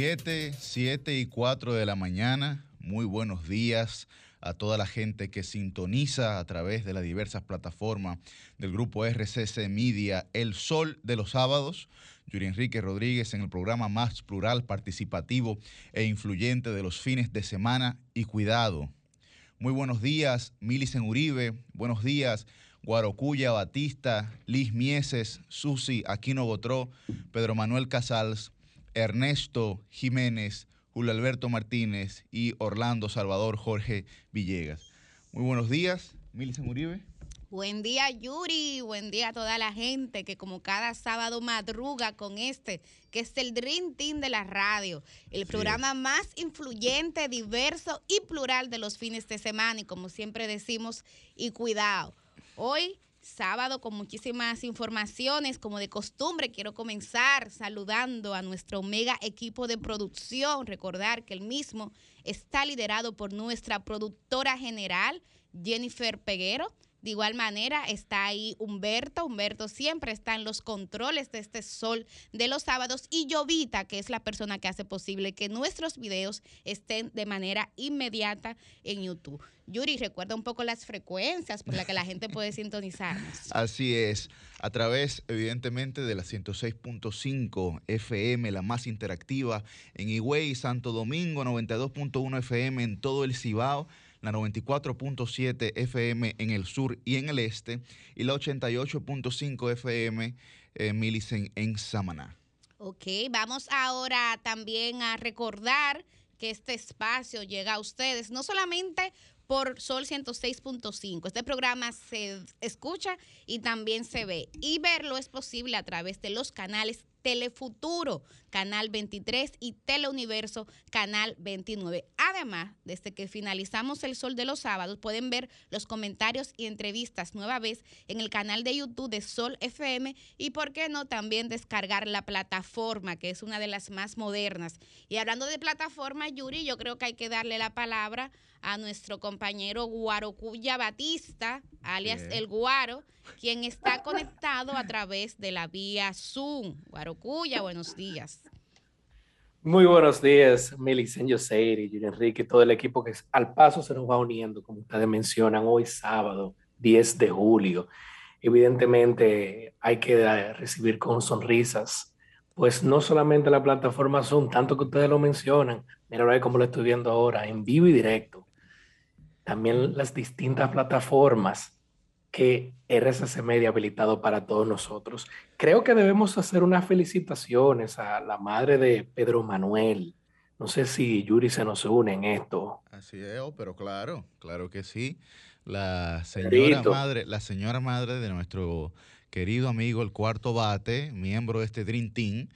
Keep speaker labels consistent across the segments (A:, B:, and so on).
A: 7, 7 y 4 de la mañana. Muy buenos días a toda la gente que sintoniza a través de las diversas plataformas del grupo RCC Media El Sol de los Sábados. Yuri Enrique Rodríguez en el programa más plural, participativo e influyente de los fines de semana y cuidado. Muy buenos días, Milicen Uribe. Buenos días, Guarocuya Batista, Liz Mieses, Susi Aquino Botró, Pedro Manuel Casals, Ernesto Jiménez, Julio Alberto Martínez y Orlando Salvador Jorge Villegas. Muy buenos días, Milicen Uribe.
B: Buen día Yuri, buen día a toda la gente que como cada sábado madruga con este, que es el Dream Team de la radio, el programa más influyente, diverso y plural de los fines de semana y como siempre decimos, y cuidado. Hoy sábado con muchísimas informaciones. Como de costumbre, quiero comenzar saludando a nuestro mega equipo de producción. Recordar que el mismo está liderado por nuestra productora general, Jennifer Peguero. De igual manera está ahí Humberto. Humberto siempre está en los controles de este sol de los sábados. Y Jovita, que es la persona que hace posible que nuestros videos estén de manera inmediata en YouTube. Yuri, recuerda un poco las frecuencias por las que la gente puede sintonizarnos.
A: Así es, a través evidentemente de la 106.5 FM, la más interactiva en Higüey, Santo Domingo, 92.1 FM en todo el Cibao la 94.7 FM en el sur y en el este, y la 88.5 FM en Milicen en Samaná.
B: Ok, vamos ahora también a recordar que este espacio llega a ustedes no solamente por Sol 106.5. Este programa se escucha y también se ve. Y verlo es posible a través de los canales Telefuturo, Canal 23 y Teleuniverso, Canal 29. Además, desde que finalizamos El Sol de los Sábados, pueden ver los comentarios y entrevistas nueva vez en el canal de YouTube de Sol FM y, ¿por qué no?, también descargar la plataforma, que es una de las más modernas. Y hablando de plataforma, Yuri, yo creo que hay que darle la palabra a nuestro compañero Guarocuya Batista, alias El Guaro, quien está conectado a través de la vía Zoom. Guarocuya, buenos días.
C: Muy buenos días, Milicen Yoseiri, Julio Enrique, todo el equipo que al paso se nos va uniendo, como ustedes mencionan, hoy sábado, 10 de julio. Evidentemente hay que recibir con sonrisas, pues no solamente la plataforma Zoom, tanto que ustedes lo mencionan, mira como lo estoy viendo ahora, en vivo y directo, también las distintas plataformas que RCC Media ha habilitado para todos nosotros. Creo que debemos hacer unas felicitaciones a la madre de Pedro Manuel. No sé si Yuri se nos une en esto.
A: Así es, oh, pero claro, claro que sí. La señora madre, la señora madre de nuestro querido amigo el cuarto bate, miembro de este Dream Team,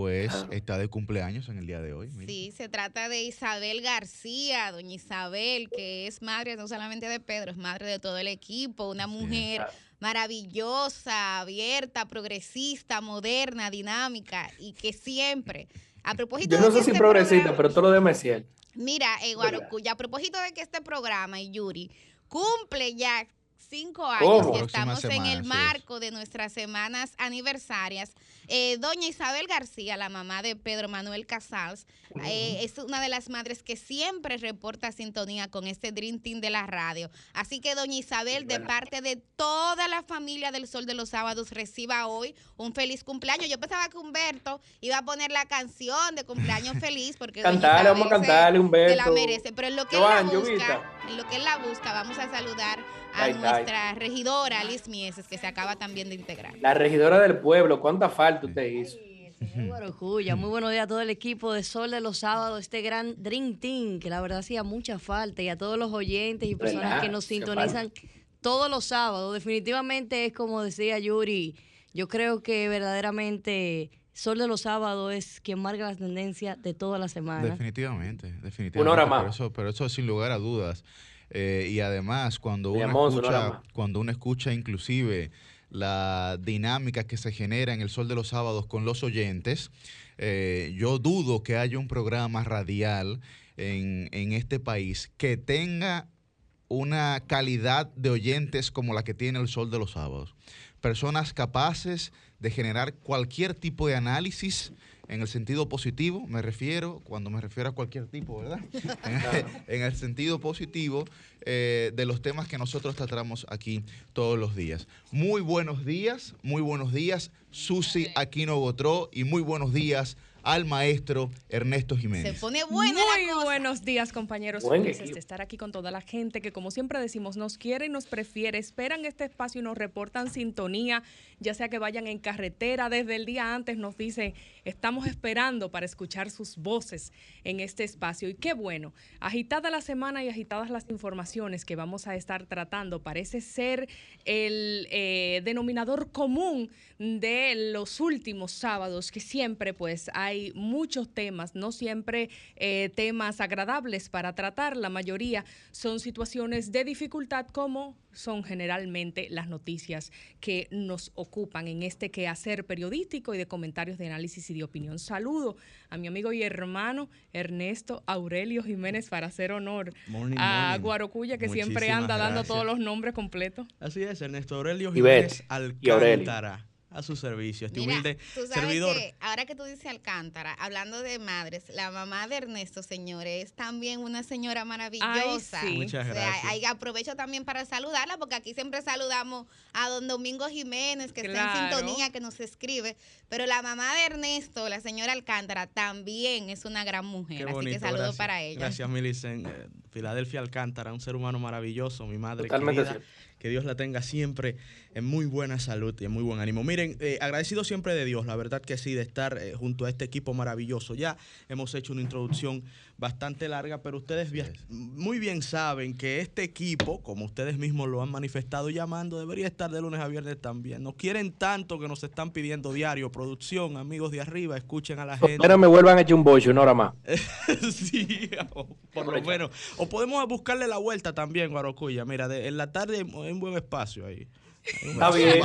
A: pues está de cumpleaños en el día de hoy.
B: Sí, se trata de Isabel García, doña Isabel, que es madre no solamente de Pedro, es madre de todo el equipo, una mujer maravillosa, abierta, progresista, moderna, dinámica y que siempre, a propósito
C: Yo no sé si este progresista, pero todo lo demás es cierto.
B: Mira, Eduardo a propósito de que este programa, y Yuri, cumple ya cinco años y estamos en el marco de nuestras semanas aniversarias. Eh, doña Isabel García, la mamá de Pedro Manuel Casals, eh, es una de las madres que siempre reporta sintonía con este Dream Team de la radio. Así que, doña Isabel, de parte de toda la familia del Sol de los Sábados, reciba hoy un feliz cumpleaños. Yo pensaba que Humberto iba a poner la canción de cumpleaños feliz porque
C: cantarle, vamos a cantarle, Humberto.
B: Se la merece, pero en lo que él la busca, en lo que él la busca, vamos a saludar a nuestra regidora Liz Mieses, que se acaba también de integrar.
C: La regidora del pueblo, ¿cuánta falta usted hizo?
D: Muy buenos días a todo el equipo de Sol de los Sábados, este gran Dream Team, que la verdad hacía mucha falta, y a todos los oyentes y personas que nos sintonizan todos los sábados. Definitivamente es como decía Yuri, yo creo que verdaderamente Sol de los Sábados es quien marca la tendencia de toda la semana.
A: Definitivamente, definitivamente.
C: Una hora más.
A: Pero eso, pero eso sin lugar a dudas. Eh, y además, cuando uno, escucha, cuando uno escucha inclusive la dinámica que se genera en el Sol de los Sábados con los oyentes, eh, yo dudo que haya un programa radial en, en este país que tenga una calidad de oyentes como la que tiene el Sol de los Sábados. Personas capaces de generar cualquier tipo de análisis en el sentido positivo, me refiero, cuando me refiero a cualquier tipo, ¿verdad? en, el sentido positivo eh, de los temas que nosotros tratamos aquí todos los días. Muy buenos días, muy buenos días, Susi Aquino Gotró, y muy buenos días al maestro Ernesto Jiménez.
B: Se pone buena
E: Muy buenos días, compañeros. Felices de estar aquí con toda la gente que, como siempre decimos, nos quiere y nos prefiere, esperan este espacio y nos reportan sintonía, ya sea que vayan en carretera. Desde el día antes nos dicen, estamos esperando para escuchar sus voces en este espacio. Y qué bueno, agitada la semana y agitadas las informaciones que vamos a estar tratando. Parece ser el eh, denominador común de los últimos sábados, que siempre pues hay hay muchos temas, no siempre eh, temas agradables para tratar, la mayoría son situaciones de dificultad como son generalmente las noticias que nos ocupan en este quehacer periodístico y de comentarios de análisis y de opinión. Saludo a mi amigo y hermano Ernesto Aurelio Jiménez para hacer honor a Guarocuya, que siempre anda dando todos los nombres completos.
F: Así es, Ernesto Aurelio Jiménez Alcántara a su servicio, este humilde servidor.
B: ahora que tú dices Alcántara, hablando de madres, la mamá de Ernesto, señores, es también una señora maravillosa.
F: Muchas gracias.
B: aprovecho también para saludarla, porque aquí siempre saludamos a don Domingo Jiménez, que está en sintonía, que nos escribe, pero la mamá de Ernesto, la señora Alcántara, también es una gran mujer, así que saludo para ella.
F: Gracias, Milicen. Eh, Filadelfia Alcántara, un ser humano maravilloso, mi madre querida. Que Dios la tenga siempre en muy buena salud y en muy buen ánimo. Miren, eh, agradecido siempre de Dios, la verdad que sí, de estar eh, junto a este equipo maravilloso. Ya hemos hecho una introducción bastante larga, pero ustedes muy bien saben que este equipo, como ustedes mismos lo han manifestado llamando, debería estar de lunes a viernes también. Nos quieren tanto que nos están pidiendo diario, producción, amigos de arriba, escuchen a la gente.
C: Pero me vuelvan a echar un bollo, una hora más.
F: sí, por lo menos. O podemos buscarle la vuelta también, Guarocuya. Mira, en la tarde hay un buen espacio ahí.
C: Está bien.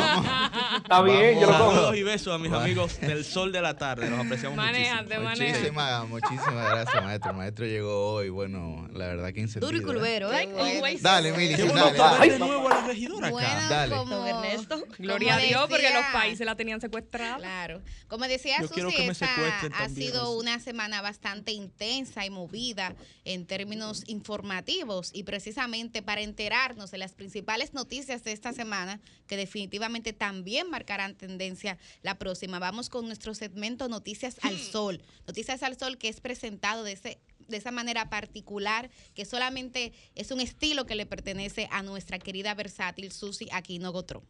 C: Está bien, yo lo
F: Saludos y besos a mis amigos del sol de la tarde. Los apreciamos
B: manejate,
F: muchísimo.
A: Muchísimas, muchísimas gracias, maestro. El maestro llegó hoy. Bueno, la verdad que incentivó.
D: Duro y culvero, ¿eh?
A: Dale, Mili.
F: Dale, de nuevo a la regidora acá.
A: dale.
B: Ernesto.
E: Gloria a Dios, porque los países la tenían secuestrada.
B: Claro. Como decía Susi, esta ha sido una semana bastante intensa y movida en términos informativos y precisamente para enterarnos de las principales noticias de esta semana que definitivamente también marcarán tendencia la próxima. Vamos con nuestro segmento Noticias al Sol. Noticias al Sol que es presentado de ese de esa manera particular, que solamente es un estilo que le pertenece a nuestra querida versátil Susi Aquino Gotró.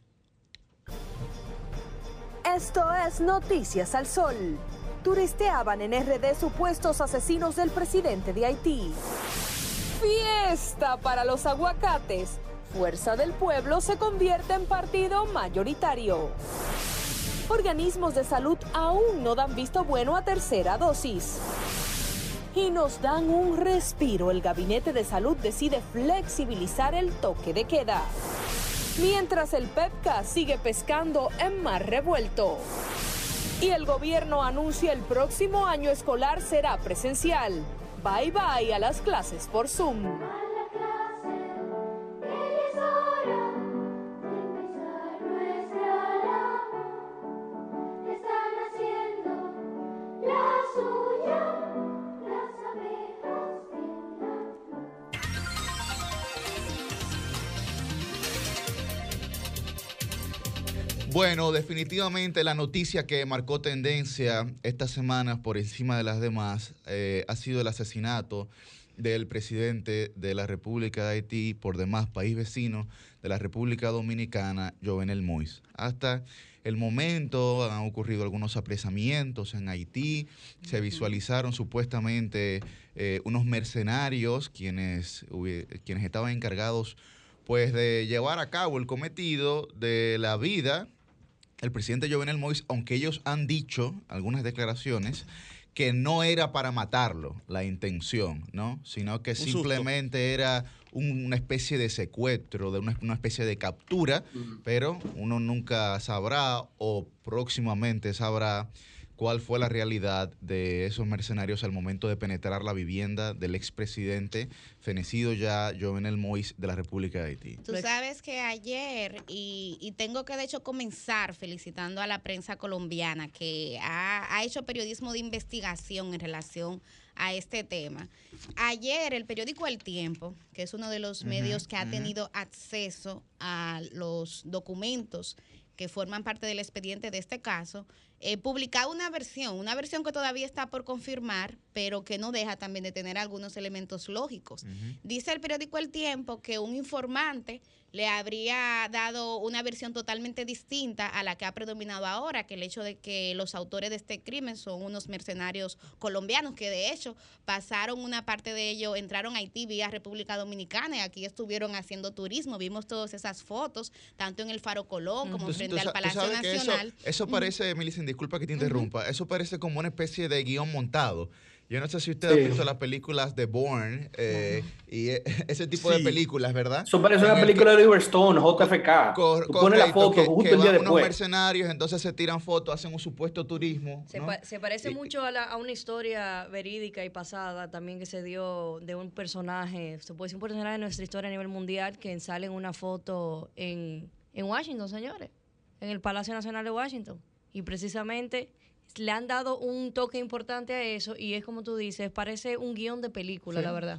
G: Esto es Noticias al Sol. Turisteaban en RD supuestos asesinos del presidente de Haití. Fiesta para los aguacates Fuerza del Pueblo se convierte en partido mayoritario. Organismos de salud aún no dan visto bueno a tercera dosis. Y nos dan un respiro. El Gabinete de Salud decide flexibilizar el toque de queda. Mientras el PEPCA sigue pescando en mar revuelto. Y el gobierno anuncia el próximo año escolar será presencial. Bye bye a las clases por Zoom.
A: Bueno, definitivamente la noticia que marcó tendencia esta semana por encima de las demás eh, ha sido el asesinato del presidente de la República de Haití, por demás país vecino de la República Dominicana, Jovenel Mois. Hasta el momento han ocurrido algunos apresamientos en Haití, se visualizaron supuestamente eh, unos mercenarios quienes, quienes estaban encargados pues de llevar a cabo el cometido de la vida. El presidente Jovenel Moïse, aunque ellos han dicho algunas declaraciones que no era para matarlo la intención, ¿no? Sino que simplemente era una especie de secuestro, de una, especie de captura, pero uno nunca sabrá o próximamente sabrá cuál fue la realidad de esos mercenarios al momento de penetrar la vivienda del expresidente fenecido ya Jovenel Mois de la República de Haití.
B: Tú sabes que ayer, y, tengo que de hecho comenzar felicitando a la prensa colombiana que ha, hecho periodismo de investigación en relación a este tema. Ayer el periódico El Tiempo, que es uno de los medios que ha tenido acceso a los documentos que forman parte del expediente de este caso, eh, publicaba una versión, una versión que todavía está por confirmar, pero que no deja también de tener algunos elementos lógicos. Dice el periódico El Tiempo que un informante le habría dado una versión totalmente distinta a la que ha predominado ahora, que el hecho de que los autores de este crimen son unos mercenarios colombianos, que de hecho pasaron una parte de ellos, entraron a Haití vía República Dominicana y aquí estuvieron haciendo turismo. Vimos todas esas fotos, tanto en el Faro Colón como frente al Palacio Nacional.
A: Eso, parece, Milicen, disculpa que te interrumpa, eso parece como una especie de guion montado yo no sé si usted ha visto las películas de Bourne eh, y e, ese tipo de películas, ¿verdad?
C: Eso parece una película de Oliver Stone, JFK. Tú pones la foto justo el día después. unos
A: mercenarios, entonces se tiran fotos, hacen un supuesto turismo.
D: Se, parece mucho a, una historia verídica y pasada también que se dio de un personaje, se puede decir un personaje de nuestra historia a nivel mundial que sale en una foto en, en Washington, señores, en el Palacio Nacional de Washington. Y precisamente le han dado un toque importante a eso y es como tú dices, parece un guion de película, la verdad.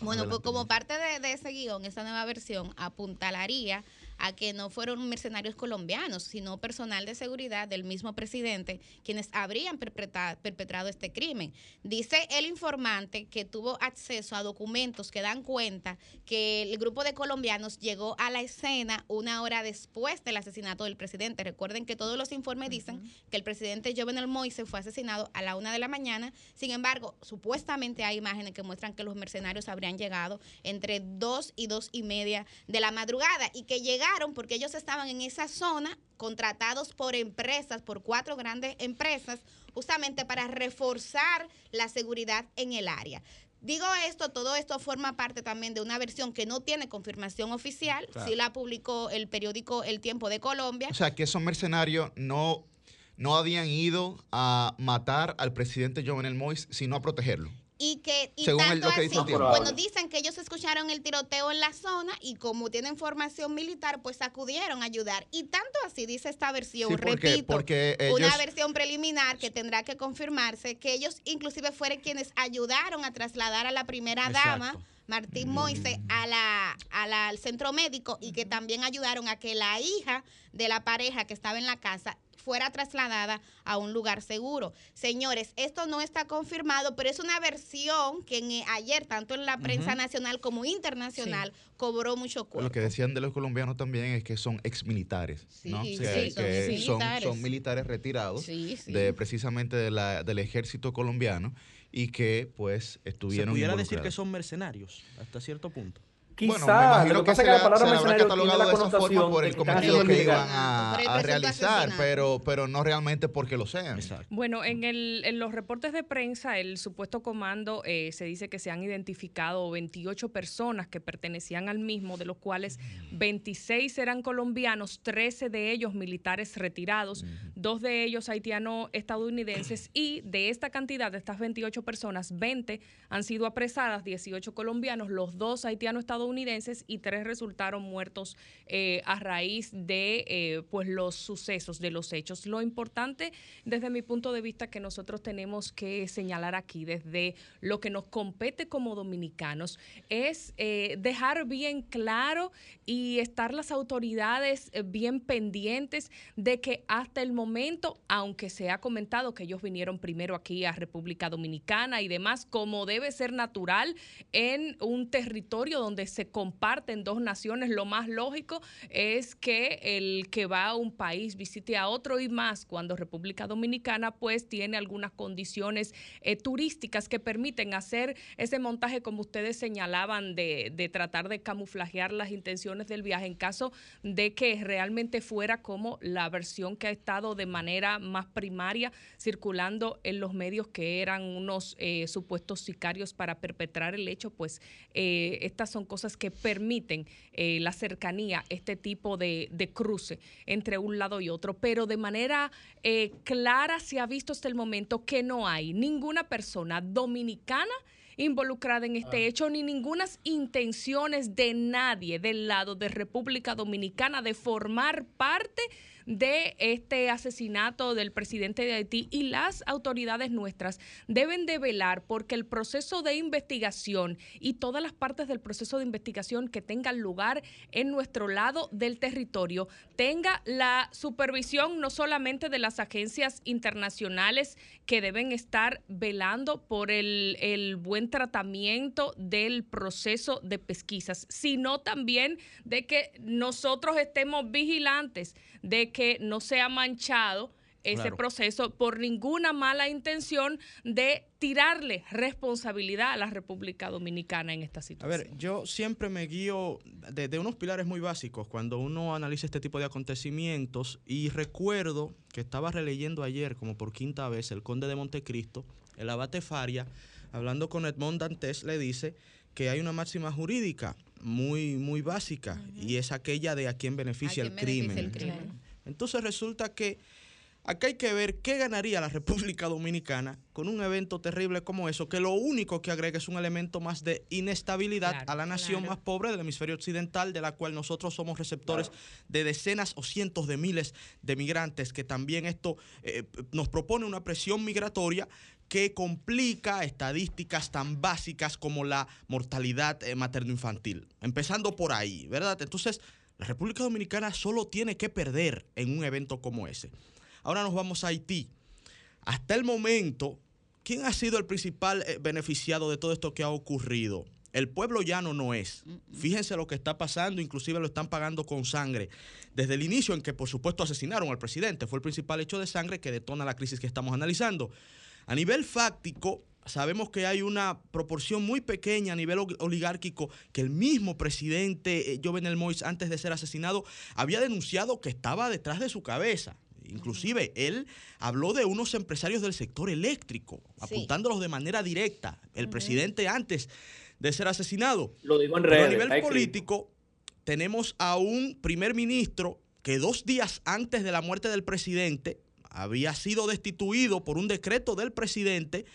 B: Bueno, pues como parte de, de, ese guion, esa nueva versión apuntalaría a que no fueron mercenarios colombianos, sino personal de seguridad del mismo presidente quienes habrían perpetrado, este crimen. Dice el informante que tuvo acceso a documentos que dan cuenta que el grupo de colombianos llegó a la escena una hora después del asesinato del presidente. Recuerden que todos los informes dicen que el presidente Jovenel Moise fue asesinado a la una de la mañana. Sin embargo, supuestamente hay imágenes que muestran que los mercenarios habrían llegado entre dos y dos y media de la madrugada y que llegaron porque ellos estaban en esa zona contratados por empresas, por cuatro grandes empresas, justamente para reforzar la seguridad en el área. Digo esto, todo esto forma parte también de una versión que no tiene confirmación oficial, sí la publicó el periódico El Tiempo de Colombia.
A: O sea, que esos mercenarios no, no habían ido a matar al presidente Jovenel Mois, sino a protegerlo
B: y que y tanto así, bueno, dicen que ellos escucharon el tiroteo en la zona y como tienen formación militar, pues acudieron a ayudar. Y tanto así dice esta versión, repito, una versión preliminar que tendrá que confirmarse, que ellos inclusive fueron quienes ayudaron a trasladar a la primera dama. Martín Moise a la, al centro médico y que también ayudaron a que la hija de la pareja que estaba en la casa fuera trasladada a un lugar seguro. Señores, esto no está confirmado, pero es una versión que en, ayer, tanto en la prensa nacional como internacional, cobró mucho cuerpo.
A: Lo que decían de los colombianos también es que son exmilitares, ¿no? Sí, que, son, son, militares retirados de precisamente de la, del ejército colombiano y que pues estuvieron...
F: Se pudiera decir que son mercenarios hasta cierto punto.
C: Quizá, lo que pasa es que la palabra mercenario tiene la
A: connotación por el cometido que iban a, realizar, pero, pero no realmente porque lo sean.
E: Bueno, en, el, en los reportes de prensa, el supuesto comando eh, se dice que se han identificado 28 personas que pertenecían al mismo, de los cuales 26 eran colombianos, 13 de ellos militares retirados, dos de ellos haitiano-estadounidenses y de esta cantidad, de estas 28 personas, 20 han sido apresadas, 18 colombianos, los dos haitiano-estadounidenses y tres resultaron muertos eh, a raíz de eh, pues los sucesos, de los hechos. Lo importante desde mi punto de vista que nosotros tenemos que señalar aquí, desde lo que nos compete como dominicanos, es eh, dejar bien claro y estar las autoridades bien pendientes de que hasta el momento, aunque se ha comentado que ellos vinieron primero aquí a República Dominicana y demás, como debe ser natural en un territorio donde se se comparten dos naciones, lo más lógico es que el que va a un país visite a otro y más cuando República Dominicana pues tiene algunas condiciones eh, turísticas que permiten hacer ese montaje como ustedes señalaban de, tratar de camuflajear las intenciones del viaje en caso de que realmente fuera como la versión que ha estado de manera más primaria circulando en los medios que eran unos eh, supuestos sicarios para perpetrar el hecho, pues eh, estas son cosas cosas que permiten eh, la cercanía, este tipo de, cruce entre un lado y otro, pero de manera eh, clara se ha visto hasta el momento que no hay ninguna persona dominicana involucrada en este ah. hecho, ni ninguna intenciones de nadie del lado de República Dominicana de formar parte de este asesinato del presidente de Haití y las autoridades nuestras deben de velar porque el proceso de investigación y todas las partes del proceso de investigación que tengan lugar en nuestro lado del territorio tenga la supervisión no solamente de las agencias internacionales que deben estar velando por el, el buen tratamiento del proceso de pesquisas, sino también de que nosotros estemos vigilantes de que no sea manchado ese proceso por ninguna mala intención de tirarle responsabilidad a la República Dominicana en esta situación.
F: A ver, yo siempre me guío de, unos pilares muy básicos cuando uno analiza este tipo de acontecimientos y recuerdo que estaba releyendo ayer como por quinta vez el Conde de Montecristo, el abate Faria, hablando con Edmond Dantes, le dice que hay una máxima jurídica muy, muy básica y es aquella de a quién beneficia, el, crimen. Entonces resulta que acá hay que ver qué ganaría la República Dominicana con un evento terrible como eso, que lo único que agrega es un elemento más de inestabilidad a la nación más pobre del hemisferio occidental, de la cual nosotros somos receptores de decenas o cientos de miles de migrantes, que también esto eh, nos propone una presión migratoria que complica estadísticas tan básicas como la mortalidad eh, materno-infantil. Empezando por ahí, ¿verdad? Entonces, la República Dominicana solo tiene que perder en un evento como ese. Ahora nos vamos a Haití. Hasta el momento, ¿quién ha sido el principal eh, beneficiado de todo esto que ha ocurrido? El pueblo llano no es. Fíjense lo que está pasando, inclusive lo están pagando con sangre. Desde el inicio en que, por supuesto, asesinaron al presidente, fue el principal hecho de sangre que detona la crisis que estamos analizando. A nivel fáctico, sabemos que hay una proporción muy pequeña a nivel oligárquico que el mismo presidente eh, Jovenel Moïse, antes de ser asesinado, había denunciado que estaba detrás de su cabeza. Inclusive él habló de unos empresarios del sector eléctrico, apuntándolos de manera directa. El presidente antes de ser asesinado.
C: Lo digo en redes.
F: a nivel político tenemos a un primer ministro que dos días antes de la muerte del presidente había sido destituido por un decreto del presidente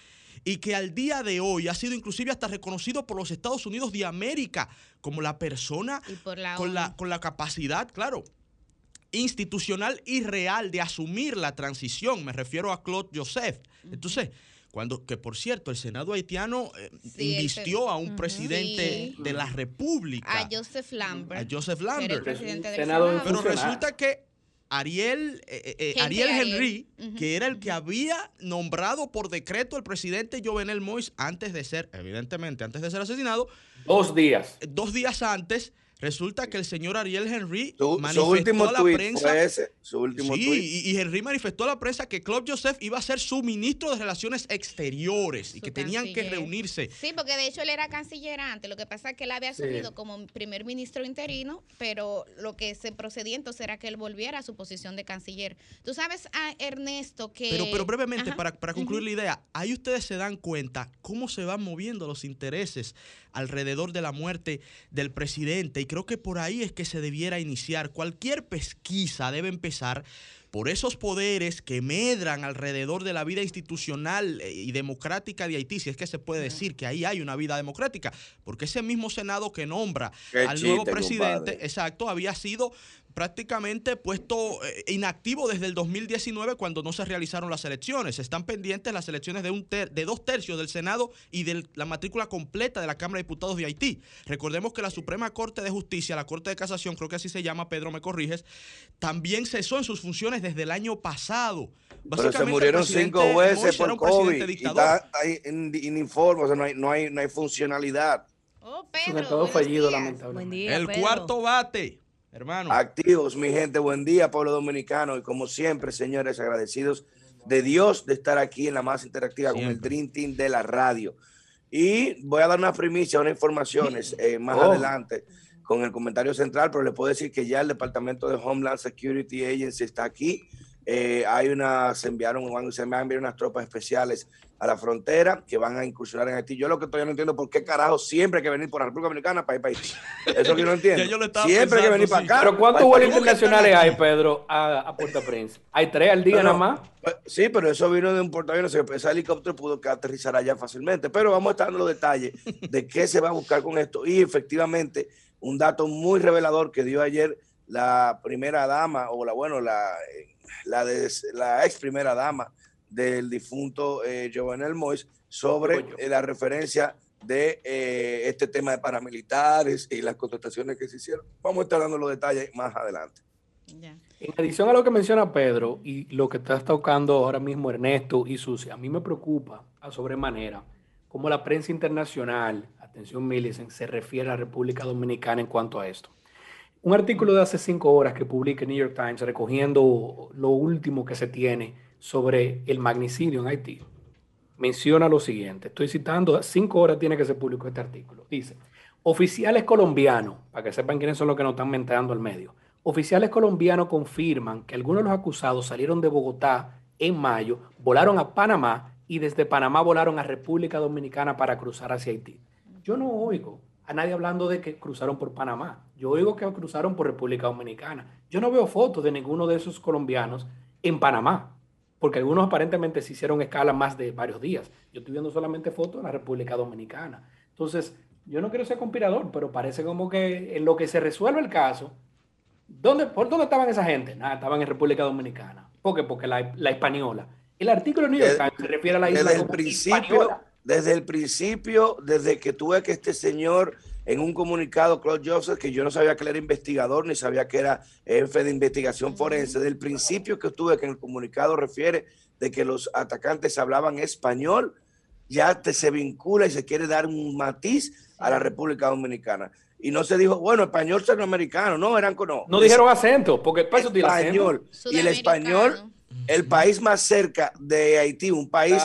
F: y que al día de hoy ha sido inclusive hasta reconocido por los Estados Unidos de América como la persona con, la, con la capacidad, claro, institucional y real de asumir la transición. Me refiero a Claude Joseph. Entonces, cuando, que por cierto, el Senado haitiano eh, invistió a un presidente de la República.
B: A Joseph Lambert.
F: A Joseph Lambert.
C: Pero
F: resulta que Ariel, eh, eh, eh, Ariel Henry, que era el que había nombrado por decreto el presidente Jovenel Moïse antes de ser, evidentemente, antes de ser asesinado.
C: Dos días.
F: Dos días antes Resulta que el señor Ariel Henry manifestó a la prensa.
H: su último
F: sí, y, Henry manifestó a la prensa que Claude Joseph iba a ser su ministro de Relaciones Exteriores y que tenían que reunirse.
B: Sí, porque de hecho él era canciller antes. Lo que pasa es que él había asumido como primer ministro interino, pero lo que se procedía entonces era que él volviera a su posición de canciller. Tú sabes, a Ernesto, que.
F: Pero, pero brevemente, para, para, concluir la idea, ahí ustedes se dan cuenta cómo se van moviendo los intereses alrededor de la muerte del presidente y creo que por ahí es que se debiera iniciar. Cualquier pesquisa debe empezar por esos poderes que medran alrededor de la vida institucional eh, y democrática de Haití, si es que se puede decir que ahí hay una vida democrática, porque ese mismo Senado que nombra al nuevo presidente, exacto, había sido prácticamente puesto eh, inactivo desde el 2019 cuando no se realizaron las elecciones. Están pendientes las elecciones de, un de dos tercios del Senado y de la matrícula completa de la Cámara de Diputados de Haití. Recordemos que la Suprema Corte de Justicia, la Corte de Casación, creo que así se llama, Pedro, me corriges, también cesó en sus funciones desde el año pasado.
H: Pero se murieron cinco veces por COVID y está, en, informe, o sea, no hay, no hay, no hay funcionalidad.
B: Oh, Pedro,
C: todo fallido, lamentablemente.
F: el cuarto bate. Hermano.
H: Activos, mi gente, buen día, pueblo dominicano. Y como siempre, señores, agradecidos de Dios de estar aquí en la más interactiva con el Dream Team de la radio. Y voy a dar una primicia, unas informaciones eh, más oh. adelante con el comentario central, pero le puedo decir que ya el Departamento de Homeland Security Agency está aquí Eh, hay una, se enviaron, se me han enviado unas tropas especiales a la frontera que van a incursionar en Haití. Yo lo que todavía no entiendo por qué carajo siempre hay que venir por la República Dominicana para ir para Haití. Eso que yo no entiendo. siempre hay que venir para acá.
C: Pero ¿cuántos vuelos internacionales hay, Pedro, a, a Puerto Prince? ¿Hay tres al día nada más?
H: Pues, sí, pero eso vino de un portaaviones. Ese helicóptero pudo aterrizar allá fácilmente. Pero vamos a estar en los detalles de qué se va a buscar con esto. Y efectivamente, un dato muy revelador que dio ayer la primera dama, o la, bueno, la, la, la ex primera dama del difunto eh, Jovenel Mois sobre eh, la referencia de eh, este tema de paramilitares y las contestaciones que se hicieron. Vamos a estar dando los detalles más adelante.
C: En adición a lo que menciona Pedro y lo que está tocando ahora mismo Ernesto y Susi, a mí me preocupa a sobremanera cómo la prensa internacional, atención Millicent, se refiere a la República Dominicana en cuanto a esto. Un artículo de hace cinco horas que publica el New York Times recogiendo lo último que se tiene sobre el magnicidio en Haití, menciona lo siguiente. Estoy citando, cinco horas tiene que ser público este artículo. Dice, oficiales colombianos, para que sepan quiénes son los que nos están mentando al medio, oficiales colombianos confirman que algunos de los acusados salieron de Bogotá en mayo, volaron a Panamá y desde Panamá volaron a República Dominicana para cruzar hacia Haití. Yo no oigo a nadie hablando de que cruzaron por Panamá. Yo oigo que cruzaron por República Dominicana. Yo no veo fotos de ninguno de esos colombianos en Panamá porque algunos aparentemente se hicieron escala más de varios días. Yo estoy viendo solamente fotos de la República Dominicana. Entonces, yo no quiero ser conspirador, pero parece como que en lo que se resuelve el caso, ¿dónde, ¿por dónde estaban esa gente? Nada, estaban en República Dominicana. ¿Por qué? Porque la, la española. El artículo New York Times se refiere a la isla
H: desde el principio, Desde el principio, desde que tuve que este señor en un comunicado, Claude Joseph, que yo no sabía que él era investigador ni sabía que era jefe de investigación forense. Del principio que estuve, que en el comunicado refiere de que los atacantes hablaban español, ya te se vincula y se quiere dar un matiz a la República Dominicana. Y no se dijo, bueno, español centroamericano, no, eran no.
C: No dijeron acento, porque el país
H: español. Y el español, el país más cerca de Haití, un país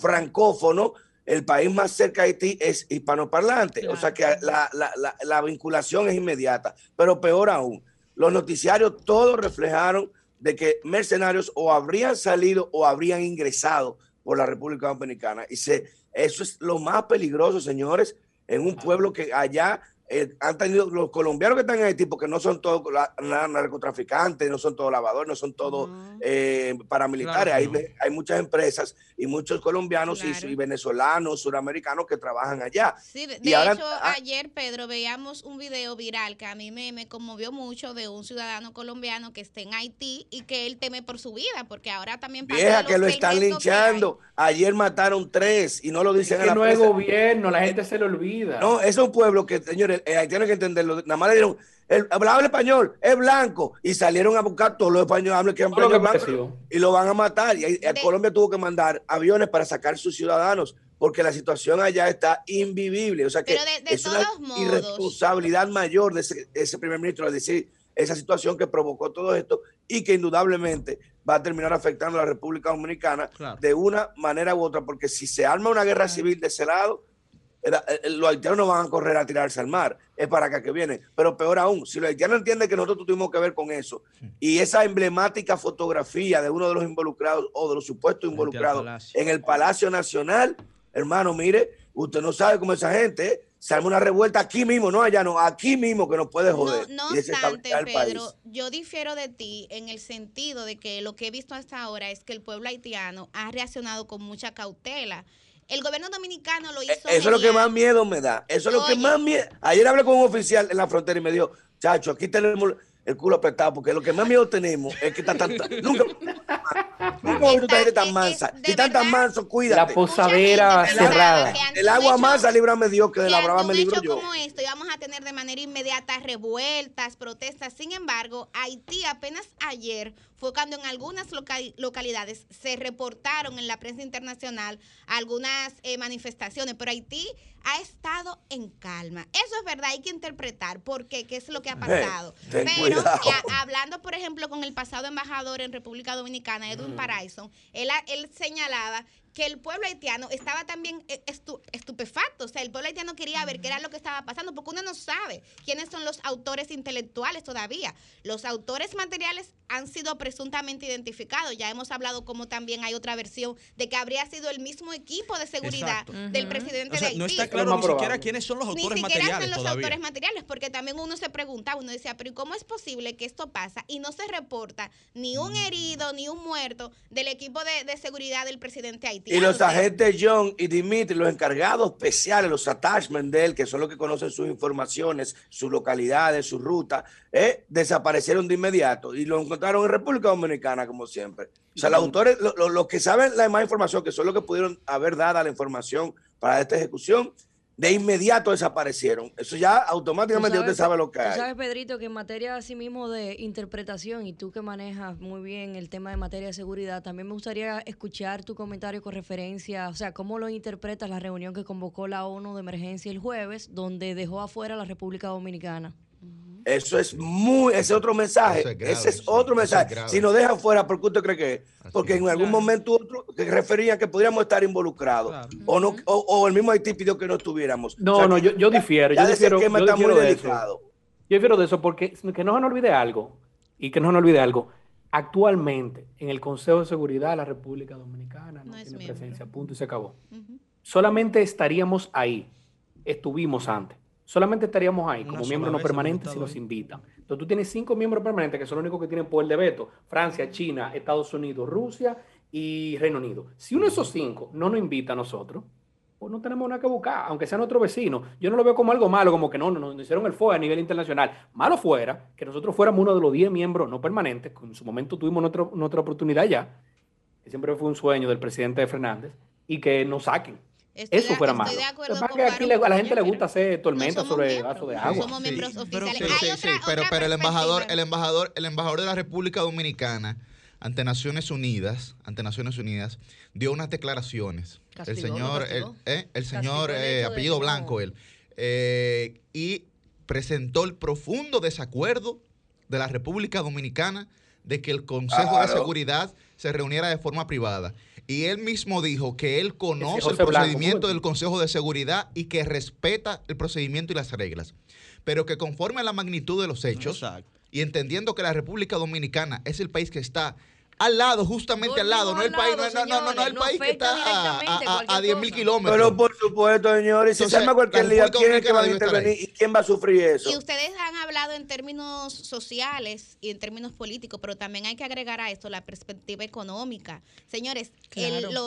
H: francófono, el país más cerca de Haití es hispanoparlante, o sea que la, vinculación es inmediata, pero peor aún, los noticiarios todos reflejaron de que mercenarios o habrían salido o habrían ingresado por la República Dominicana. Y se, eso es lo más peligroso, señores, en un pueblo que allá eh, han tenido los colombianos que están en Haití, porque no son todos narcotraficantes, no son todos lavadores, no son todos eh, paramilitares. hay, hay, muchas empresas y muchos colombianos y, venezolanos, suramericanos que trabajan allá.
B: Sí, de, hecho, ah, ayer, Pedro, veíamos un video viral que a mí me, me, conmovió mucho de un ciudadano colombiano que está en Haití y que él teme por su vida, porque ahora también...
H: Vieja, que lo están linchando. Ayer mataron tres y no lo dicen
C: es que no es gobierno, la gente se lo olvida.
H: No, es un pueblo que, señores, eh, tienen que entenderlo. Nada más le dieron, el, hablaba el español, es blanco. Y salieron a buscar todos los españoles que han y lo van a matar. Y, Colombia tuvo que mandar aviones para sacar sus ciudadanos porque la situación allá está invivible. O sea que es una irresponsabilidad mayor de ese, primer ministro de decir esa situación que provocó todo esto y que indudablemente va a terminar afectando a la República Dominicana de una manera u otra, porque si se arma una guerra civil de ese lado, eh, los haitianos no van a correr a tirarse al mar, es para acá que vienen. Pero peor aún, si los haitianos entienden que nosotros tuvimos que ver con eso y esa emblemática fotografía de uno de los involucrados o de los supuestos involucrados en el Palacio Nacional, hermano, mire, usted no sabe cómo esa gente ¿eh? se arma una revuelta aquí mismo, no allá, no, aquí mismo que nos puede joder.
B: No, no obstante, Pedro, yo difiero de ti en el sentido de que lo que he visto hasta ahora es que el pueblo haitiano ha reaccionado con mucha cautela el gobierno dominicano lo hizo.
H: Eso es lo que más miedo me da. Eso es lo que más miedo. Ayer hablé con un oficial en la frontera y me dijo, chacho, aquí tenemos el culo apretado, porque lo que más miedo tenemos es que está tan. nunca. Nunca gente tan mansa. Si están tan mansos, cuídate.
C: La posadera cerrada.
H: El agua mansa, líbrame Dios, que de la brava me libro yo.
B: como esto, íbamos a tener de manera inmediata revueltas, protestas. Sin embargo, Haití apenas ayer fue cuando en algunas localidades se reportaron en la prensa internacional algunas eh, manifestaciones, pero Haití ha estado en calma. Eso es verdad, hay que interpretar por qué, qué es lo que ha pasado. pero hablando, por ejemplo, con el pasado embajador en República Dominicana, Edwin mm. Paraison, él, él señalaba que el pueblo haitiano estaba también eh, estupefacto. O sea, el pueblo haitiano quería ver qué era lo que estaba pasando, porque uno no sabe quiénes son los autores intelectuales todavía. Los autores materiales han sido presuntamente identificados. Ya hemos hablado como también hay otra versión de que habría sido el mismo equipo de seguridad del presidente de Haití.
F: No está claro ni siquiera quiénes son los autores
B: ni siquiera
F: materiales.
B: Son los autores materiales, porque también uno se preguntaba, uno decía, pero ¿cómo es posible que esto pasa y no se reporta ni un mm. herido ni un muerto del equipo de, de seguridad del presidente Haití?
H: Y los agentes John y Dimitri, los encargados especiales, los attachments de él, que son los que conocen sus informaciones, sus localidades, su ruta, eh, desaparecieron de inmediato y lo encontraron en República Dominicana, como siempre. O sea, los autores, los que saben la más información, que son los que pudieron haber dado la información para esta ejecución, de inmediato desaparecieron. Eso ya automáticamente usted sabe lo que hay.
D: sabes, Pedrito, que en materia así mismo de interpretación, y tú que manejas muy bien el tema de materia de seguridad, también me gustaría escuchar tu comentario con referencia, o sea, cómo lo interpretas la reunión que convocó la ONU de emergencia el jueves, donde dejó afuera a la República Dominicana.
H: Eso es muy, ese es otro mensaje. ese es otro mensaje. si nos dejan fuera, ¿por qué usted cree que es? Porque en algún momento otro que refería que podríamos estar involucrados. O no, o, el mismo Haití pidió que no estuviéramos.
C: No, no, yo, yo difiero. yo difiero, yo difiero de eso. Yo difiero de eso porque que no se nos olvide algo. Y que no se nos olvide algo. Actualmente, en el Consejo de Seguridad de la República Dominicana no, tiene presencia. Punto y se acabó. Solamente estaríamos ahí. Estuvimos antes solamente estaríamos ahí como miembros no permanentes si nos invitan. Entonces tú tienes cinco miembros permanentes que son los únicos que tienen poder de veto. Francia, China, Estados Unidos, Rusia y Reino Unido. Si uno de esos cinco no nos invita a nosotros, pues no tenemos nada que buscar, aunque sea nuestro vecino. Yo no lo veo como algo malo, como que no, no nos hicieron el FOE a nivel internacional. Malo fuera que nosotros fuéramos uno de los diez miembros no permanentes, que en su momento tuvimos nuestra, nuestra oportunidad ya, que siempre fue un sueño del presidente Fernández, y que nos saquen eso fuera malo. que aquí a la gente le gusta hacer tormenta sobre vaso de agua.
B: Somos miembros oficiales.
A: Pero, pero, el embajador, el embajador, el embajador de la República Dominicana ante Naciones Unidas, ante Naciones Unidas, dio unas declaraciones. el señor, el, eh, el, señor eh, apellido blanco él, eh, y presentó el profundo desacuerdo de la República Dominicana de que el Consejo de Seguridad se reuniera de forma privada. Y él mismo dijo que él conoce el procedimiento del Consejo de Seguridad y que respeta el procedimiento y las reglas. Pero que conforme a la magnitud de los hechos y entendiendo que la República Dominicana es el país que está al lado, justamente al lado, no el país, no, no, no, no, el país que está a, a, 10 mil kilómetros.
H: Pero por supuesto, señores, si se llama cualquier día, ¿quién es que va a intervenir y quién va a sufrir eso?
B: Y ustedes han hablado en términos sociales y en términos políticos, pero también hay que agregar a esto la perspectiva económica. Señores,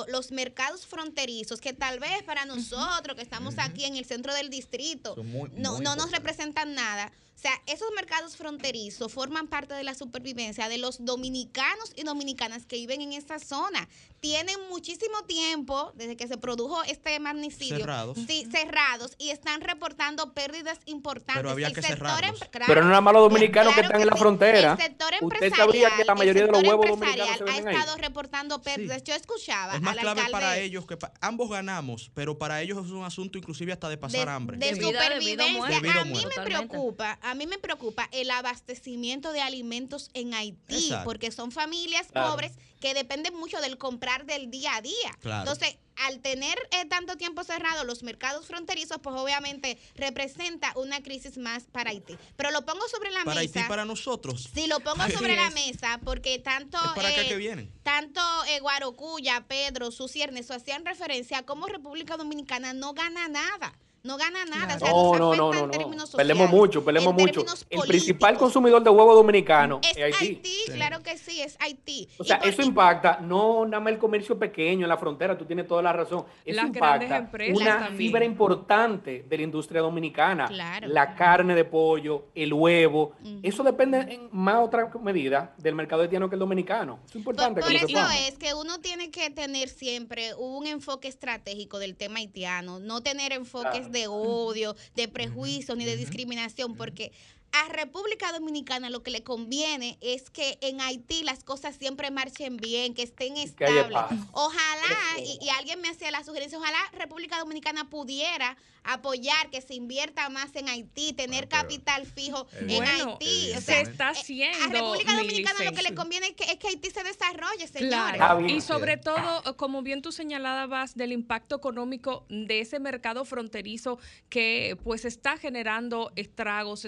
B: los mercados fronterizos, que tal vez para nosotros que estamos aquí en el centro del distrito, no, no nos representan nada o sea, esos mercados fronterizos forman parte de la supervivencia de los dominicanos y dominicanas que viven en esta zona. Tienen muchísimo tiempo desde que se produjo este magnicidio.
F: Cerrados.
B: Sí, cerrados y están reportando pérdidas importantes.
F: Pero había que cerrarlos.
C: Pero no nada más los dominicanos que están en la frontera. El sector
B: Usted sabría que la mayoría de los huevos dominicanos ha estado reportando pérdidas. Yo escuchaba
F: Es más clave para ellos que ambos ganamos, pero para ellos es un asunto inclusive hasta de pasar hambre.
B: De, supervivencia. a mí me preocupa a mí me preocupa el abastecimiento de alimentos en Haití, porque son familias pobres que dependen mucho del comprar del día a día. Entonces, al tener eh, tanto tiempo cerrado los mercados fronterizos, pues obviamente representa una crisis más para Haití. Pero lo pongo sobre la
F: mesa.
B: Para
F: Haití, para nosotros.
B: Sí, lo pongo sobre la mesa porque tanto.
F: para que vienen.
B: Tanto eh, Guarocuya, Pedro, Susi Ernesto hacían referencia a cómo República Dominicana no gana nada no gana nada.
C: no, no, no, no, no. Perdemos mucho, perdemos mucho. El principal consumidor de huevo dominicano es,
B: Haití. claro que sí, es Haití.
C: O sea, eso impacta no nada más el comercio pequeño en la frontera, tú tienes toda la razón. Eso impacta una fibra importante de la industria dominicana. La carne de pollo, el huevo. Eso depende en más otra medida del mercado haitiano que el dominicano. Es importante
B: por, eso es que uno tiene que tener siempre un enfoque estratégico del tema haitiano, no tener enfoques de odio, de prejuicios ni de discriminación, porque a República Dominicana lo que le conviene es que en Haití las cosas siempre marchen bien, que estén estables. Ojalá, y, alguien me hacía la sugerencia, ojalá República Dominicana pudiera apoyar que se invierta más en Haití, tener capital fijo en Haití.
E: se está haciendo.
B: A República Dominicana lo que le conviene es que, Haití se desarrolle, señores.
E: Y sobre todo, como bien tú señalabas, del impacto económico de ese mercado fronterizo que pues está generando estragos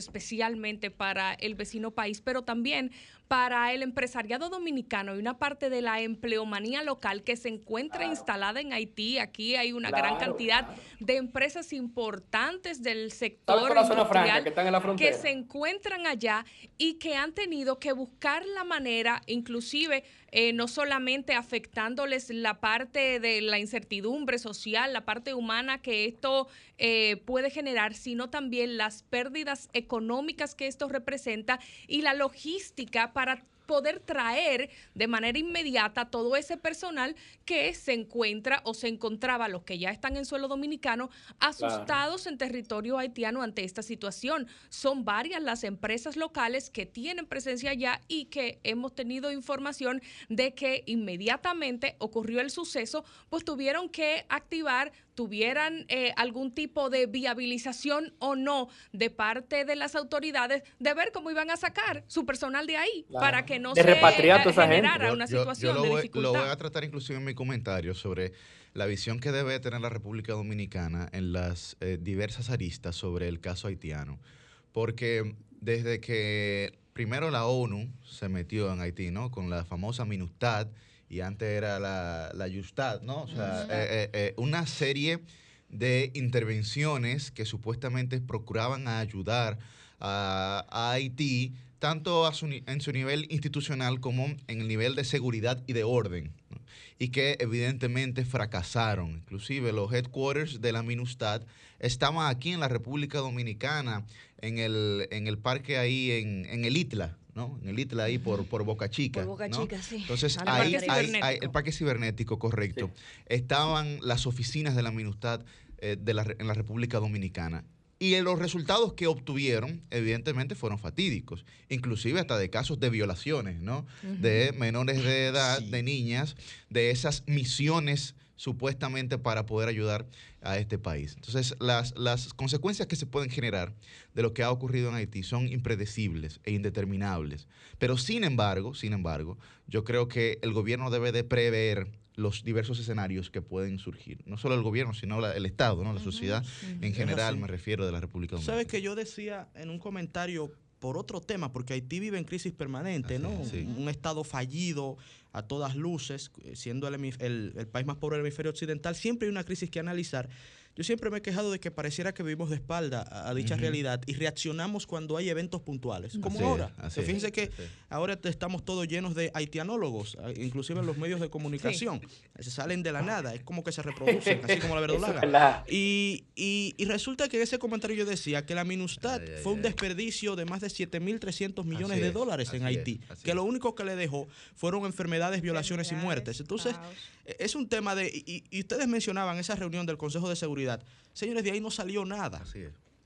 E: para el vecino país, pero también para el empresariado dominicano y una parte de la empleomanía local que se encuentra instalada en Haití. Aquí hay una gran cantidad de empresas importantes del sector industrial que, se encuentran allá y que han tenido que buscar la manera, inclusive eh, no solamente afectándoles la parte de la incertidumbre social, la parte humana que esto eh, puede generar, sino también las pérdidas económicas que esto representa y la logística para poder traer de manera inmediata todo ese personal que se encuentra o se encontraba, los que ya están en suelo dominicano, asustados en territorio haitiano ante esta situación. Son varias las empresas locales que tienen presencia allá y que hemos tenido información de que inmediatamente ocurrió el suceso, pues tuvieron que activar tuvieran eh, algún tipo de viabilización o no de parte de las autoridades de ver cómo iban a sacar su personal de ahí para que no se generara una situación
A: lo,
E: de
A: voy,
E: dificultad.
A: lo voy a tratar inclusive en mi comentario sobre la visión que debe tener la República Dominicana en las eh, diversas aristas sobre el caso haitiano. Porque desde que primero la ONU se metió en Haití, ¿no? Con la famosa MINUSTAD, y antes era la, la Justad, ¿no? O sea, eh, eh, eh, una serie de intervenciones que supuestamente procuraban ayudar a, Haití, tanto en su nivel institucional como en el nivel de seguridad y de orden, y que evidentemente fracasaron. Inclusive los headquarters de la MINUSTAD estaban aquí en la República Dominicana, en el, en el parque ahí en, en el ITLA, ¿no? En el ITLA ahí por, por Boca Chica.
D: Por Boca Chica, sí.
A: Entonces, ahí, hay, el parque cibernético, correcto. Estaban las oficinas de la MINUSTAD eh, de la, en la República Dominicana. Y los resultados que obtuvieron, evidentemente, fueron fatídicos, inclusive hasta de casos de violaciones, ¿no? De menores de edad, de niñas, de esas misiones supuestamente para poder ayudar a este país. Entonces, las, las consecuencias que se pueden generar de lo que ha ocurrido en Haití son impredecibles e indeterminables. Pero sin embargo, sin embargo, yo creo que el gobierno debe de prever los diversos escenarios que pueden surgir. No solo el gobierno, sino el Estado, ¿no? la sociedad en general, me refiero de la República Dominicana.
F: Sabes que yo decía en un comentario por otro tema, porque Haití vive en crisis permanente, ¿no? Un Estado fallido a todas luces, siendo el, el, país más pobre del hemisferio occidental, siempre hay una crisis que analizar. Yo siempre me he quejado de que pareciera que vivimos de espalda a, dicha realidad y reaccionamos cuando hay eventos puntuales, como ahora. fíjense que ahora estamos todos llenos de haitianólogos, inclusive en los medios de comunicación. Se salen de la nada, es como que se reproducen, así como la verdolaga. Y, y, y, resulta que ese comentario yo decía que la MINUSTAD fue un desperdicio de más de 7.300 millones de dólares en Haití, que lo único que le dejó fueron enfermedades, violaciones y muertes. Entonces, es un tema de, y, ustedes mencionaban esa reunión del Consejo de Seguridad. Señores, de ahí no salió nada.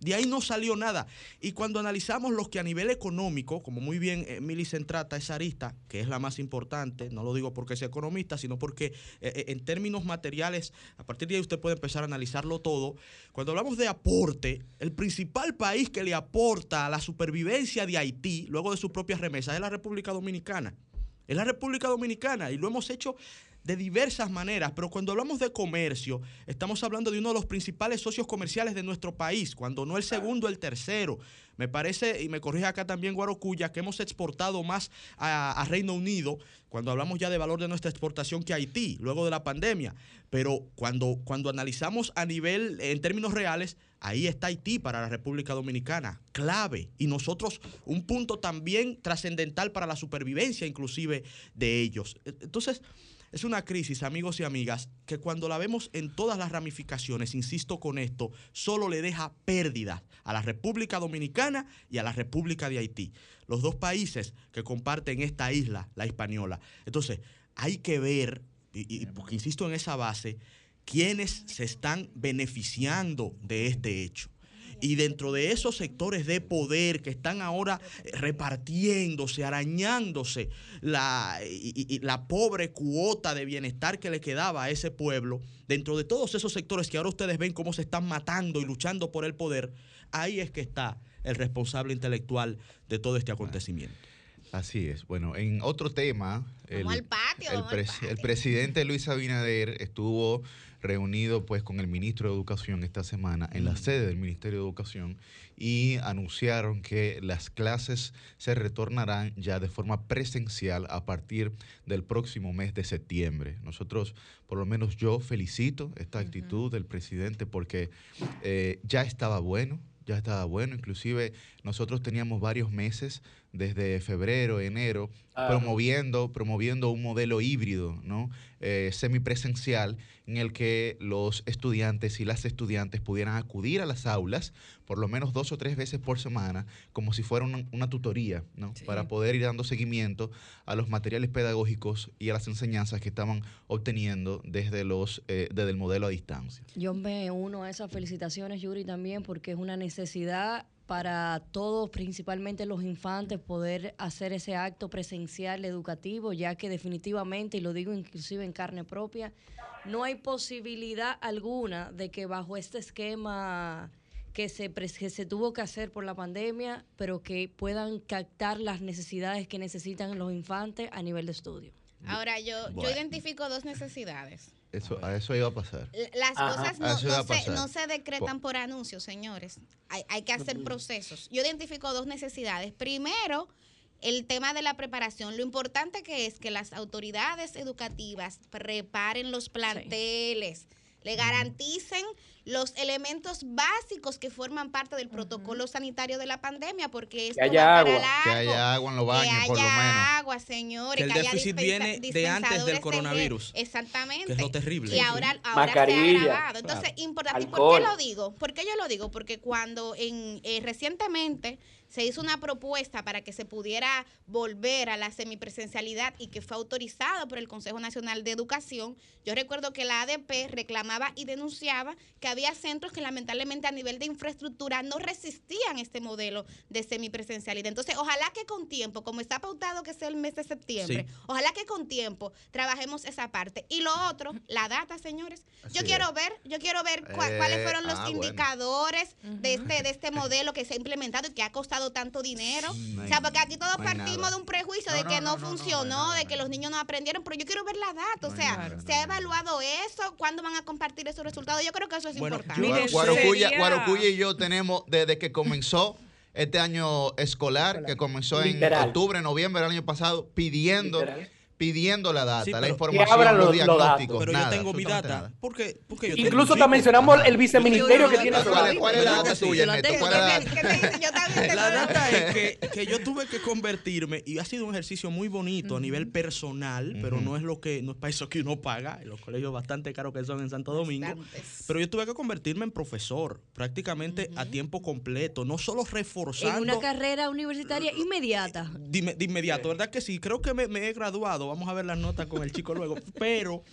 F: De ahí no salió nada. Y cuando analizamos los que a nivel económico, como muy bien eh, trata esa arista, que es la más importante, no lo digo porque sea economista, sino porque eh, eh, en términos materiales, a partir de ahí usted puede empezar a analizarlo todo. Cuando hablamos de aporte, el principal país que le aporta a la supervivencia de Haití, luego de sus propias remesas, es la República Dominicana. Es la República Dominicana y lo hemos hecho de diversas maneras, pero cuando hablamos de comercio, estamos hablando de uno de los principales socios comerciales de nuestro país, cuando no el segundo, el tercero. Me parece, y me corrige acá también Guarocuya, que hemos exportado más a, Reino Unido, cuando hablamos ya de valor de nuestra exportación que Haití, luego de la pandemia. Pero cuando, cuando analizamos a nivel, en términos reales, ahí está Haití para la República Dominicana, clave. Y nosotros, un punto también trascendental para la supervivencia inclusive de ellos. Entonces, es una crisis, amigos y amigas, que cuando la vemos en todas las ramificaciones, insisto con esto, solo le deja pérdidas a la República Dominicana y a la República de Haití, los dos países que comparten esta isla, la española. Entonces, hay que ver, y, porque insisto en esa base, quiénes se están beneficiando de este hecho. Y dentro de esos sectores de poder que están ahora repartiéndose, arañándose la, la pobre cuota de bienestar que le quedaba a ese pueblo, dentro de todos esos sectores que ahora ustedes ven cómo se están matando y luchando por el poder, ahí es que está el responsable intelectual de todo este acontecimiento.
A: Así es. Bueno, en otro tema,
B: el, patio,
A: el, presidente Luis Abinader estuvo reunido pues con el ministro de Educación esta semana en la sede del Ministerio de Educación y anunciaron que las clases se retornarán ya de forma presencial a partir del próximo mes de septiembre. Nosotros, por lo menos yo felicito esta actitud del presidente porque eh, ya estaba bueno, ya estaba bueno, inclusive nosotros teníamos varios meses desde febrero, enero, promoviendo, promoviendo un modelo híbrido, ¿no? Eh, semipresencial, en el que los estudiantes y las estudiantes pudieran acudir a las aulas por lo menos dos o tres veces por semana, como si fuera una, tutoría, ¿no? Para poder ir dando seguimiento a los materiales pedagógicos y a las enseñanzas que estaban obteniendo desde, los, eh, desde el modelo a distancia.
D: Yo me uno a esas felicitaciones, Yuri, también, porque es una necesidad para todos, principalmente los infantes, poder hacer ese acto presencial educativo, ya que definitivamente, y lo digo inclusive en carne propia, no hay posibilidad alguna de que bajo este esquema que se, que se tuvo que hacer por la pandemia, pero que puedan captar las necesidades que necesitan los infantes a nivel de estudio.
B: Ahora, yo, yo identifico dos necesidades.
A: Eso, a eso iba a pasar.
B: Las cosas no, se, decretan por, anuncios, señores. Hay, hay que hacer procesos. Yo identifico dos necesidades. Primero, el tema de la preparación. Lo importante que es que las autoridades educativas preparen los planteles le garanticen los elementos básicos que forman parte del protocolo sanitario de la pandemia, porque esto
A: que haya agua, que haya agua en los baños,
B: que
A: por lo menos.
B: agua, señores.
F: Que el déficit viene de antes del coronavirus.
B: Exactamente.
F: Que es lo terrible.
B: Y ahora, ahora se ha agravado. Entonces, importante. ¿Y por qué lo digo? ¿Por qué yo lo digo? Porque cuando en eh, recientemente se hizo una propuesta para que se pudiera volver a la semipresencialidad y que fue autorizado por el Consejo Nacional de Educación. Yo recuerdo que la ADP reclamaba y denunciaba que había centros que lamentablemente a nivel de infraestructura no resistían este modelo de semipresencialidad. Entonces, ojalá que con tiempo, como está pautado que sea el mes de septiembre, ojalá que con tiempo trabajemos esa parte. Y lo otro, la data, señores. yo quiero ver, yo quiero ver cuáles eh, fueron los ah, indicadores de este de este modelo que se ha implementado y que ha costado tanto dinero. o sea, porque aquí todos partimos de un prejuicio de que no, funcionó, de que los niños no aprendieron, pero yo quiero ver la data. O sea, ¿se ha evaluado eso? ¿Cuándo van a compartir esos resultados? Yo creo que eso es importante.
A: Guarocuya, y yo tenemos desde que comenzó este año escolar, que comenzó en octubre, noviembre del año pasado, pidiendo pidiendo la data, la información, los, diagnósticos.
F: Pero yo tengo mi data. Porque, porque yo
C: Incluso te mencionamos el viceministerio que tiene
A: ¿Cuál, ¿Cuál es la data tuya,
F: La data es que, que, yo tuve que convertirme y ha sido un ejercicio muy bonito a nivel personal, pero no es lo que no es para eso que uno paga. En los colegios bastante caros que son en Santo Domingo. Pero yo tuve que convertirme en profesor prácticamente a tiempo completo, no solo reforzando.
D: En una carrera universitaria inmediata.
F: De, inmediato, ¿verdad que sí? Creo que me, me he graduado vamos a ver las notas con el chico luego. Pero,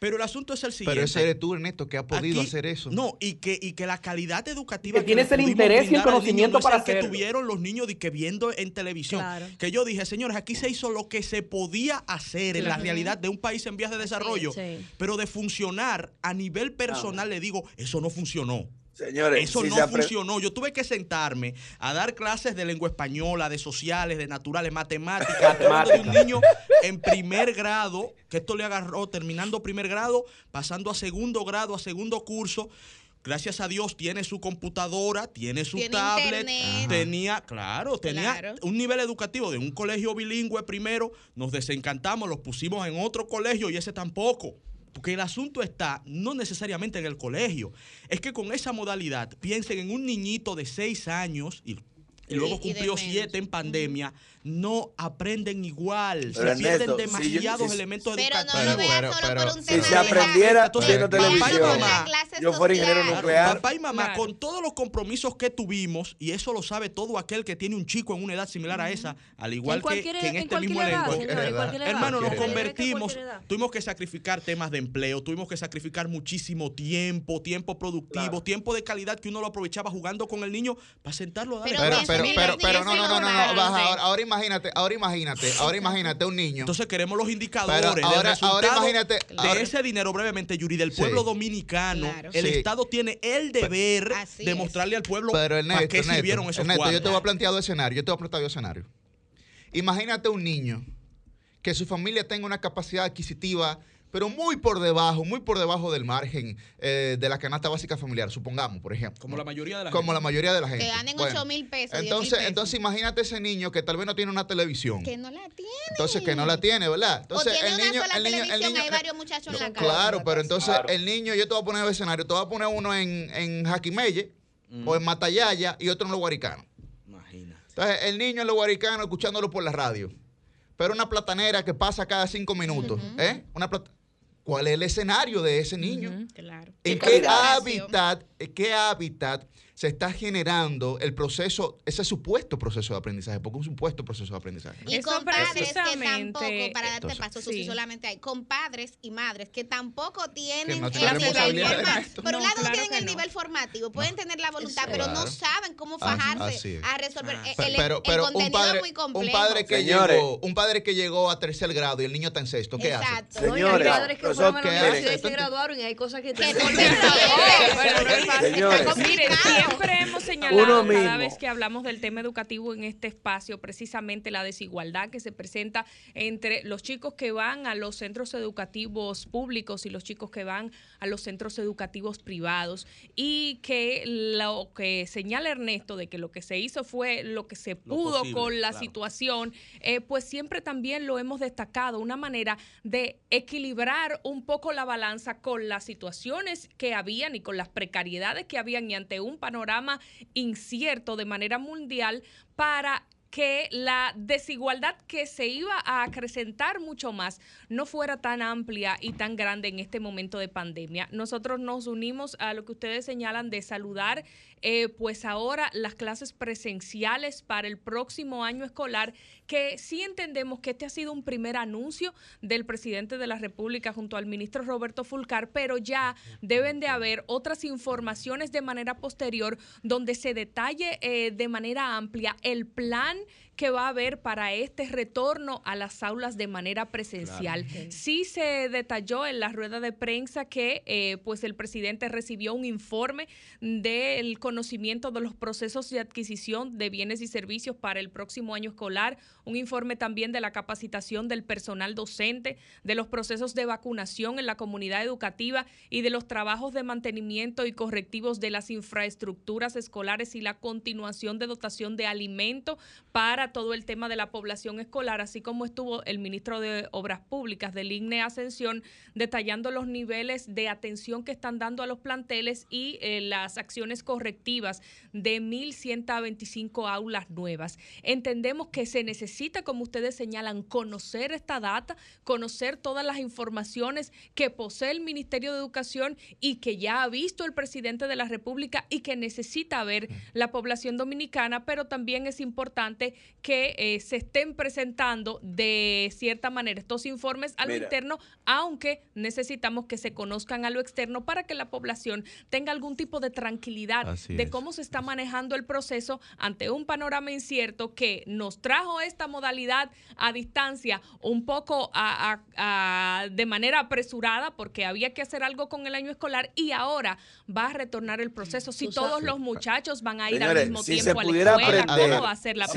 F: pero el asunto es el siguiente.
A: Pero ese eres tú, Ernesto, que ha podido hacer eso.
F: No, y que, y que la calidad educativa.
C: Que, tienes el interés y el conocimiento para
F: que tuvieron los niños de que viendo en televisión. Que yo dije, señores, aquí se hizo lo que se podía hacer en la realidad de un país en vías de desarrollo. Pero de funcionar a nivel personal, le digo, eso no funcionó.
H: Señores,
F: eso no funcionó. Yo tuve que sentarme a dar clases de lengua española, de sociales, de naturales, matemáticas, de un niño en primer grado, que esto le agarró terminando primer grado, pasando a segundo grado, a segundo curso. Gracias a Dios tiene su computadora, tiene su tablet, tenía, claro, tenía un nivel educativo de un colegio bilingüe primero, nos desencantamos, los pusimos en otro colegio y ese tampoco. Porque el asunto está no necesariamente en el colegio. Es que con esa modalidad, piensen en un niñito de seis años, y y luego cumplió siete en pandemia, no aprenden igual. se pierden demasiados elementos educativos.
H: pero, pero, si se aprendiera viendo televisión, yo fuera ingeniero nuclear.
F: Papá y mamá, con todos los compromisos que tuvimos, y eso lo sabe todo aquel que tiene un chico en una edad similar a esa, al igual que, en este mismo elenco. Hermano, nos convertimos, tuvimos que sacrificar temas de empleo, tuvimos que sacrificar muchísimo tiempo, tiempo productivo, tiempo de calidad que uno lo aprovechaba jugando con el niño para sentarlo a
A: dar pero, pero, pero, no, no, no, no, no, ahora, ahora, imagínate, ahora imagínate, ahora imagínate un niño.
F: Entonces queremos los indicadores. Ahora, ahora imagínate de ese dinero brevemente, Yuri, del pueblo dominicano. El Estado tiene el deber de mostrarle al pueblo
A: pero Ernesto, para qué sirvieron esos Ernesto, Yo te voy a plantear dos escenarios, yo te voy a plantear dos escenarios. Imagínate un niño que su familia tenga una capacidad adquisitiva pero muy por debajo, muy por debajo del margen eh, de la canasta básica familiar, supongamos, por ejemplo.
F: Como la mayoría de la
A: Como la mayoría de la gente.
B: Que ganen 8 mil pesos.
A: Entonces, entonces imagínate ese niño que tal vez no tiene una televisión.
B: Que no la tiene.
A: Entonces, que no la tiene, ¿verdad? Entonces,
B: o tiene
A: el
B: niño,
A: una sola
B: el niño, el niño, hay varios muchachos en la casa.
A: Claro, pero entonces el niño, yo te voy a poner el escenario, te voy a poner uno en, en Jaquimelle o en Matayaya y otro en Los Guaricanos. Imagina. Entonces, el niño en Los Guaricanos escuchándolo por la radio. Pero una platanera que pasa cada cinco minutos, ¿eh? Una platanera cuál es el escenario de ese niño. claro. ¿En qué hábitat, qué hábitat se está generando el proceso, ese supuesto proceso de aprendizaje, porque es un supuesto proceso de aprendizaje.
B: Y compadres que tampoco, para darte paso, sí. solamente hay compadres y madres que tampoco tienen el nivel formativo. Por un lado no, tienen el nivel formativo, pueden tener la voluntad, pero no saben cómo fajarse a resolver ah. el, pero, pero, contenido un padre, muy complejo.
A: Un padre, que llegó, un padre que llegó a tercer grado y el niño está en sexto, ¿qué
D: Exacto.
A: hace?
D: Señores, hay padres que fueron a la universidad y se graduaron y hay cosas que... que
E: no siempre hemos señalado cada vez que hablamos del tema educativo en este espacio, precisamente la desigualdad que se presenta entre los chicos que van a los centros educativos públicos y los chicos que van a los centros educativos privados. Y que lo que señala Ernesto de que lo que se hizo fue lo que se pudo con la situación, eh, pues siempre también lo hemos destacado, una manera de equilibrar un poco la balanza con las situaciones que habían y con las precariedades que habían y ante un panorama incierto de manera mundial para que la desigualdad que se iba a acrecentar mucho más no fuera tan amplia y tan grande en este momento de pandemia. Nosotros nos unimos a lo que ustedes señalan de saludar eh, pues ahora las clases presenciales para el próximo año escolar, que sí entendemos que este ha sido un primer anuncio del presidente de la República junto al ministro Roberto Fulcar, pero ya deben de haber otras informaciones de manera posterior donde se detalle eh, de manera amplia el plan que va a haber para este retorno a las aulas de manera presencial. Sí se detalló en la rueda de prensa que eh, pues el presidente recibió un informe del conocimiento de los procesos de adquisición de bienes y servicios para el próximo año escolar, un informe también de la capacitación del personal docente, de los procesos de vacunación en la comunidad educativa y de los trabajos de mantenimiento y correctivos de las infraestructuras escolares y la continuación de dotación de alimento para todo el tema de la población escolar, así como estuvo el ministro de Obras Públicas del INE Ascensión detallando los niveles de atención que están dando a los planteles y eh, las acciones correctivas de 1.125 aulas nuevas. Entendemos que se necesita, como ustedes señalan, conocer esta data, conocer todas las informaciones que posee el Ministerio de Educación y que ya ha visto el presidente de la República y que necesita ver la población dominicana, pero también es importante que eh, se estén presentando de cierta manera estos informes a lo interno, aunque necesitamos que se conozcan a lo externo para que la población tenga algún tipo de tranquilidad de cómo se está manejando el proceso ante un panorama incierto que nos trajo esta modalidad a distancia un poco de manera apresurada porque había que hacer algo con el año escolar y ahora va a retornar el proceso. Si todos los muchachos van a ir al mismo tiempo a la escuela, ¿cómo va a ser la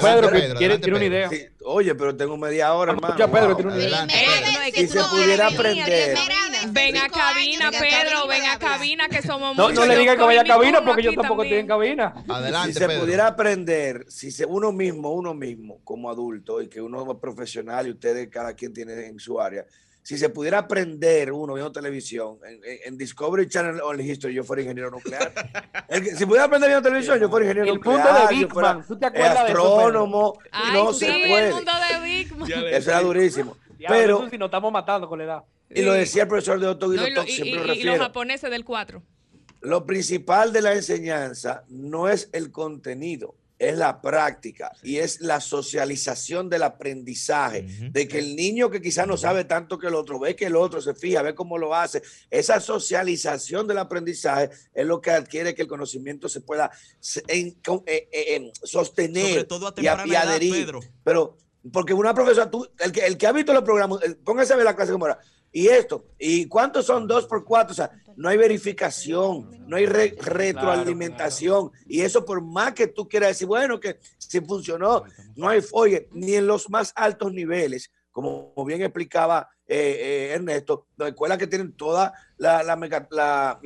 C: Pedro, que quiere, tiene una idea.
H: oye, pero tengo media hora, hermano.
C: Pedro, tiene una idea.
H: Si se pudiera aprender.
E: Ven a cabina, Pedro, ven a cabina, que somos
C: muchos. No, le digan que vaya a cabina, porque yo tampoco estoy en cabina.
H: Adelante, Si se pudiera aprender, si se, uno mismo, uno mismo, como adulto, y que uno es profesional y ustedes, cada quien tiene en su área, si se pudiera aprender uno viendo televisión, en, Discovery Channel o en History, yo fuera ingeniero nuclear. si pudiera aprender viendo televisión, yo fuera ingeniero nuclear. El punto de Big Man, ¿tú te acuerdas astrónomo, de eso? no se puede. El mundo de Big Man. Eso era durísimo. pero
C: si nos estamos matando con la edad.
H: Y lo decía el profesor de Otto
E: no, y, y, y los japoneses del 4.
H: Lo principal de la enseñanza no es el contenido, es la práctica y es la socialización del aprendizaje, de que el niño que quizás no sabe tanto que el otro, ve que el otro se fija, ve cómo lo hace. Esa socialización del aprendizaje es lo que adquiere que el conocimiento se pueda eh, eh, sostener y, adherir. Pero porque una profesora, tú, el que, el que ha visto los programas, póngase a ver la clase como era y esto, ¿y cuántos son dos por cuatro? O sea, no hay verificación, no hay retroalimentación. Y eso por más que tú quieras decir, bueno, que si funcionó, no hay, oye, ni en los más altos niveles, como bien explicaba eh, eh, Ernesto, las escuelas que tienen toda la, la,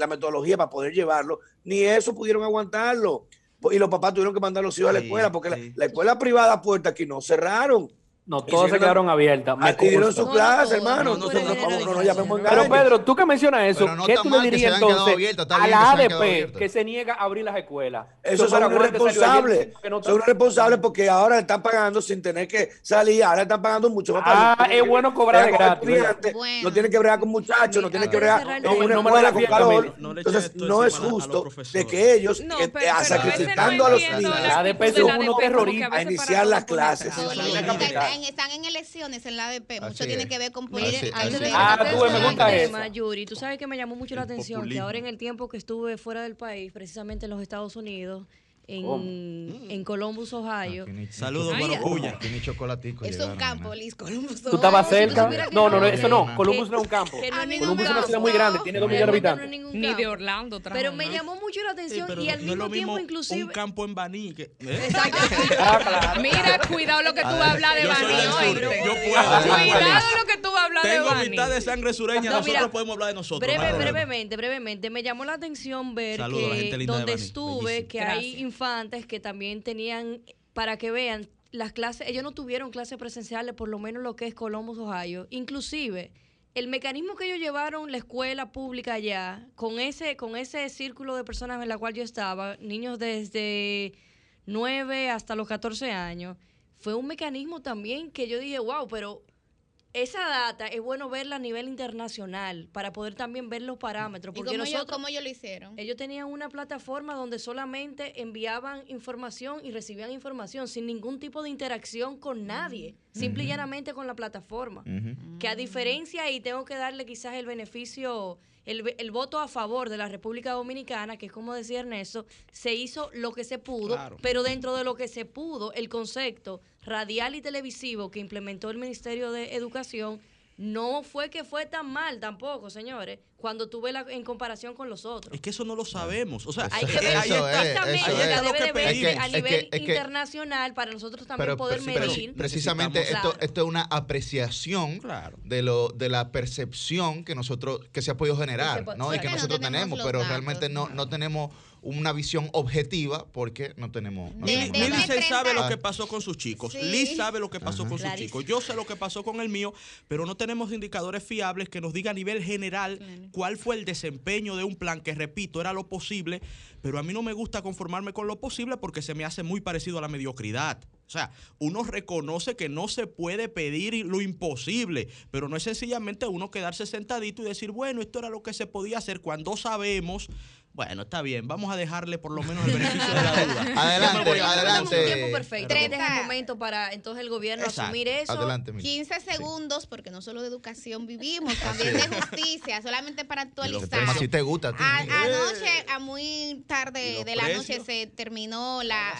H: metodología para poder llevarlo, ni eso pudieron aguantarlo. Y los papás tuvieron que mandar a los hijos a la escuela, porque la, la, escuela privada puerta aquí no cerraron.
C: No, todas se quedaron abiertas.
H: Adquirieron su clase, hermano. No, no,
C: llamemos Pero Pedro, tú que mencionas eso, ¿qué tú le dirías entonces a la ADP que se niega a abrir las escuelas?
H: Eso son irresponsables. Son irresponsables porque ahora están pagando sin tener que salir. Ahora están pagando mucho más.
C: Ah, es bueno cobrar de gratis.
H: No tienen que bregar con muchachos, no tienen que bregar con una escuela con calor. Entonces, no es justo de que ellos, sacrificando a los niños, a iniciar las clases
B: están en elecciones en la ADP. Mucho tiene que ver con política.
D: Ah, tú me gusta eso. Yuri, tú sabes que me llamó mucho la atención que ahora en el tiempo que estuve fuera del país, precisamente en los Estados Unidos, en, en, Columbus, Ohio.
F: Saludos, Maracuya.
B: Tiene chocolatico. Es un campo, Liz, Columbus,
C: ¿Tú estabas cerca? No, no, no, eso no. Columbus no es un campo. Columbus es una ciudad muy grande, tiene dos millones de habitantes.
E: Ni de Orlando.
D: Pero me llamó mucho la atención y al mismo tiempo, inclusive.
F: Un campo en Baní. ¿eh?
E: Exacto. Ah, Mira, cuidado lo que tú vas a hablar de Baní hoy.
F: Yo puedo. Cuidado lo que tú vas a hablar de Baní. Tengo mitad de sangre sureña, nosotros podemos hablar de nosotros.
D: Brevemente, brevemente. Me llamó la atención ver que donde estuve, que hay infantes que también tenían, para que vean, las clases, ellos no tuvieron clases presenciales, por lo menos lo que es Columbus, Ohio. Inclusive, el mecanismo que ellos llevaron la escuela pública allá, con ese, con ese círculo de personas en la cual yo estaba, niños desde 9 hasta los 14 años, fue un mecanismo también que yo dije, wow, pero esa data es bueno verla a nivel internacional para poder también ver los parámetros. Porque
B: ¿Y cómo, nosotros, cómo ellos lo hicieron?
D: Ellos tenían una plataforma donde solamente enviaban información y recibían información sin ningún tipo de interacción con nadie, simple y llanamente con la plataforma. Que a diferencia, y tengo que darle quizás el beneficio el, el, voto a favor de la República Dominicana, que es como decía Ernesto, se hizo lo que se pudo, pero dentro de lo que se pudo, el concepto radial y televisivo que implementó el Ministerio de Educación no fue que fue tan mal tampoco, señores, cuando tuve la en comparación con los otros.
F: Es que eso no lo sabemos. O sea,
D: hay que ver exactamente, debe de verse a nivel internacional para nosotros también poder medir.
A: precisamente esto, esto es una apreciación de lo de la percepción que nosotros que se ha podido generar, ¿no? y que nosotros tenemos, pero realmente no, no tenemos una visión objetiva porque no tenemos... No
F: sabe lo que pasó con sus chicos. Liz sabe lo que pasó con sus chicos. Yo sé lo que pasó con el mío, pero no tenemos indicadores fiables que nos diga a nivel general cuál fue el desempeño de un plan que, repito, era lo posible, pero a mí no me gusta conformarme con lo posible porque se me hace muy parecido a la mediocridad. O sea, uno reconoce que no se puede pedir lo imposible, pero no es sencillamente uno quedarse sentadito y decir, bueno, esto era lo que se podía hacer cuando sabemos bueno, está bien, vamos a dejarle por lo menos el beneficio de la duda.
A: adelante, adelante.
D: Un tiempo perfecto. Este es el momento para entonces el gobierno asumir eso.
A: Adelante,
B: 15 segundos, porque no solo de educación vivimos, también de justicia, solamente para actualizar.
A: Si te gusta.
B: anoche, a muy tarde de la noche, se terminó la,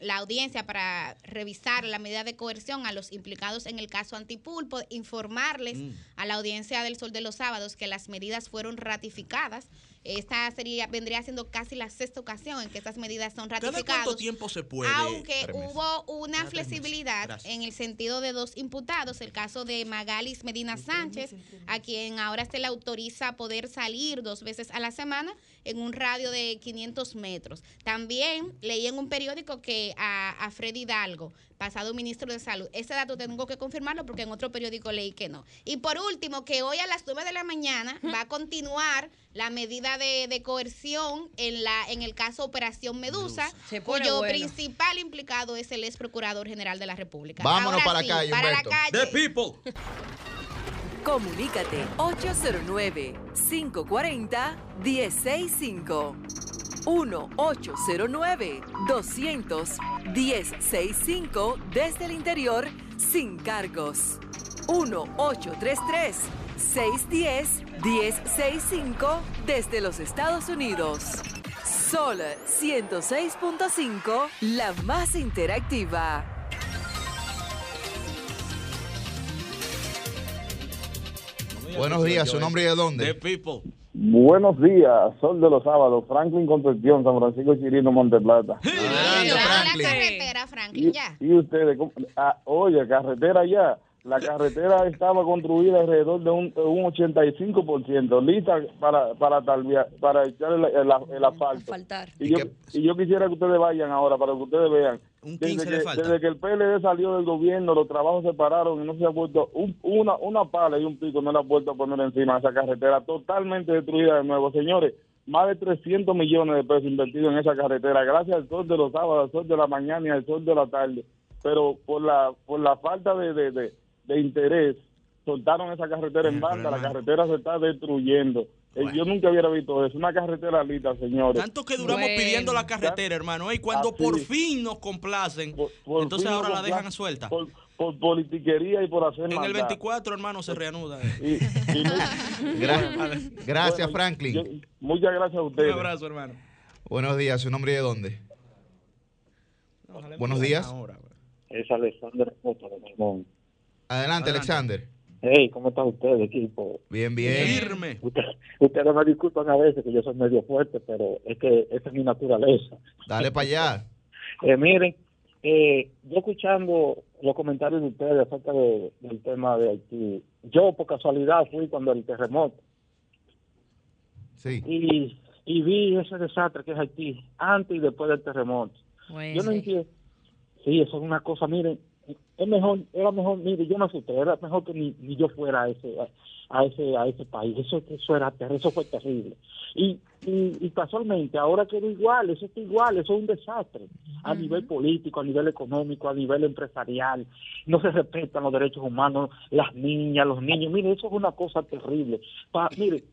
B: la, audiencia para revisar la medida de coerción a los implicados en el caso Antipulpo, informarles mm. a la audiencia del Sol de los Sábados que las medidas fueron ratificadas Esta sería vendría siendo casi la sexta ocasión en que estas medidas son ratificadas.
F: ¿Cuánto tiempo se puede?
B: Aunque hubo una flexibilidad en el sentido de dos imputados, el caso de Magalis Medina Sánchez, a quien ahora se le autoriza a poder salir dos veces a la semana en un radio de 500 metros. También leí en un periódico que a, a Freddy Hidalgo, pasado ministro de Salud, ese dato tengo que confirmarlo porque en otro periódico leí que no. Y por último, que hoy a las 9 de la mañana va a continuar la medida de, coerción en la en el caso Operación Medusa, cuyo principal implicado es el ex procurador general de la República.
A: Vámonos para, la calle,
B: para la calle.
F: The people.
G: Comunícate 809 540 165 1-809-200-1065 desde el interior sin cargos. 1-833-610-1065 desde los Estados Unidos. Sol 106.5, la más interactiva.
A: Buenos días, ¿su nombre y de dónde?
F: The People.
I: Buenos días, Sol de los Sábados, Franklin Concepción, San Francisco Chirino, Monteplata.
B: Adelante, Franklin. La carretera, Franklin, ya.
I: Y, ustedes, ah, oye, carretera ya. La carretera estaba construida alrededor de un, un 85%, lista para para para echar el, el, asfalto. Y yo, y yo quisiera que ustedes vayan ahora para que ustedes vean desde, que, desde que el PLD salió del gobierno, los trabajos se pararon y no se ha puesto una, una pala y un pico, no le ha puesto a poner encima de esa carretera totalmente destruida de nuevo. Señores, más de 300 millones de pesos invertidos en esa carretera, gracias al sol de los sábados, al sol de la mañana y al sol de la tarde. Pero por la, por la falta de, de, de, interés, soltaron esa carretera en banda, la carretera se está destruyendo. Eh, yo nunca hubiera visto eso, una carretera lista, señores.
F: Tanto que duramos pidiendo la carretera, hermano, y cuando por fin nos complacen, entonces ahora la dejan suelta.
I: Por, politiquería y por hacer
F: En el 24, hermano, se reanuda.
A: gracias, Franklin.
I: muchas gracias a ustedes.
F: Un abrazo, hermano.
A: Buenos días, ¿su nombre y de dónde? Buenos días.
J: Es Alexander
A: Adelante, Alexander.
J: Hey, ¿cómo está usted, equipo?
A: Bien, bien.
F: Firme.
J: ustedes me disculpan a veces que yo soy medio fuerte, pero es que esa es mi naturaleza.
A: Dale para allá.
J: eh, miren, eh, yo escuchando los comentarios de ustedes acerca del tema de Haití, yo por casualidad fui cuando el terremoto.
A: Sí.
J: Y, y vi ese desastre que es Haití, antes y después del terremoto. yo no entiendo. Sí, eso es una cosa, miren, es mejor, era mejor, mire, yo me asusté, era mejor que ni, ni yo fuera a ese, a, ese, a ese país, eso, eso era eso fue terrible. Y, y, casualmente, ahora quedó igual, eso está igual, eso es un desastre, a nivel político, a nivel económico, a nivel empresarial, no se respetan los derechos humanos, las niñas, los niños, mire, eso es una cosa terrible. Pa, mire,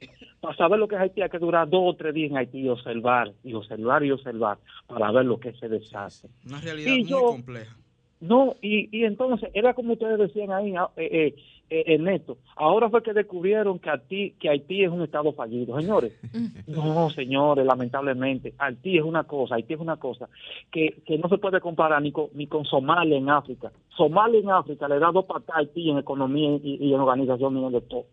J: para saber lo que es Haití hay que durar dos o tres días en Haití y observar, y observar y observar, para ver lo que es ese desastre.
F: Una realidad muy compleja
J: no, y, y entonces era como ustedes decían ahí, ah, eh, eh, eh, Ernesto, ahora fue que descubrieron que Haití, que Haití es un estado fallido, señores. no, señores, lamentablemente, Haití es una cosa, Haití es una cosa que, que no se puede comparar ni con, ni con Somalia en África. Somalia en África le da dos patas a Haití en economía y, en organización y en de todo.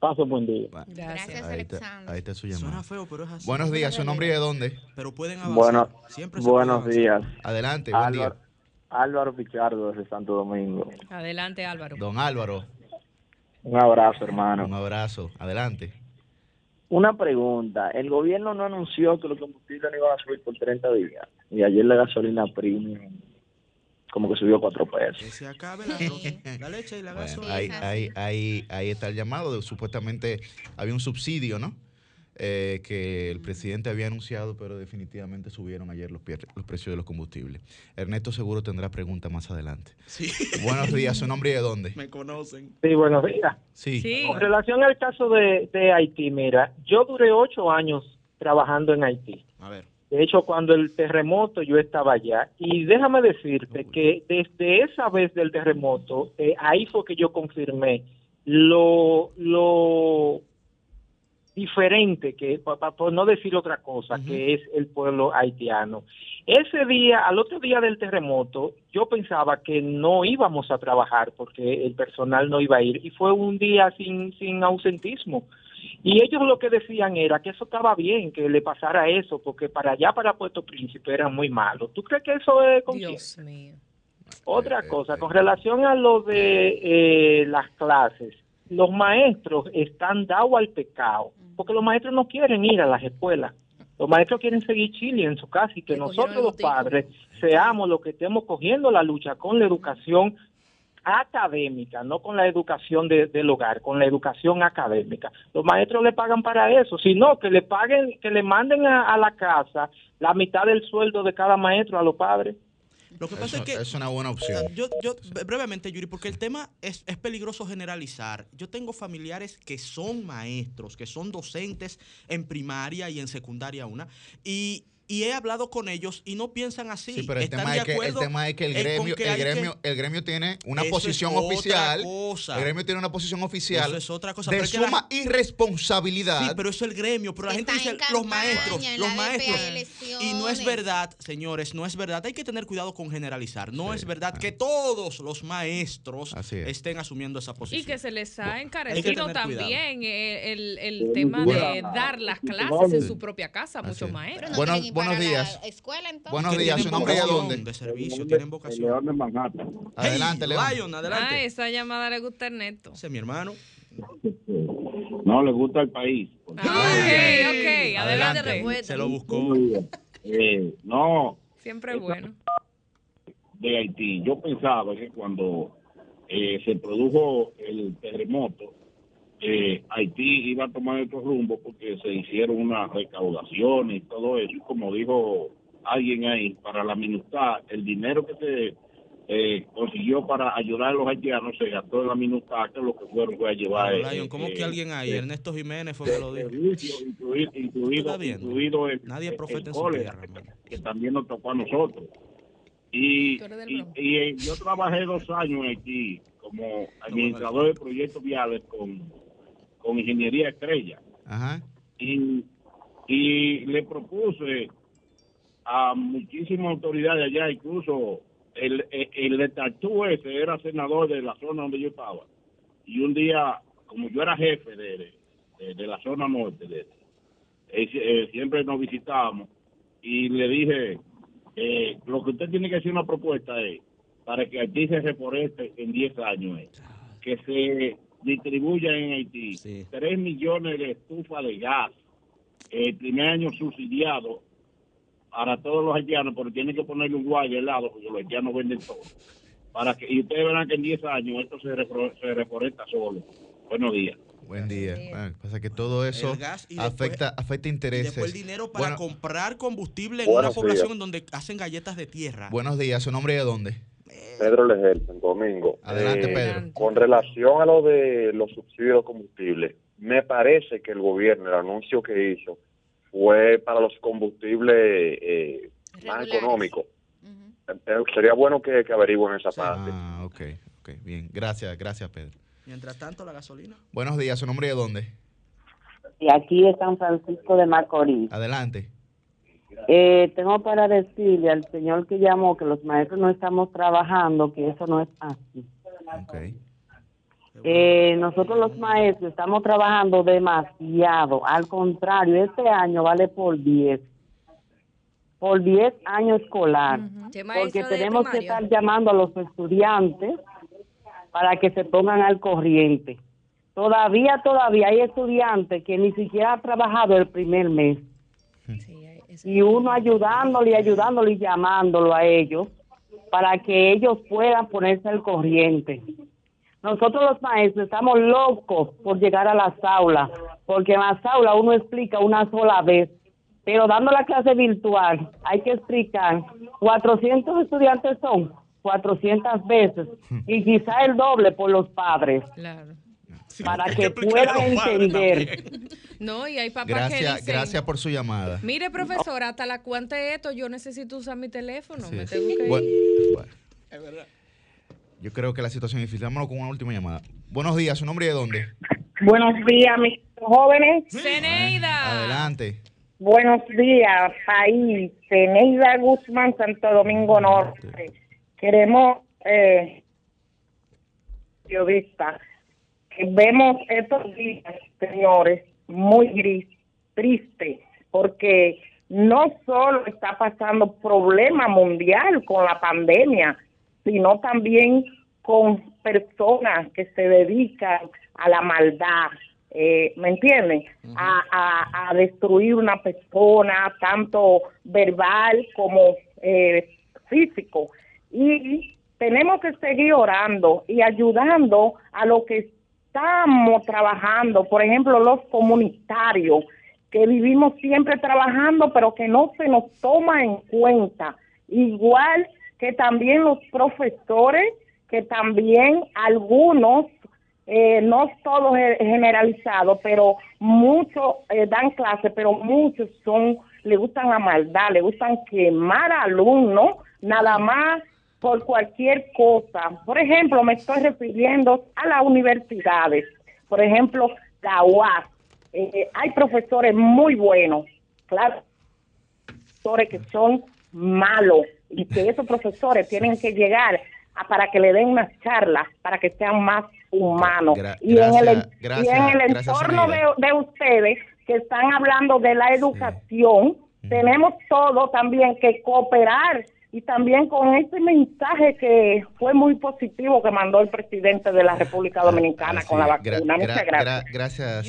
J: Pase buen día.
B: Gracias, Alexander.
A: Ahí está su llamada.
F: Suena feo, pero es así.
A: Buenos días, ¿su nombre y de dónde?
F: Pero pueden avanzar.
J: Bueno,
F: Siempre
J: buenos días.
A: Adelante, buen día.
J: Álvaro Pichardo desde Santo Domingo.
E: Adelante, Álvaro.
A: Don Álvaro.
J: Un abrazo, hermano.
A: Un abrazo. Adelante.
J: Una pregunta. El gobierno no anunció que los combustibles no iban a subir por 30 días. Y ayer la gasolina premium como que subió cuatro pesos.
F: Que se acabe la, leche y la gasolina.
A: Ahí, ahí, ahí, ahí está el llamado. supuestamente había un subsidio, ¿no? Eh, que el presidente había anunciado, pero definitivamente subieron ayer los, los precios de los combustibles. Ernesto seguro tendrá preguntas más adelante.
F: Sí.
A: Buenos días, ¿su nombre y de dónde?
F: Me conocen.
J: Sí, buenos días.
A: Sí.
J: Con relación al caso de, de Haití, mira, yo duré ocho años trabajando en Haití.
F: A ver.
J: De hecho, cuando el terremoto yo estaba allá. Y déjame decirte que desde esa vez del terremoto, eh, ahí fue que yo confirmé lo, lo diferente, que por no decir otra cosa, que es el pueblo haitiano. Ese día, al otro día del terremoto, yo pensaba que no íbamos a trabajar porque el personal no iba a ir y fue un día sin, sin ausentismo. Y ellos lo que decían era que eso estaba bien, que le pasara eso, porque para allá, para Puerto Príncipe, era muy malo. ¿Tú crees que eso es
E: Dios mío.
J: Otra eh, cosa, eh, con relación a lo de eh, las clases, los maestros están dados al pecado, porque los maestros no quieren ir a las escuelas. Los maestros quieren seguir Chile en su casa y que nosotros los padres seamos los que estemos cogiendo la lucha con la educación académica, no con la educación del hogar, con la educación académica. Los maestros le pagan para eso, sino que le paguen, que le manden a la casa la mitad del sueldo de cada maestro a los padres.
F: Lo que pasa es que.
A: Es una buena opción.
F: Yo, yo, brevemente, Yuri, porque el tema es, es peligroso generalizar. Yo tengo familiares que son maestros, que son docentes en primaria y en secundaria una. Y y he hablado con ellos y no piensan así.
A: Sí, pero el, tema es, que, el tema es que el gremio, el gremio, el gremio tiene una posición oficial. El gremio tiene una posición oficial.
F: Eso es otra cosa.
A: De suma irresponsabilidad.
F: Sí, pero eso es el gremio. Pero la gente dice los maestros, los maestros. Y no es verdad, señores, no es verdad. Hay que tener cuidado con generalizar. No es verdad que todos los maestros estén asumiendo esa posición.
E: Y que se les ha encarecido también el, el, tema de dar las clases en su propia casa a muchos maestros.
A: Bueno, buenos días.
B: Escuela, entonces.
A: Buenos días, ¿su nombre es dónde?
F: De servicio, tienen vocación.
A: Adelante, León.
F: adelante.
E: Ah, esa llamada le gusta Ernesto.
F: Ese es mi hermano.
K: No, le gusta el país.
E: Ah, ok, ok. Adelante,
F: adelante. Se lo buscó.
K: Eh, no.
E: Siempre es bueno.
K: De Haití. Yo pensaba que cuando eh, se produjo el terremoto, eh, Haití iba a tomar otro rumbo porque se hicieron unas recaudaciones y todo eso. Como dijo alguien ahí, para la minuta, el dinero que se eh, consiguió para ayudar a los haitianos se gastó en la minuta, que lo que fueron fue a llevar.
F: Ah, ¿Cómo que alguien ahí? Ernesto Jiménez fue que lo dijo.
K: Incluido, incluido, incluido el,
F: Nadie profeta en
K: su tierra, que también nos tocó a nosotros. Y, y, yo trabajé dos años aquí como administrador de proyectos viales con con Ingeniería Estrella. Y, y le propuse a muchísimas autoridades allá, incluso el, el, de ese era senador de la zona donde yo estaba. Y un día, como yo era jefe de, de, la zona norte, de, eh, siempre nos visitábamos y le dije, eh, lo que usted tiene que hacer una propuesta es, para que aquí se reporte en 10 años, que se distribuya en Haití 3 millones de estufas de gas el primer año subsidiado para todos los haitianos, pero tienen que ponerle un guay al lado porque los haitianos venden todo. Para que, y ustedes verán que en 10 años esto se, reforesta solo. Buenos días.
A: Buen día. pasa que todo eso afecta, afecta intereses.
F: Y después el dinero para comprar combustible en una población donde hacen galletas de tierra.
A: Buenos días. ¿Su nombre es de dónde?
L: Pedro Leger, Domingo.
A: Adelante, eh, Pedro.
L: Con relación a lo de los subsidios de combustible, me parece que el gobierno, el anuncio que hizo, fue para los combustibles eh, más económicos. Eh, sería bueno que, que averigüen esa parte.
A: Ah, ok, ok, bien. Gracias, gracias, Pedro.
F: Mientras tanto, la gasolina.
A: Buenos días, ¿su nombre de dónde?
M: Y aquí de San Francisco de Macorís.
A: Adelante.
M: Eh, tengo para decirle al señor que llamó que los maestros no estamos trabajando, que eso no es así. Eh, nosotros los maestros estamos trabajando demasiado. Al contrario, este año vale por 10. Por 10 años escolar. Porque tenemos que estar llamando a los estudiantes para que se pongan al corriente. Todavía, todavía hay estudiantes que ni siquiera han trabajado el primer mes. Sí y uno ayudándole y ayudándole y llamándolo a ellos para que ellos puedan ponerse al corriente. Nosotros los maestros estamos locos por llegar a las aulas, porque en las aulas uno explica una sola vez, pero dando la clase virtual hay que explicar, 400 estudiantes son 400 veces y quizá el doble por los padres. Para que puedan entender.
E: No, y hay papás
A: gracias,
E: que dicen,
A: Gracias por su llamada.
E: Mire, profesor, hasta la cuenta de esto yo necesito usar mi teléfono. me tengo que
A: bueno, Es verdad. Yo creo que la situación es difícil. Vámonos con una última llamada. Buenos días, ¿su nombre y de dónde?
N: Buenos días, mis jóvenes.
E: Ceneida.
A: Adelante.
N: Buenos días, país. Ceneida Guzmán, Santo Domingo Norte. Queremos, eh, periodistas, que vemos estos días, señores, muy gris, triste, porque no solo está pasando problema mundial con la pandemia, sino también con personas que se dedican a la maldad, eh, ¿me entienden? a, a, destruir una persona, tanto verbal como eh, físico. Y tenemos que seguir orando y ayudando a lo que estamos trabajando, por ejemplo, los comunitarios, que vivimos siempre trabajando, pero que no se nos toma en cuenta. Igual que también los profesores, que también algunos, eh, no todos generalizados, pero muchos eh, dan clase, pero muchos son, le gustan la maldad, le gustan quemar alumnos, nada más por cualquier cosa. Por ejemplo, me estoy refiriendo a las universidades. Por ejemplo, la UAS. Eh, hay profesores muy buenos, claro, profesores que son malos y que esos profesores tienen que llegar a, para que le den unas charlas para que sean más humanos. y, en el, en el entorno de, ustedes que están hablando de la educación, tenemos todo también que cooperar y también con este mensaje que fue muy positivo que mandó el presidente de la República Dominicana con la vacuna. Muchas gracias.
A: gracias,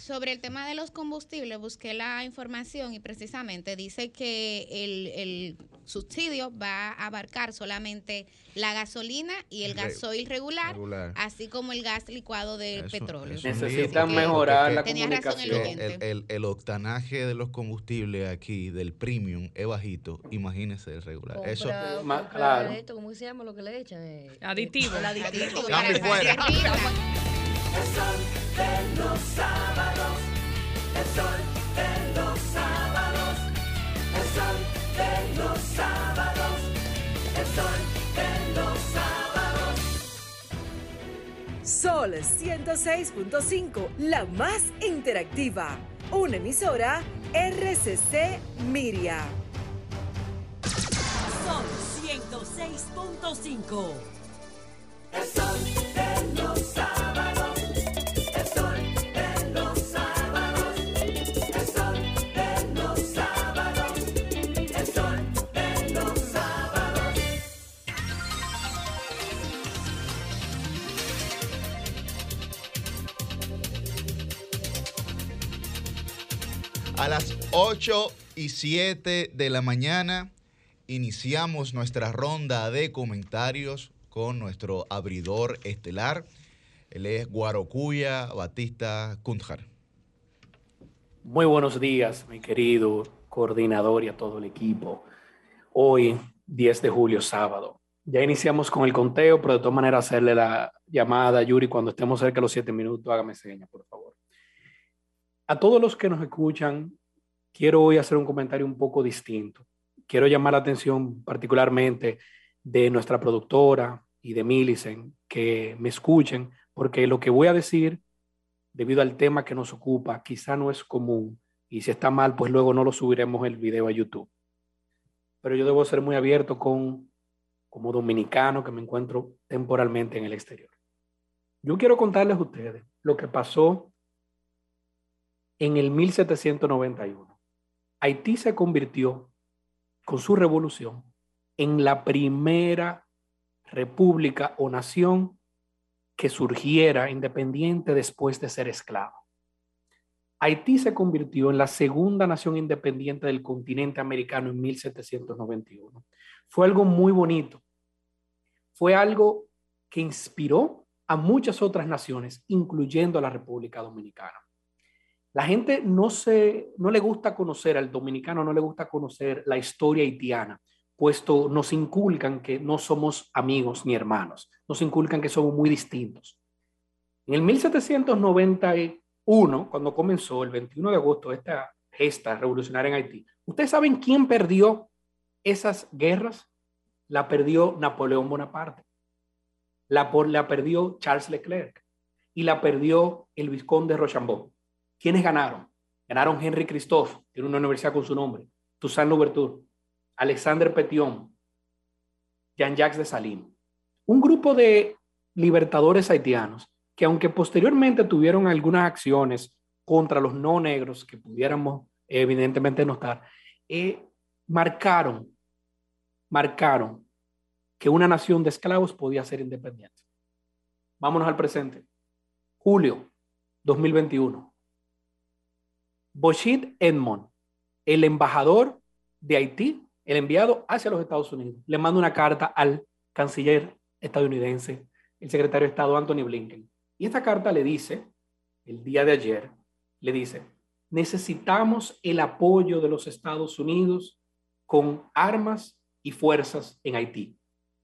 B: Sobre el tema de los combustibles, busqué la información y precisamente dice que el, el subsidio va a abarcar solamente la gasolina y el gasoil regular, así como el gas licuado de petróleo.
C: Necesitan mejorar la comunicación.
A: el, el, octanaje de los combustibles aquí, del premium, es bajito. Imagínese el regular. Eso,
D: más, claro. ¿Cómo se llama lo que le echan? Eh,
E: aditivo.
D: El aditivo.
A: Cambio fuera.
O: El sol de los sábados. El sol de los sábados. El sol de los sábados. El sol
G: Sol 106.5, la más interactiva. Una emisora RCC Miria.
O: Sol 106.5. El sol de los sábados.
A: A las 8 y 7 de la mañana iniciamos nuestra ronda de comentarios con nuestro abridor estelar. Él es Guarocuya Batista Kundjar.
C: Muy buenos días, mi querido coordinador y a todo el equipo. Hoy, 10 de julio, sábado. Ya iniciamos con el conteo, pero de todas maneras hacerle la llamada a Yuri cuando estemos cerca de los 7 minutos, hágame seña, por favor. A todos los que nos escuchan, quiero hoy hacer un comentario un poco distinto. Quiero llamar la atención particularmente de nuestra productora y de Millicent, que me escuchen, porque lo que voy a decir, debido al tema que nos ocupa, quizá no es común, y si está mal, pues luego no lo subiremos el video a YouTube. Pero yo debo ser muy abierto con, como dominicano que me encuentro temporalmente en el exterior. Yo quiero contarles a ustedes lo que pasó en el 1791. Haití se convirtió con su revolución en la primera república o nación que surgiera independiente después de ser esclavo. Haití se convirtió en la segunda nación independiente del continente americano en 1791. Fue algo muy bonito. Fue algo que inspiró a muchas otras naciones, incluyendo a la República Dominicana. La gente no, se, no le gusta conocer, al dominicano no le gusta conocer la historia haitiana, puesto nos inculcan que no somos amigos ni hermanos, nos inculcan que somos muy distintos. En el 1791, cuando comenzó el 21 de agosto esta gesta revolucionaria en Haití, ¿ustedes saben quién perdió esas guerras? La perdió Napoleón Bonaparte, la, la perdió Charles Leclerc y la perdió el vizconde Rochambeau. ¿Quiénes ganaron? Ganaron Henry Christophe, tiene una universidad con su nombre, Toussaint Louverture, Alexander Petion, Jean-Jacques de Salines. Un grupo de libertadores haitianos que aunque posteriormente tuvieron algunas acciones contra los no negros que pudiéramos evidentemente notar, eh, marcaron, marcaron que una nación de esclavos podía ser independiente. Vámonos al presente. Julio 2021. Boshit Edmond, el embajador de Haití, el enviado hacia los Estados Unidos, le manda una carta al canciller estadounidense, el secretario de Estado Anthony Blinken. Y esta carta le dice, el día de ayer, le dice, necesitamos el apoyo de los Estados Unidos con armas y fuerzas en Haití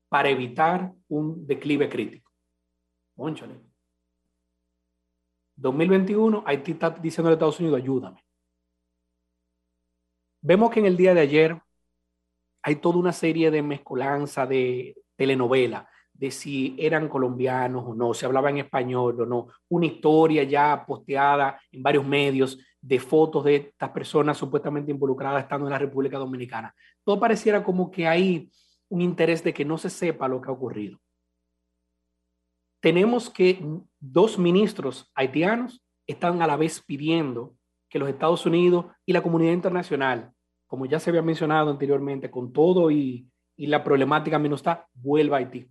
C: para evitar un declive crítico. 2021, Haití está diciendo a Estados Unidos, ayúdame. Vemos que en el día de ayer hay toda una serie de mezcolanza de telenovela, de si eran colombianos o no, si hablaban español o no, una historia ya posteada en varios medios de fotos de estas personas supuestamente involucradas estando en la República Dominicana. Todo pareciera como que hay un interés de que no se sepa lo que ha ocurrido. Tenemos que dos ministros haitianos están a la vez pidiendo que los Estados Unidos y la comunidad internacional, como ya se había mencionado anteriormente, con todo y, la problemática está, vuelva a Haití.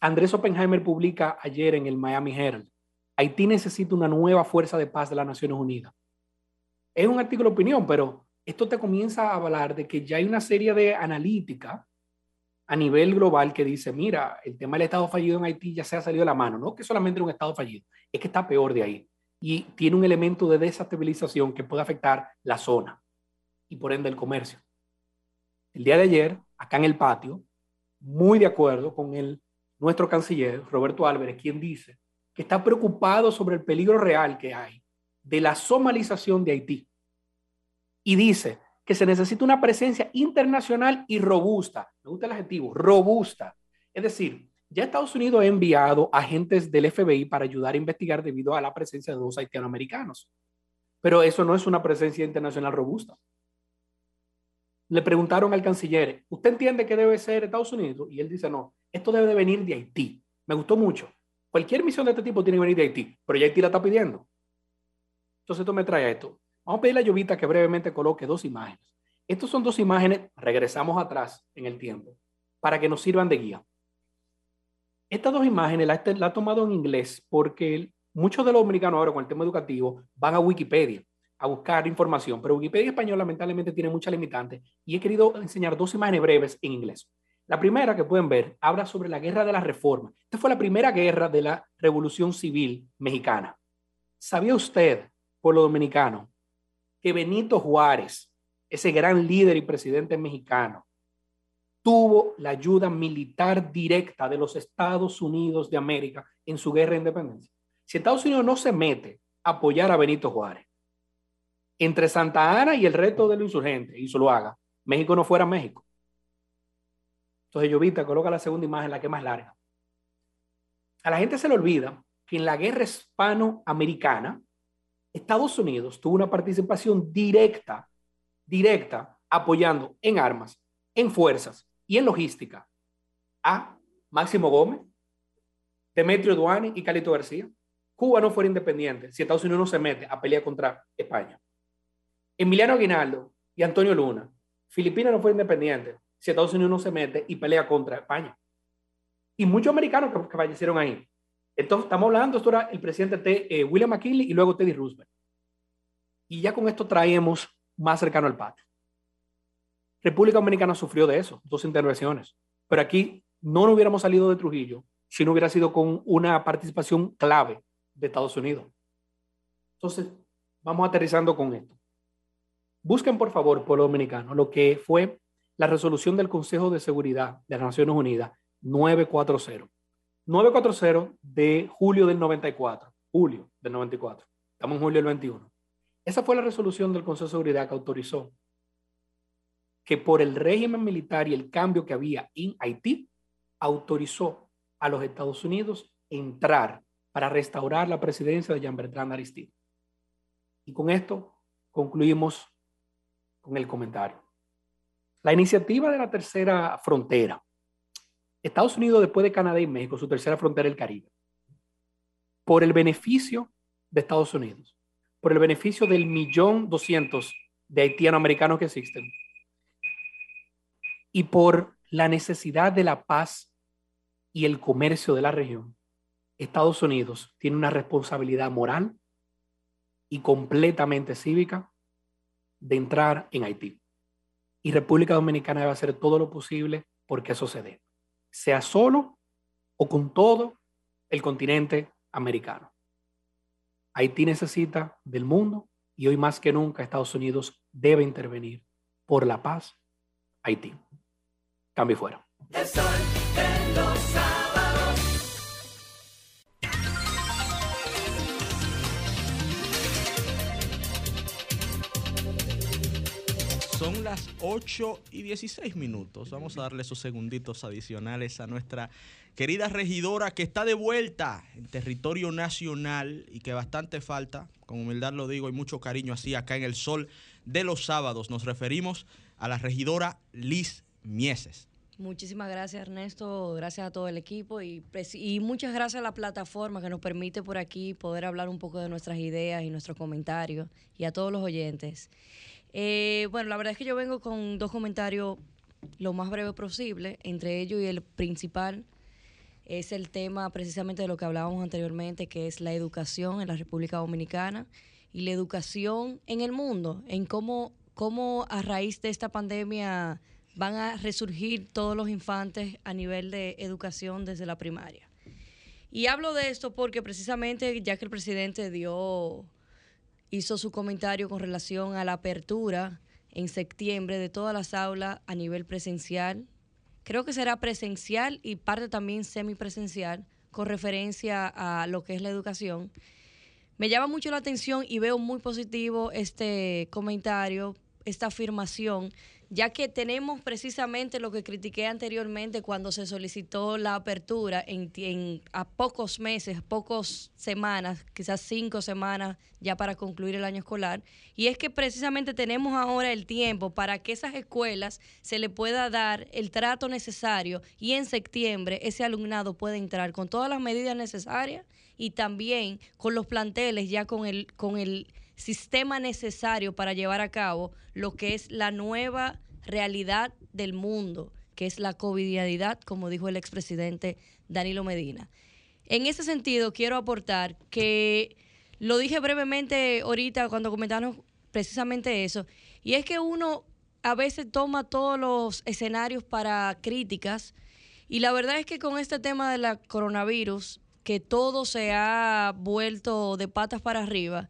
C: Andrés Oppenheimer publica ayer en el Miami Herald Haití necesita una nueva fuerza de paz de las Naciones Unidas. Es un artículo de opinión, pero esto te comienza a hablar de que ya hay una serie de analítica a nivel global que dice, mira, el tema del Estado fallido en Haití ya se ha salido de la mano, no que solamente un Estado fallido, es que está peor de ahí y tiene un elemento de desestabilización que puede afectar la zona y por ende el comercio. El día de ayer, acá en el patio, muy de acuerdo con el, nuestro canciller, Roberto Álvarez, quien dice que está preocupado sobre el peligro real que hay de la somalización de Haití. Y dice que se necesita una presencia internacional y robusta. Me gusta el adjetivo, robusta. Es decir, ya Estados Unidos ha enviado agentes del FBI para ayudar a investigar debido a la presencia de dos haitianoamericanos. Pero eso no es una presencia internacional robusta. Le preguntaron al canciller, ¿usted entiende que debe ser Estados Unidos? Y él dice, no, esto debe de venir de Haití. Me gustó mucho. Cualquier misión de este tipo tiene que venir de Haití, pero ya Haití la está pidiendo. Entonces esto me trae a esto. Vamos a pedirle a Llovita que brevemente coloque dos imágenes. Estas son dos imágenes, regresamos atrás en el tiempo, para que nos sirvan de guía. Estas dos imágenes las la he tomado en inglés porque muchos de los americanos ahora con el tema educativo van a Wikipedia a buscar información, pero Wikipedia español lamentablemente tiene muchas limitantes y he querido enseñar dos imágenes breves en inglés. La primera que pueden ver habla sobre la guerra de la reforma. Esta fue la primera guerra de la revolución civil mexicana. ¿Sabía usted, pueblo dominicano, que Benito Juárez, ese gran líder y presidente mexicano, tuvo la ayuda militar directa de los Estados Unidos de América en su guerra de independencia? Si Estados Unidos no se mete a apoyar a Benito Juárez, entre Santa Ana y el resto de los insurgentes, y se lo haga, México no fuera México. Entonces, Llovita, coloca la segunda imagen, la que más larga. A la gente se le olvida que en la guerra hispanoamericana, Estados Unidos tuvo una participación directa, directa, apoyando en armas, en fuerzas y en logística a Máximo Gómez, Demetrio Duani y Calito García. Cuba no fuera independiente si Estados Unidos no se mete a pelear contra España. Emiliano Aguinaldo y Antonio Luna. Filipinas no fue independiente si Estados Unidos no se mete y pelea contra España. Y muchos americanos que, fallecieron ahí. Entonces, estamos hablando, esto era el presidente eh, William McKinley y luego Teddy Roosevelt. Y ya con esto traemos más cercano al patio. República Dominicana sufrió de eso, dos intervenciones. Pero aquí no nos hubiéramos salido de Trujillo si no hubiera sido con una participación clave de Estados Unidos. Entonces, vamos aterrizando con esto. Busquen, por favor, pueblo dominicano, lo que fue la resolución del Consejo de Seguridad de las Naciones Unidas 940. 940 de julio del 94. Julio del 94. Estamos en julio del 21. Esa fue la resolución del Consejo de Seguridad que autorizó que por el régimen militar y el cambio que había en Haití, autorizó a los Estados Unidos entrar para restaurar la presidencia de Jean-Bertrand Aristide. Y con esto concluimos con el comentario. La iniciativa de la tercera frontera. Estados Unidos, después de Canadá y México, su tercera frontera el Caribe. Por el beneficio de Estados Unidos, por el beneficio del millón doscientos de haitiano-americanos que existen y por la necesidad de la paz y el comercio de la región, Estados Unidos tiene una responsabilidad moral y completamente cívica de entrar en Haití. Y República Dominicana debe hacer todo lo posible porque eso se dé, sea solo o con todo el continente americano. Haití necesita del mundo y hoy más que nunca Estados Unidos debe intervenir por la paz. Haití. Cambio fuera.
F: Son las 8 y 16 minutos. Vamos a darle esos segunditos adicionales a nuestra querida regidora que está de vuelta en territorio nacional y que bastante falta, con humildad lo digo y mucho cariño así acá en el sol de los sábados. Nos referimos a la regidora Liz Mieses.
D: Muchísimas gracias Ernesto, gracias a todo el equipo y, y, muchas gracias a la plataforma que nos permite por aquí poder hablar un poco de nuestras ideas y nuestros comentarios y a todos los oyentes. Eh, bueno, la verdad es que yo vengo con dos comentarios lo más breve posible, entre ellos y el principal es el tema precisamente de lo que hablábamos anteriormente, que es la educación en la República Dominicana y la educación en el mundo, en cómo, cómo a raíz de esta pandemia van a resurgir todos los infantes a nivel de educación desde la primaria. Y hablo de esto porque precisamente ya que el presidente dio hizo su comentario con relación a la apertura en septiembre de todas las aulas a nivel presencial. Creo que será presencial y parte también semipresencial con referencia a lo que es la educación. Me llama mucho la atención y veo muy positivo este comentario, esta afirmación ya que tenemos precisamente lo que critiqué anteriormente cuando se solicitó la apertura en, a pocos meses, pocas semanas, quizás cinco semanas ya para concluir el año escolar, y es que precisamente tenemos ahora el tiempo para que esas escuelas se le pueda dar el trato necesario y en septiembre ese alumnado pueda entrar con todas las medidas necesarias y también con los planteles ya con el con el sistema necesario para llevar a cabo lo que es la nueva realidad del mundo, que es la covidianidad, como dijo el expresidente Danilo Medina. En ese sentido, quiero aportar que lo dije brevemente ahorita cuando comentamos precisamente eso, y es que uno a veces toma todos los escenarios para críticas, y la verdad es que con este tema de la coronavirus, que todo se ha vuelto de patas para arriba,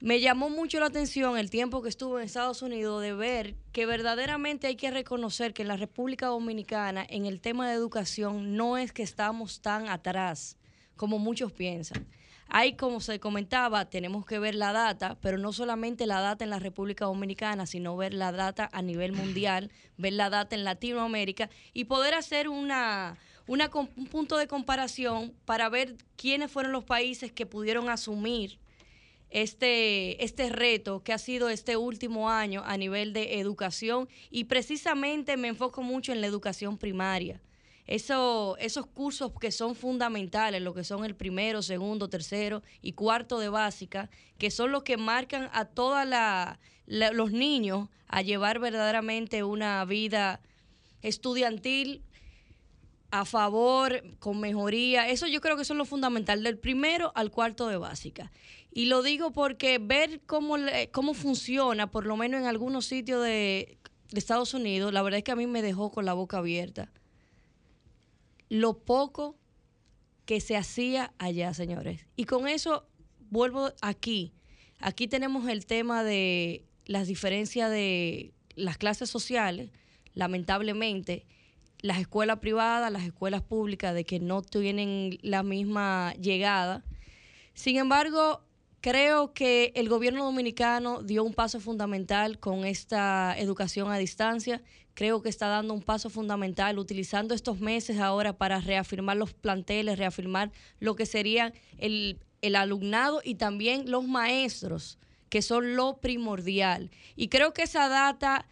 D: me llamó mucho la atención el tiempo que estuve en Estados Unidos de ver que verdaderamente hay que reconocer que en la República Dominicana en el tema de educación no es que estamos tan atrás como muchos piensan. Hay, como se comentaba, tenemos que ver la data, pero no solamente la data en la República Dominicana, sino ver la data a nivel mundial, ver la data en Latinoamérica y poder hacer una, una, un punto de comparación para ver quiénes fueron los países que pudieron asumir este, este reto que ha sido este último año a nivel de educación y precisamente me enfoco mucho en la educación primaria. Eso, esos cursos que son fundamentales, lo que son el primero, segundo, tercero y cuarto de básica, que son los que marcan a todos los niños a llevar verdaderamente una vida estudiantil a favor, con mejoría. Eso yo creo que eso es lo fundamental, del primero al cuarto de básica. Y lo digo porque ver cómo, cómo funciona, por lo menos en algunos sitios de, Estados Unidos, la verdad es que a mí me dejó con la boca abierta. Lo poco que se hacía allá, señores. Y con eso vuelvo aquí. Aquí tenemos el tema de las diferencias de las clases sociales, lamentablemente, las escuelas privadas, las escuelas públicas, de que no tienen la misma llegada. Sin embargo, Creo que el gobierno dominicano dio un paso fundamental con esta educación a distancia. Creo que está dando un paso fundamental utilizando estos meses ahora para reafirmar los planteles, reafirmar lo que sería el, el alumnado y también los maestros, que son lo primordial. Y creo que esa data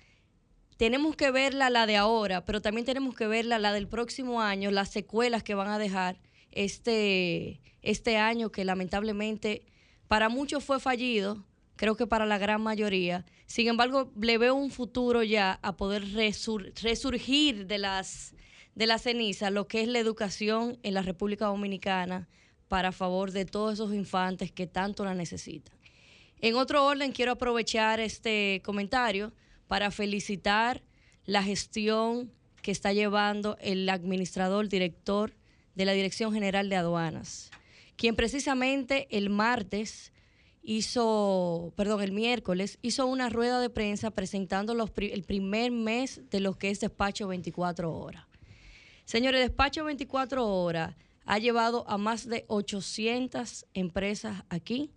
D: tenemos que verla la de ahora, pero también tenemos que verla la del próximo año, las secuelas que van a dejar este, este año que lamentablemente para muchos fue fallido, creo que para la gran mayoría. Sin embargo, le veo un futuro ya a poder resurgir de las, de la ceniza lo que es la educación en la República Dominicana para favor de todos esos infantes que tanto la necesitan. En otro orden, quiero aprovechar este comentario para felicitar la gestión que está llevando el administrador, director de la Dirección General de Aduanas, quien precisamente el martes hizo, perdón, el miércoles hizo una rueda de prensa presentando los, el primer mes de lo que es despacho 24 horas. Señores, despacho 24 horas ha llevado a más de 800 empresas aquí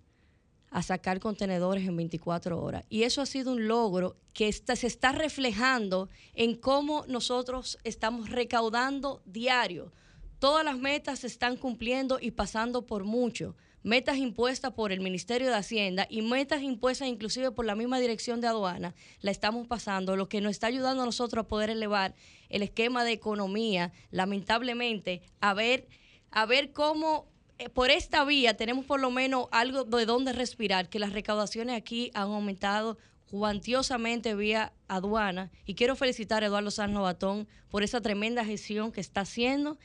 D: a sacar contenedores en 24 horas. Y eso ha sido un logro que se está reflejando en cómo nosotros estamos recaudando diario. Todas las metas se están cumpliendo y pasando por mucho. Metas impuestas por el Ministerio de Hacienda y metas impuestas inclusive por la misma dirección de aduana, la estamos pasando, lo que nos está ayudando a nosotros a poder elevar el esquema de economía, lamentablemente, a ver, a ver cómo eh, por esta vía tenemos por lo menos algo de donde respirar, que las recaudaciones aquí han aumentado cuantiosamente vía aduana. Y quiero felicitar a Eduardo Sanz Novatón por esa tremenda gestión que está haciendo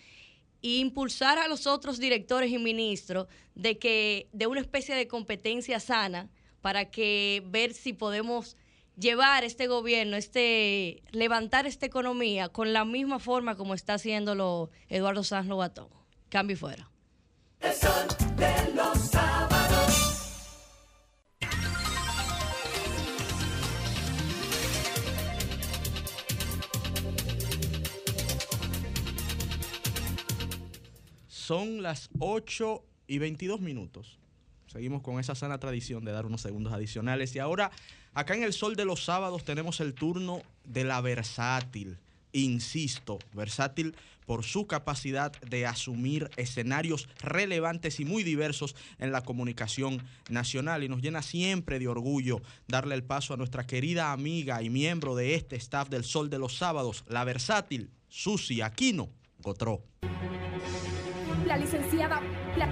D: e impulsar a los otros directores y ministros de que de una especie de competencia sana para que ver si podemos llevar este gobierno, este levantar esta economía con la misma forma como está haciéndolo Eduardo Sanz Novatón. Cambio fuera.
F: Son las 8 y 22 minutos. Seguimos con esa sana tradición de dar unos segundos adicionales. Y ahora, acá en el sol de los sábados, tenemos el turno de la versátil insisto, versátil por su capacidad de asumir escenarios relevantes y muy diversos en la comunicación nacional y nos llena siempre de orgullo darle el paso a nuestra querida amiga y miembro de este staff del Sol de los Sábados, la versátil Susi Aquino Gotró.
P: La licenciada, la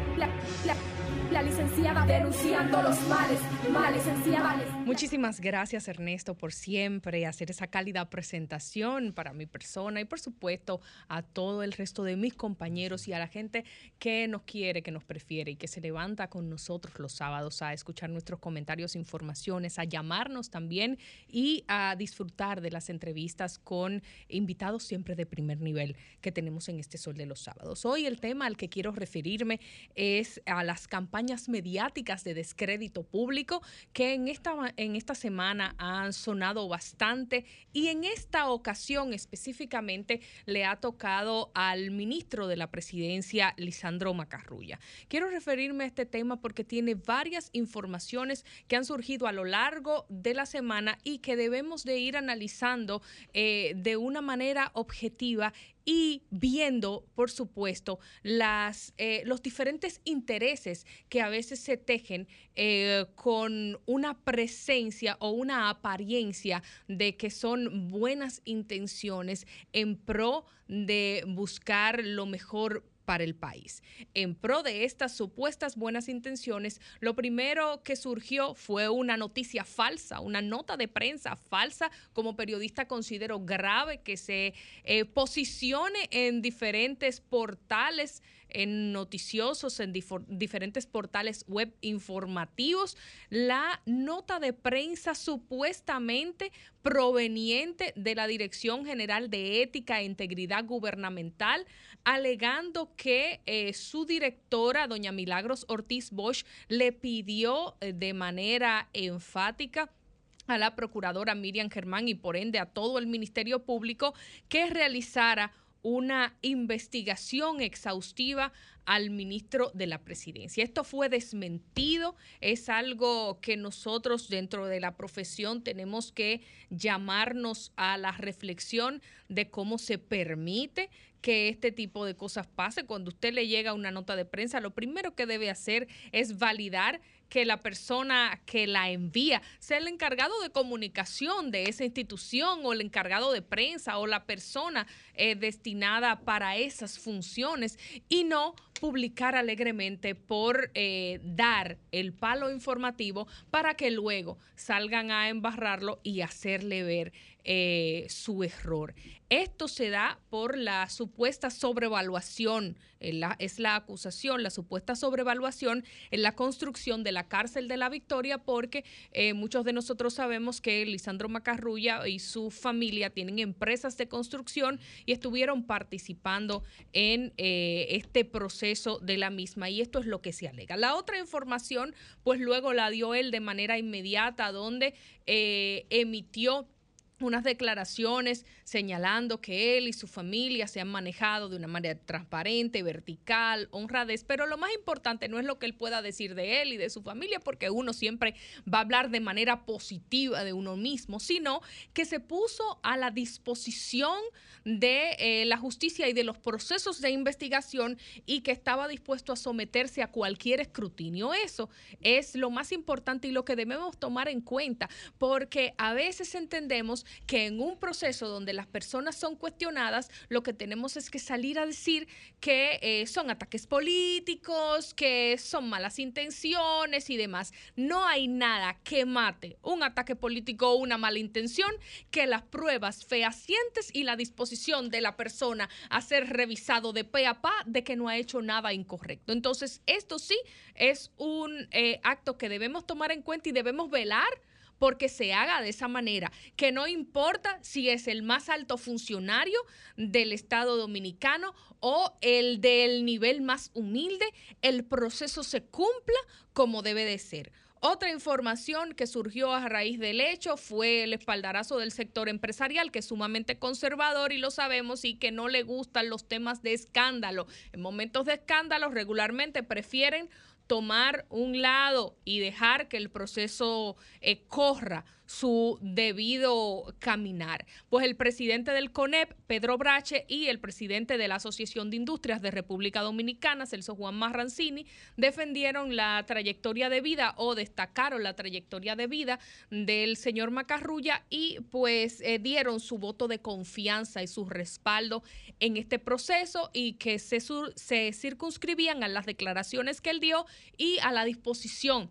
P: licenciada denunciando los males, males, licenciada.
E: Muchísimas gracias Ernesto por siempre hacer esa cálida presentación para mi persona y por supuesto a todo el resto de mis compañeros y a la gente que nos quiere, que nos prefiere y que se levanta con nosotros los sábados a escuchar nuestros comentarios, informaciones, a llamarnos también y a disfrutar de las entrevistas con invitados siempre de primer nivel que tenemos en este Sol de los Sábados. Hoy el tema al que quiero referirme es a las campañas mediáticas de descrédito público que en esta, en esta semana han sonado bastante y en esta ocasión específicamente le ha tocado al ministro de la presidencia, Lisandro Macarrulla. Quiero referirme a este tema porque tiene varias informaciones que han surgido a lo largo de la semana y que debemos de ir analizando eh, de una manera objetiva y viendo, por supuesto, las, eh, los diferentes intereses que a veces se tejen eh, con una presencia o una apariencia de que son buenas intenciones en pro de buscar lo mejor para el país. En pro de estas supuestas buenas intenciones, lo primero que surgió fue una noticia falsa, una nota de prensa falsa. Como periodista considero grave que se eh, posicione en diferentes portales en noticiosos, en diferentes portales web informativos, la nota de prensa supuestamente proveniente de la Dirección General de Ética e Integridad Gubernamental, alegando que eh, su directora, doña Milagros Ortiz Bosch, le pidió eh, de manera enfática a la procuradora Miriam Germán y por ende a todo el Ministerio Público que realizara una investigación exhaustiva al ministro de la presidencia. Esto fue desmentido, es algo que nosotros dentro de la profesión tenemos que llamarnos a la reflexión de cómo se permite que este tipo de cosas pase. Cuando usted le llega una nota de prensa, lo primero que debe hacer es validar que la persona que la envía sea el encargado de comunicación de esa institución o el encargado de prensa o la persona eh, destinada para esas funciones y no publicar alegremente por eh, dar el palo informativo para que luego salgan a embarrarlo y hacerle ver eh, su error. Esto se da por la supuesta sobrevaluación, eh, es la acusación, la supuesta sobrevaluación en la construcción de la cárcel de la Victoria, porque muchos de nosotros sabemos que Lisandro Macarrulla y su familia tienen empresas de construcción y estuvieron participando en este proceso de la misma. Y esto es lo que se alega. La otra información, pues luego la dio él de manera inmediata, donde emitió unas declaraciones señalando que él y su familia se han manejado de una manera transparente, vertical, honradez, pero lo más importante no es lo que él pueda decir de él y de su familia, porque uno siempre va a hablar de manera positiva de uno mismo, sino que se puso a la disposición de eh, la justicia y de los procesos de investigación y que estaba dispuesto a someterse a cualquier escrutinio. Eso es lo más importante y lo que debemos tomar en cuenta, porque a veces entendemos que en un proceso donde las personas son cuestionadas, lo que tenemos es que salir a decir que eh, son ataques políticos, que son malas intenciones y demás. No hay nada que mate un ataque político o una mala intención que las pruebas fehacientes y la disposición de la persona a ser revisado de pe a pa de que no ha hecho nada incorrecto. Entonces, esto sí es un eh, acto que debemos tomar en cuenta y debemos velar porque se haga de esa manera, que no importa si es el más alto funcionario del Estado dominicano o el del nivel más humilde, el proceso se cumpla como debe de ser. Otra información que surgió a raíz del hecho fue el espaldarazo del sector empresarial, que es sumamente conservador y lo sabemos y que no le gustan los temas de escándalo. En momentos de escándalo regularmente prefieren tomar un lado y dejar que el proceso eh, corra su debido caminar. Pues el presidente del CONEP, Pedro Brache, y el presidente de la Asociación de Industrias de República Dominicana, Celso Juan Marrancini, defendieron la trayectoria de vida o destacaron la trayectoria de vida del señor Macarrulla y pues eh, dieron su voto de confianza y su respaldo en este proceso y que se, se circunscribían a las declaraciones que él dio y a la disposición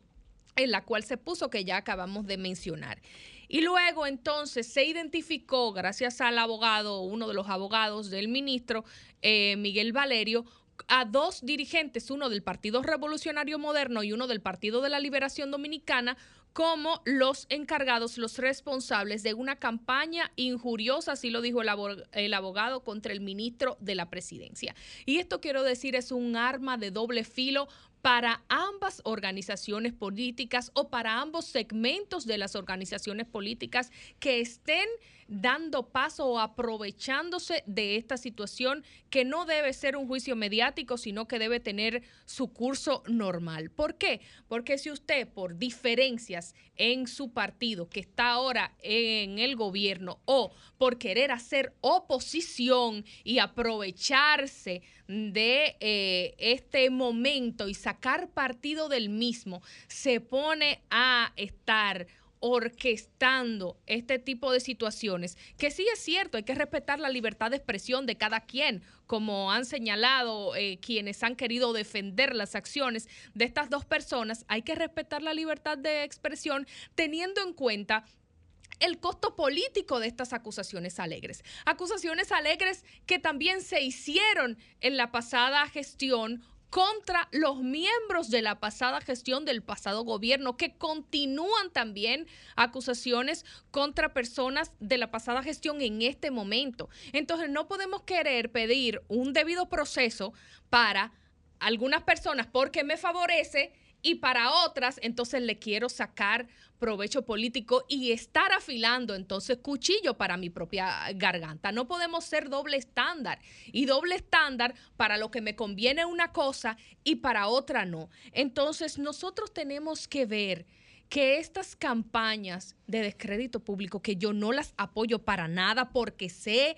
E: en la cual se puso que ya acabamos de mencionar. Y luego entonces se identificó, gracias al abogado, uno de los abogados del ministro, eh, Miguel Valerio, a dos dirigentes, uno del Partido Revolucionario Moderno y uno del Partido de la Liberación Dominicana, como los encargados, los responsables de una campaña injuriosa, así lo dijo el, abogado, contra el ministro de la presidencia. Y esto quiero decir es un arma de doble filo para ambas organizaciones políticas o para ambos segmentos de las organizaciones políticas que estén dando paso o aprovechándose de esta situación que no debe ser un juicio mediático, sino que debe tener su curso normal. ¿Por qué? Porque si usted por diferencias en su partido que está ahora en el gobierno o por querer hacer oposición y aprovecharse de eh, este momento y sacar partido del mismo, se pone a estar orquestando este tipo de situaciones, que sí es cierto, hay que respetar la libertad de expresión de cada quien, como han señalado eh, quienes han querido defender las acciones de estas dos personas, hay que respetar la libertad de expresión teniendo en cuenta el costo político de estas acusaciones alegres. Acusaciones alegres que también se hicieron en la pasada gestión contra los miembros de la pasada gestión del pasado gobierno, que continúan también acusaciones contra personas de la pasada gestión en este momento. Entonces no podemos querer pedir un debido proceso para algunas personas porque me favorece y para otras entonces le quiero sacar provecho político y estar afilando entonces cuchillo para mi propia garganta. No podemos ser doble estándar y doble estándar para lo que me conviene una cosa y para otra no. Entonces nosotros tenemos que ver que estas campañas de descrédito público, que yo no las apoyo para nada porque sé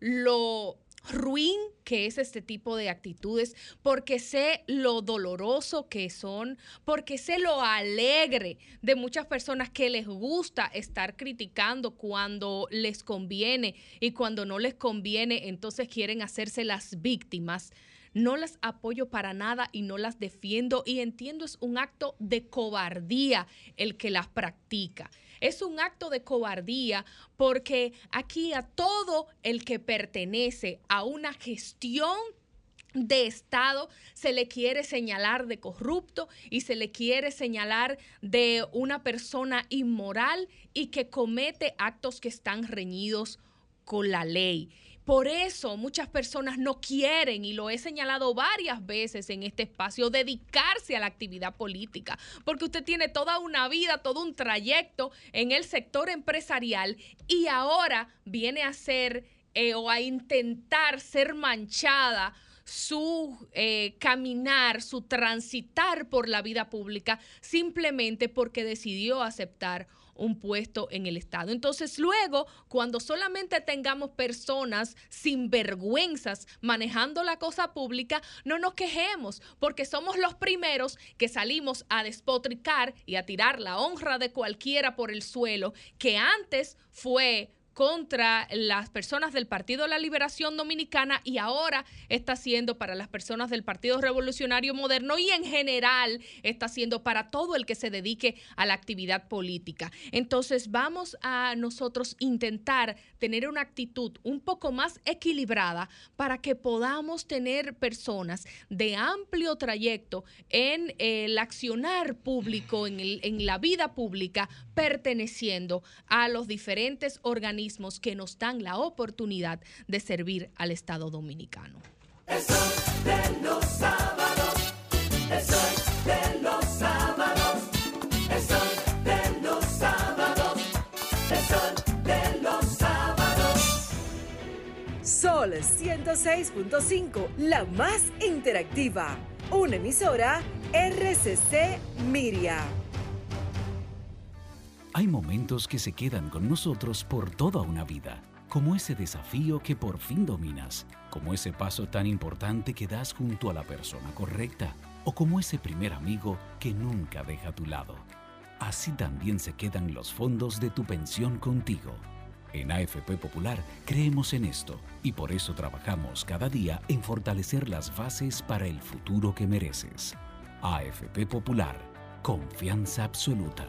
E: lo ruin que es este tipo de actitudes, porque sé lo doloroso que son, porque sé lo alegre de muchas personas que les gusta estar criticando cuando les conviene y cuando no les conviene, entonces quieren hacerse las víctimas. no las apoyo para nada y no las defiendo y entiendo es un acto de cobardía el que las practica. Es un acto de cobardía porque aquí a todo el que pertenece a una gestión de Estado se le quiere señalar de corrupto y se le quiere señalar de una persona inmoral y que comete actos que están reñidos con la ley. Por eso muchas personas no quieren, y lo he señalado varias veces en este espacio, dedicarse a la actividad política, porque usted tiene toda una vida, todo un trayecto en el sector empresarial y ahora viene a ser eh, o a intentar ser manchada su eh, caminar, su transitar por la vida pública simplemente porque decidió aceptar un puesto en el Estado. Entonces luego, cuando solamente tengamos personas sin vergüenzas manejando la cosa pública, no nos quejemos, porque somos los primeros que salimos a despotricar y a tirar la honra de cualquiera por el suelo, que antes fue contra las personas del Partido de la Liberación Dominicana y ahora está siendo para las personas del Partido Revolucionario Moderno y en general está siendo para todo el que se dedique a la actividad política. Entonces vamos a nosotros intentar tener una actitud un poco más equilibrada para que podamos tener personas de amplio trayecto en el accionar público, en, el, en la vida pública, perteneciendo a los diferentes organismos que nos dan la oportunidad de servir al Estado dominicano.
O: El sol de los sábados, el sol de los sábados, el sol de los sábados, el sol de los sábados.
G: Sol 106.5, la más interactiva. Una emisora RCC Miria.
Q: Hay momentos que se quedan con nosotros por toda una vida, como ese desafío que por fin dominas, como ese paso tan importante que das junto a la persona correcta, o como ese primer amigo que nunca deja a tu lado. Así también se quedan los fondos de tu pensión contigo. En AFP Popular creemos en esto y por eso trabajamos cada día en fortalecer las bases para el futuro que mereces. AFP Popular, confianza absoluta.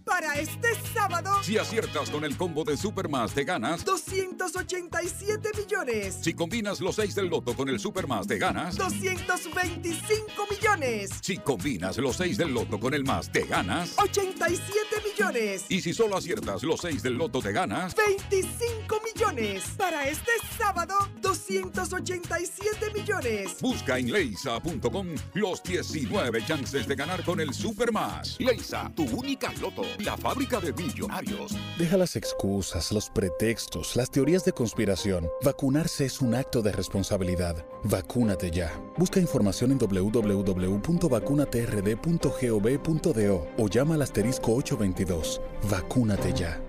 R: Para este sábado,
S: Si aciertas con el combo de Supermas, te ganas.
R: 287 millones.
S: Si combinas los 6 del loto con el Supermas, te ganas.
R: 225 millones.
S: Si combinas los 6 del loto con el más, te ganas.
R: 87 millones.
S: Y si solo aciertas los 6 del loto, te ganas.
R: 25 millones. Para este sábado, 287 millones.
S: Busca en leisa.com los 19 chances de ganar con el Supermas. Leisa, tu única loto, la fábrica de millonarios.
T: Deja las excusas, los pretextos, las teorías de conspiración. Vacunarse es un acto de responsabilidad. Vacúnate ya. Busca información en www.vacunatrd.gov.do o llama al asterisco 822. Vacúnate ya.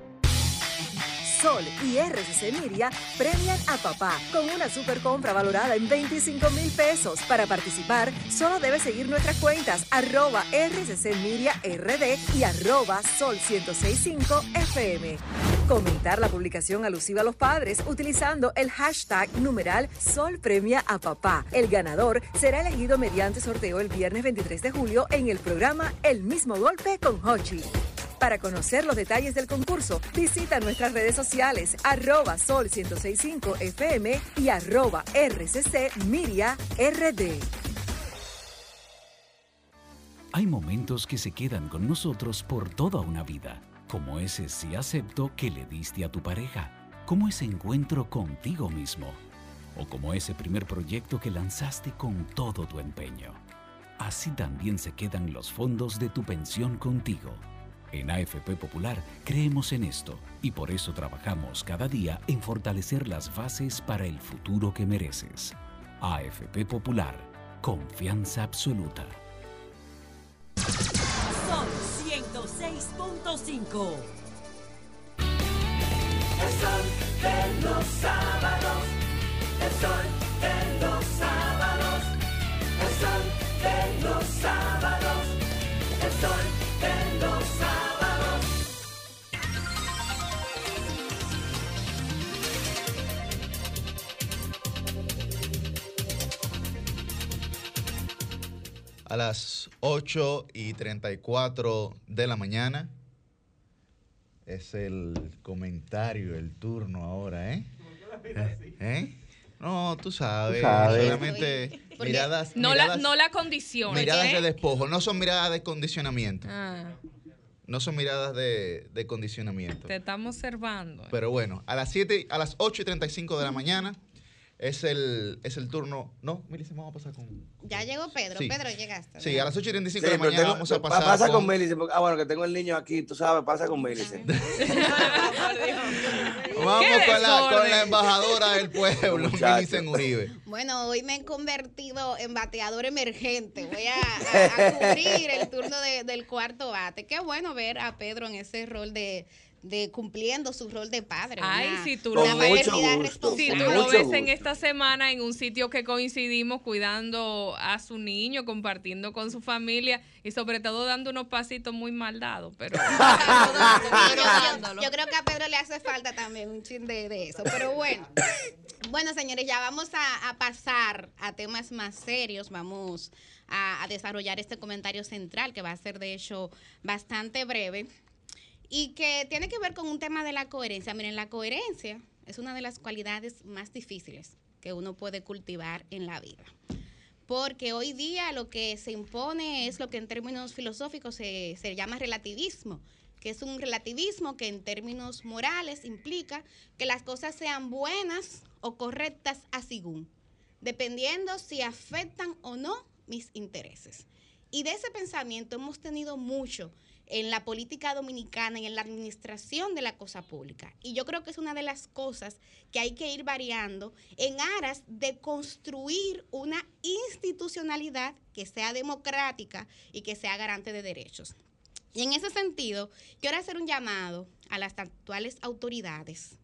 G: Sol y RCC Miria premian a papá con una super compra valorada en 25 mil pesos. Para participar, solo debes seguir nuestras cuentas arroba RCC Miria RD y arroba Sol 1065 FM. Comentar la publicación alusiva a los padres utilizando el hashtag numeral Sol Premia a Papá. El ganador será elegido mediante sorteo el viernes 23 de julio en el programa El mismo golpe con Hochi. Para conocer los detalles del concurso, visita nuestras redes sociales arroba sol 1065 FM y arroba RCC Miria RD.
Q: Hay momentos que se quedan con nosotros por toda una vida, como ese sí acepto que le diste a tu pareja, como ese encuentro contigo mismo, o como ese primer proyecto que lanzaste con todo tu empeño. Así también se quedan los fondos de tu pensión contigo. En AFP Popular creemos en esto y por eso trabajamos cada día en fortalecer las bases para el futuro que mereces. AFP Popular, confianza absoluta.
O: Sol 106.5. El sol de los sábados. El sol de los sábados. El sol de los sábados. El sol
A: a las 8 y 34 de la mañana. Es el comentario, el turno ahora, ¿eh? ¿Eh? ¿Eh? No, tú sabes. Solamente miradas.
E: No, la, no la condición.
A: Miradas de despojo. No son miradas de condicionamiento. Ah. No son miradas de, de, condicionamiento.
E: Te estamos observando.
A: Pero bueno, a las 7, a las 8 y 35 de la mañana es el, es el turno. No, Melissa, vamos a pasar con.
B: Ya llegó Pedro. Pedro, llegaste.
A: Sí, a las 8 y 35 de la mañana vamos a pasar.
H: Pasa con, con ah, bueno, que tengo el niño aquí, tú sabes, pasa con Melissa.
A: vamos con la, con la, embajadora del pueblo, Melissa Uribe.
B: Bueno, hoy me he convertido en bateador emergente. Voy a, a, cubrir el turno de, del cuarto bate. Qué bueno ver a Pedro en ese rol de de cumpliendo su rol de padre.
E: Ay, si tú, lo, ves, si tú lo ves en esta semana en un sitio que coincidimos cuidando a su niño, compartiendo con su familia y sobre todo dando unos pasitos muy mal dados. Pero,
B: yo, creo que a Pedro le hace falta también un chin de, eso. Pero bueno, bueno señores, ya vamos a, pasar a temas más serios. Vamos a desarrollar este comentario central que va a ser de hecho bastante breve y que tiene que ver con un tema de la coherencia. Miren, la coherencia es una de las cualidades más difíciles que uno puede cultivar en la vida. Porque hoy día lo que se impone es lo que en términos filosóficos se, se llama relativismo, que es un relativismo que en términos morales implica que las cosas sean buenas o correctas a según, dependiendo si afectan o no mis intereses. Y de ese pensamiento hemos tenido mucho en la política dominicana y en la administración de la cosa pública. Y yo creo que es una de las cosas que hay que ir variando en aras de construir una institucionalidad que sea democrática y que sea garante de derechos. Y en ese sentido, quiero hacer un llamado a las actuales autoridades,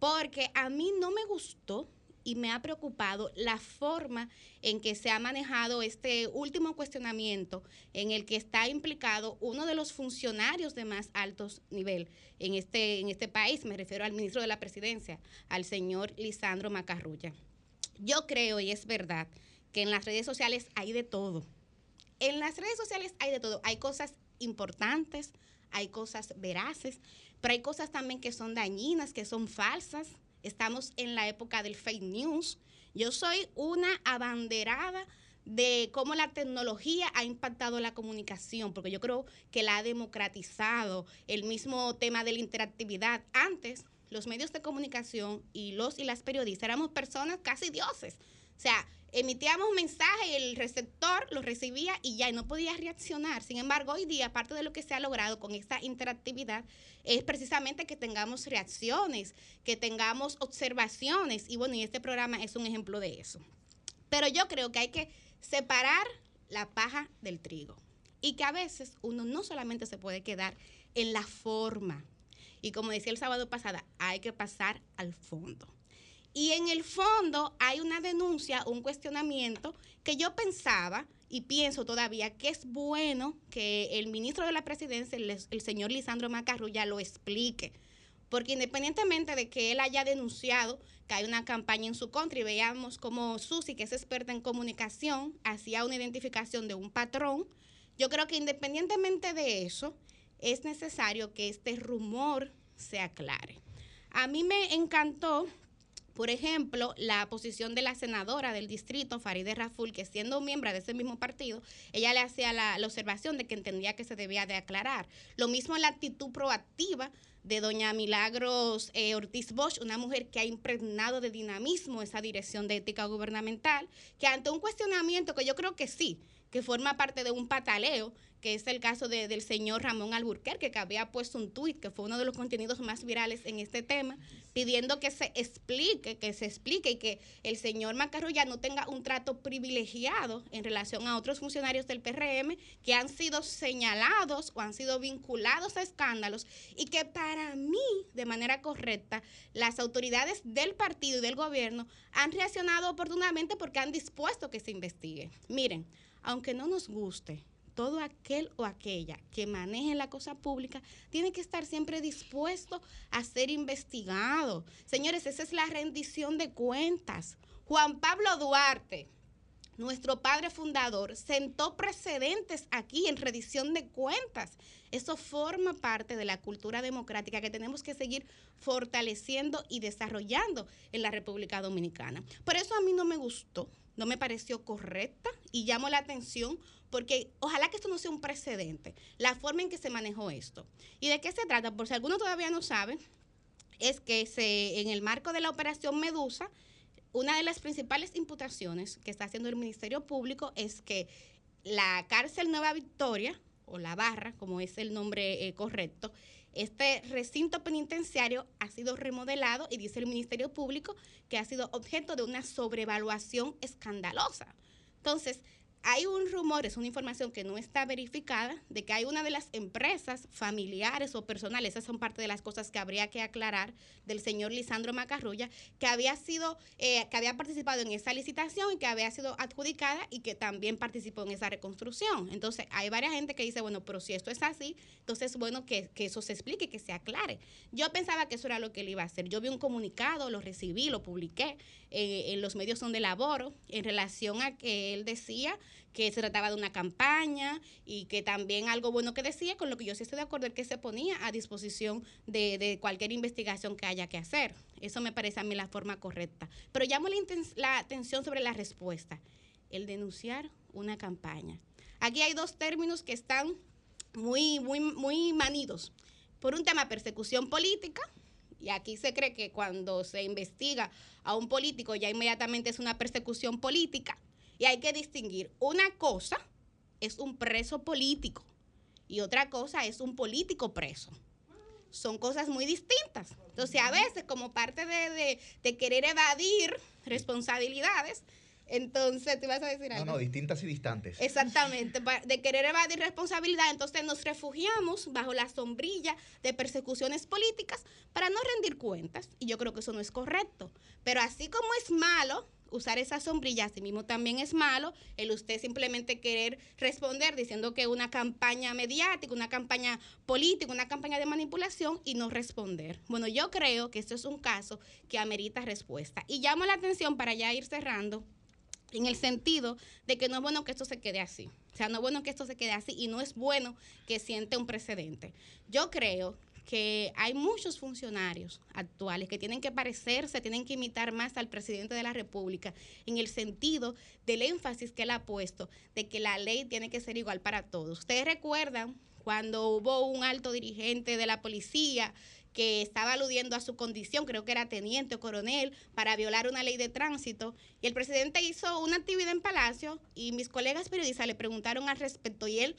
B: porque a mí no me gustó y me ha preocupado la forma en que se ha manejado este último cuestionamiento en el que está implicado uno de los funcionarios de más altos nivel en este, en este país, me refiero al ministro de la Presidencia, al señor Lisandro Macarrulla. Yo creo, y es verdad, que en las redes sociales hay de todo. En las redes sociales hay de todo. Hay cosas importantes, hay cosas veraces, pero hay cosas también que son dañinas, que son falsas Estamos en la época del fake news. Yo soy una abanderada de cómo la tecnología ha impactado la comunicación, porque yo creo que la ha democratizado, el mismo tema de la interactividad. Antes, los medios de comunicación y los y las periodistas éramos personas casi dioses. O sea, emitíamos un mensaje y el receptor lo recibía y ya no podía reaccionar. Sin embargo, hoy día, parte de lo que se ha logrado con esta interactividad es precisamente que tengamos reacciones, que tengamos observaciones. Y bueno, y este programa es un ejemplo de eso. Pero yo creo que hay que separar la paja del trigo. Y que a veces uno no solamente se puede quedar en la forma. Y como decía el sábado pasado, hay que pasar al fondo. Y en el fondo hay una denuncia, un cuestionamiento que yo pensaba y pienso todavía que es bueno que el ministro de la presidencia, el, señor Lisandro Macarrulla, lo explique. Porque independientemente de que él haya denunciado que hay una campaña en su contra y veamos como Susi, que es experta en comunicación, hacía una identificación de un patrón, yo creo que independientemente de eso, es necesario que este rumor se aclare. A mí me encantó por ejemplo, la posición de la senadora del distrito, Farideh Raful, que siendo miembro de ese mismo partido, ella le hacía la, observación de que entendía que se debía de aclarar. Lo mismo la actitud proactiva de doña Milagros eh, Ortiz Bosch, una mujer que ha impregnado de dinamismo esa dirección de ética gubernamental, que ante un cuestionamiento que yo creo que sí, que forma parte de un pataleo, que es el caso del señor Ramón Alburquerque, que había puesto un tuit, que fue uno de los contenidos más virales en este tema, pidiendo que se explique, que se explique y que el señor Macarrulla no tenga un trato privilegiado en relación a otros funcionarios del PRM que han sido señalados o han sido vinculados a escándalos y que para mí, de manera correcta, las autoridades del partido y del gobierno han reaccionado oportunamente porque han dispuesto que se investigue. Miren, aunque no nos guste, todo aquel o aquella que maneje la cosa pública tiene que estar siempre dispuesto a ser investigado. Señores, esa es la rendición de cuentas. Juan Pablo Duarte, nuestro padre fundador, sentó precedentes aquí en redición de cuentas. Eso forma parte de la cultura democrática que tenemos que seguir fortaleciendo y desarrollando en la República Dominicana. Por eso a mí no me gustó, no me pareció correcta y llamo la atención porque ojalá que esto no sea un precedente, la forma en que se manejó esto. ¿Y de qué se trata? Por si alguno todavía no sabe, es que se, en el marco de la operación Medusa, una de las principales imputaciones que está haciendo el Ministerio Público es que la cárcel Nueva Victoria, o la barra, como es el nombre eh, correcto, este recinto penitenciario ha sido remodelado y dice el Ministerio Público que ha sido objeto de una sobrevaluación escandalosa. Entonces, hay un rumor, es una información que no está verificada, de que hay una de las empresas familiares o personales, esas son parte de las cosas que habría que aclarar del señor Lisandro Macarrulla, que había sido, eh, que había participado en esa licitación y que había sido adjudicada y que también participó en esa reconstrucción. Entonces, hay varias gente que dice, bueno, pero si esto es así, entonces es bueno que, que eso se explique, que se aclare. Yo pensaba que eso era lo que él iba a hacer. Yo vi un comunicado, lo recibí, lo publiqué eh, en los medios donde laboro en relación a que él decía que se trataba de una campaña y que también algo bueno que decía, con lo que yo sí estoy de acuerdo, es que se ponía a disposición de, de cualquier investigación que haya que hacer. Eso me parece a mí la forma correcta. Pero llamo la, la atención sobre la respuesta, el denunciar una campaña. Aquí hay dos términos que están muy, muy, muy manidos. Por un tema persecución política, y aquí se cree que cuando se investiga a un político ya inmediatamente es una persecución política. Y hay que distinguir, una cosa es un preso político y otra cosa es un político preso. Son cosas muy distintas. Entonces, a veces, como parte de, de, querer evadir responsabilidades, entonces, ¿te vas a decir algo?
A: No, no, distintas y distantes.
B: Exactamente, de querer evadir responsabilidad, entonces nos refugiamos bajo la sombrilla de persecuciones políticas para no rendir cuentas, y yo creo que eso no es correcto. Pero así como es malo usar esa sombrilla, así mismo también es malo el usted simplemente querer responder diciendo que una campaña mediática, una campaña política, una campaña de manipulación y no responder. Bueno, yo creo que esto es un caso que amerita respuesta. Y llamo la atención para ya ir cerrando en el sentido de que no es bueno que esto se quede así. O sea, no es bueno que esto se quede así y no es bueno que siente un precedente. Yo creo que hay muchos funcionarios actuales que tienen que parecerse, tienen que imitar más al presidente de la República en el sentido del énfasis que él ha puesto de que la ley tiene que ser igual para todos. Ustedes recuerdan cuando hubo un alto dirigente de la policía que estaba aludiendo a su condición, creo que era teniente o coronel, para violar una ley de tránsito. Y el presidente hizo una actividad en Palacio y mis colegas periodistas le preguntaron al respecto y él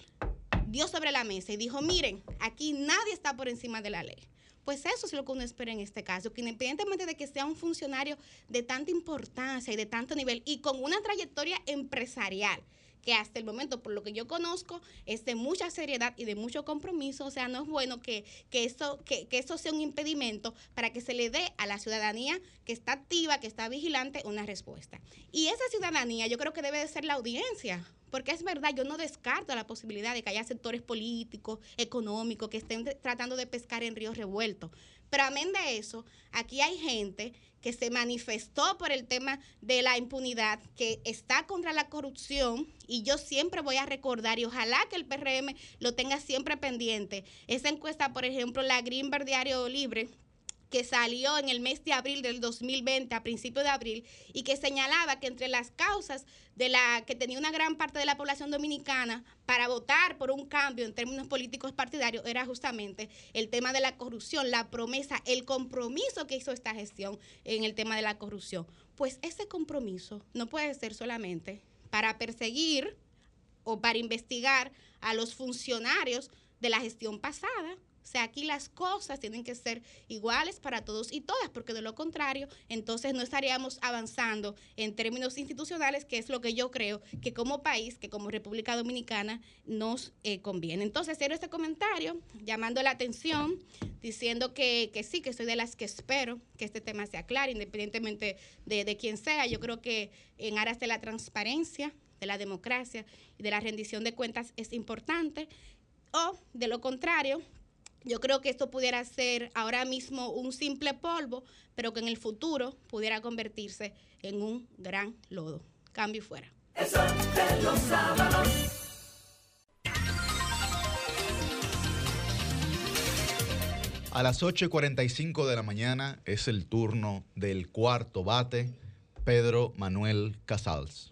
B: dio sobre la mesa y dijo, miren, aquí nadie está por encima de la ley. Pues eso es lo que uno espera en este caso, que independientemente de que sea un funcionario de tanta importancia y de tanto nivel y con una trayectoria empresarial, que hasta el momento, por lo que yo conozco, es de mucha seriedad y de mucho compromiso. O sea, no es bueno que, que, eso, que, que eso sea un impedimento para que se le dé a la ciudadanía que está activa, que está vigilante, una respuesta. Y esa ciudadanía yo creo que debe de ser la audiencia. Porque es verdad, yo no descarto la posibilidad de que haya sectores políticos, económicos, que estén tratando de pescar en ríos revueltos. Pero amén de eso, aquí hay gente que se manifestó por el tema de la impunidad, que está contra la corrupción, y yo siempre voy a recordar, y ojalá que el PRM lo tenga siempre pendiente, esa encuesta, por ejemplo, la Greenberg Diario Libre, que salió en el mes de abril del 2020, a principios de abril, y que señalaba que entre las causas de la que tenía una gran parte de la población dominicana para votar por un cambio en términos políticos partidarios era justamente el tema de la corrupción, la promesa, el compromiso que hizo esta gestión en el tema de la corrupción. Pues ese compromiso no puede ser solamente para perseguir o para investigar a los funcionarios de la gestión pasada, sea, aquí las cosas tienen que ser iguales para todos y todas, porque de lo contrario, entonces no estaríamos avanzando en términos institucionales, que es lo que yo creo que como país, que como República Dominicana nos eh, conviene. Entonces, cierro este comentario llamando la atención, diciendo que, que, sí, que soy de las que espero que este tema se aclare, independientemente de, de quién sea. Yo creo que en aras de la transparencia, de la democracia y de la rendición de cuentas es importante. O, de lo contrario, yo creo que esto pudiera ser ahora mismo un simple polvo, pero que en el futuro pudiera convertirse en un gran lodo. Cambio y fuera.
O: El sol de los sábados.
A: A las 8.45 de la mañana es el turno del cuarto bate, Pedro Manuel Casals.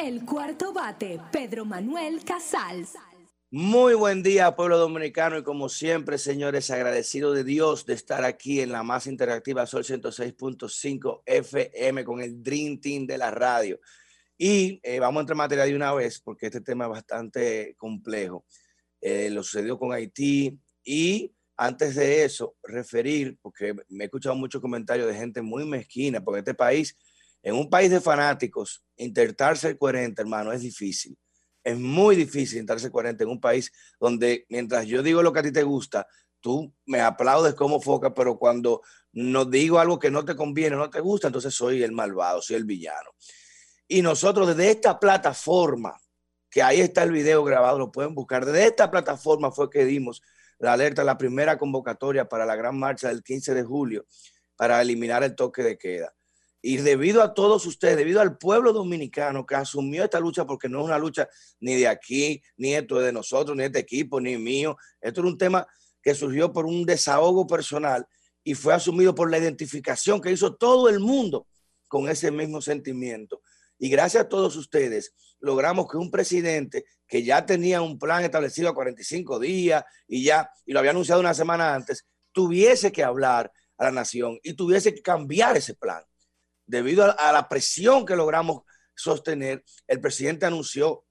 P: El cuarto bate, Pedro Manuel Casals.
H: Muy buen día, pueblo dominicano, y como siempre, señores, agradecido de Dios de estar aquí en la más interactiva Sol 106.5 FM con el Dream Team de la radio. Y eh, vamos a entrar en materia de una vez, porque este tema es bastante complejo. Eh, lo sucedió con Haití y antes de eso, referir, porque me he escuchado muchos comentarios de gente muy mezquina, porque este país, en un país de fanáticos, intentarse coherente, hermano, es difícil. Es muy difícil intentarse coherente en un país donde mientras yo digo lo que a ti te gusta, tú me aplaudes como foca, pero cuando no digo algo que no te conviene, no te gusta, entonces soy el malvado, soy el villano. Y nosotros desde esta plataforma, que ahí está el video grabado, lo pueden buscar, desde esta plataforma fue que dimos la alerta, la primera convocatoria para la gran marcha del 15 de julio para eliminar el toque de queda. Y debido a todos ustedes, debido al pueblo dominicano que asumió esta lucha, porque no es una lucha ni de aquí, ni esto es de nosotros, ni de este equipo, ni mío. Esto era un tema que surgió por un desahogo personal y fue asumido por la identificación que hizo todo el mundo con ese mismo sentimiento. Y gracias a todos ustedes logramos que un presidente que ya tenía un plan establecido a 45 días y ya, y lo había anunciado una semana antes, tuviese que hablar a la nación y tuviese que cambiar ese plan. Debido a, la presión que logramos sostener, el presidente anunció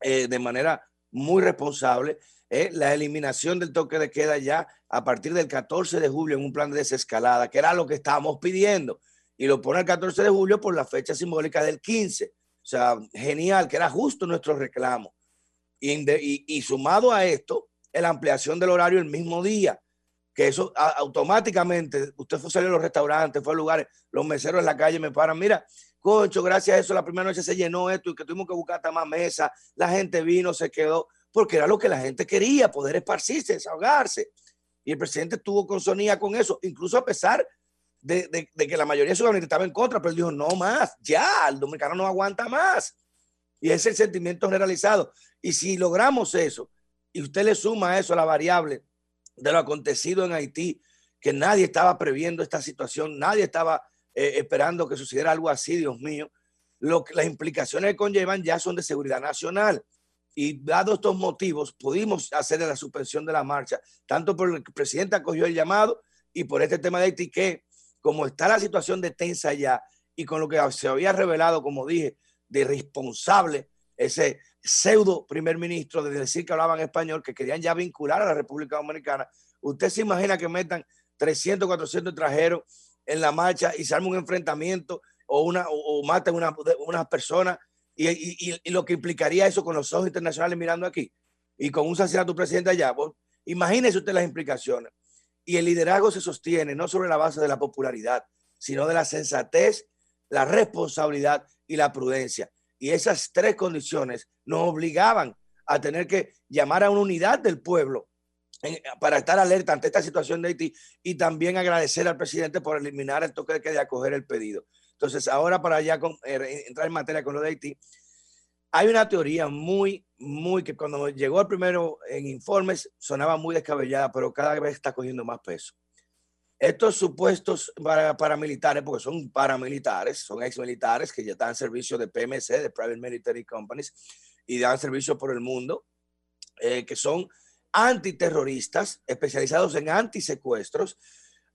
H: eh, de manera muy responsable eh, la eliminación del toque de queda ya a partir del 14 de julio en un plan de desescalada, que era lo que estábamos pidiendo y lo pone el 14 de julio por la fecha simbólica del 15. O sea, genial, que era justo nuestro reclamo. Y sumado a esto, la ampliación del horario el mismo día, que eso a, automáticamente, usted fue a salir a los restaurantes, fue a lugares, los meseros en la calle me paran, mira, concho, gracias a eso la primera noche se llenó esto y que tuvimos que buscar hasta más mesa, la gente vino, se quedó, porque era lo que la gente quería, poder esparcirse, desahogarse. Y el presidente tuvo consonía con eso, incluso a pesar de, de, que la mayoría de su gabinete estaba en contra, pero él dijo, no más, ya, el dominicano no aguanta más. Y ese es el sentimiento generalizado. Y si logramos eso, y usted le suma a eso la variable de lo acontecido en Haití, que nadie estaba previendo esta situación, nadie estaba eh, esperando que sucediera algo así, Dios mío, lo que, las implicaciones que conllevan ya son de seguridad nacional. Y dado estos motivos, pudimos hacer la suspensión de la marcha, tanto por el presidente acogió el llamado y por este tema de Haití que como está la situación de tensa ya y con lo que se había revelado, como dije, de responsable, ese pseudo primer ministro de decir que hablaban español, que querían ya vincular a la República Dominicana, usted se imagina que metan 300, 400 extranjeros en la marcha y se arma un enfrentamiento o, una, o, maten unas una personas y, y, lo que implicaría eso con los ojos internacionales mirando aquí y con un asesinato presidente allá. Pues, imagínese usted las implicaciones. Y el liderazgo se sostiene no sobre la base de la popularidad, sino de la sensatez, la responsabilidad y la prudencia. Y esas tres condiciones nos obligaban a tener que llamar a una unidad del pueblo para estar alerta ante esta situación de Haití y también agradecer al presidente por eliminar el toque de queda y acoger el pedido. Entonces, ahora para ya con, eh, entrar en materia con lo de Haití, hay una teoría muy, muy que cuando llegó el primero en informes sonaba muy descabellada, pero cada vez está cogiendo más peso. Estos supuestos para, paramilitares, porque son paramilitares, son exmilitares que ya dan servicio de PMC, de Private Military Companies, y dan servicio por el mundo, eh, que son antiterroristas especializados en antisecuestros,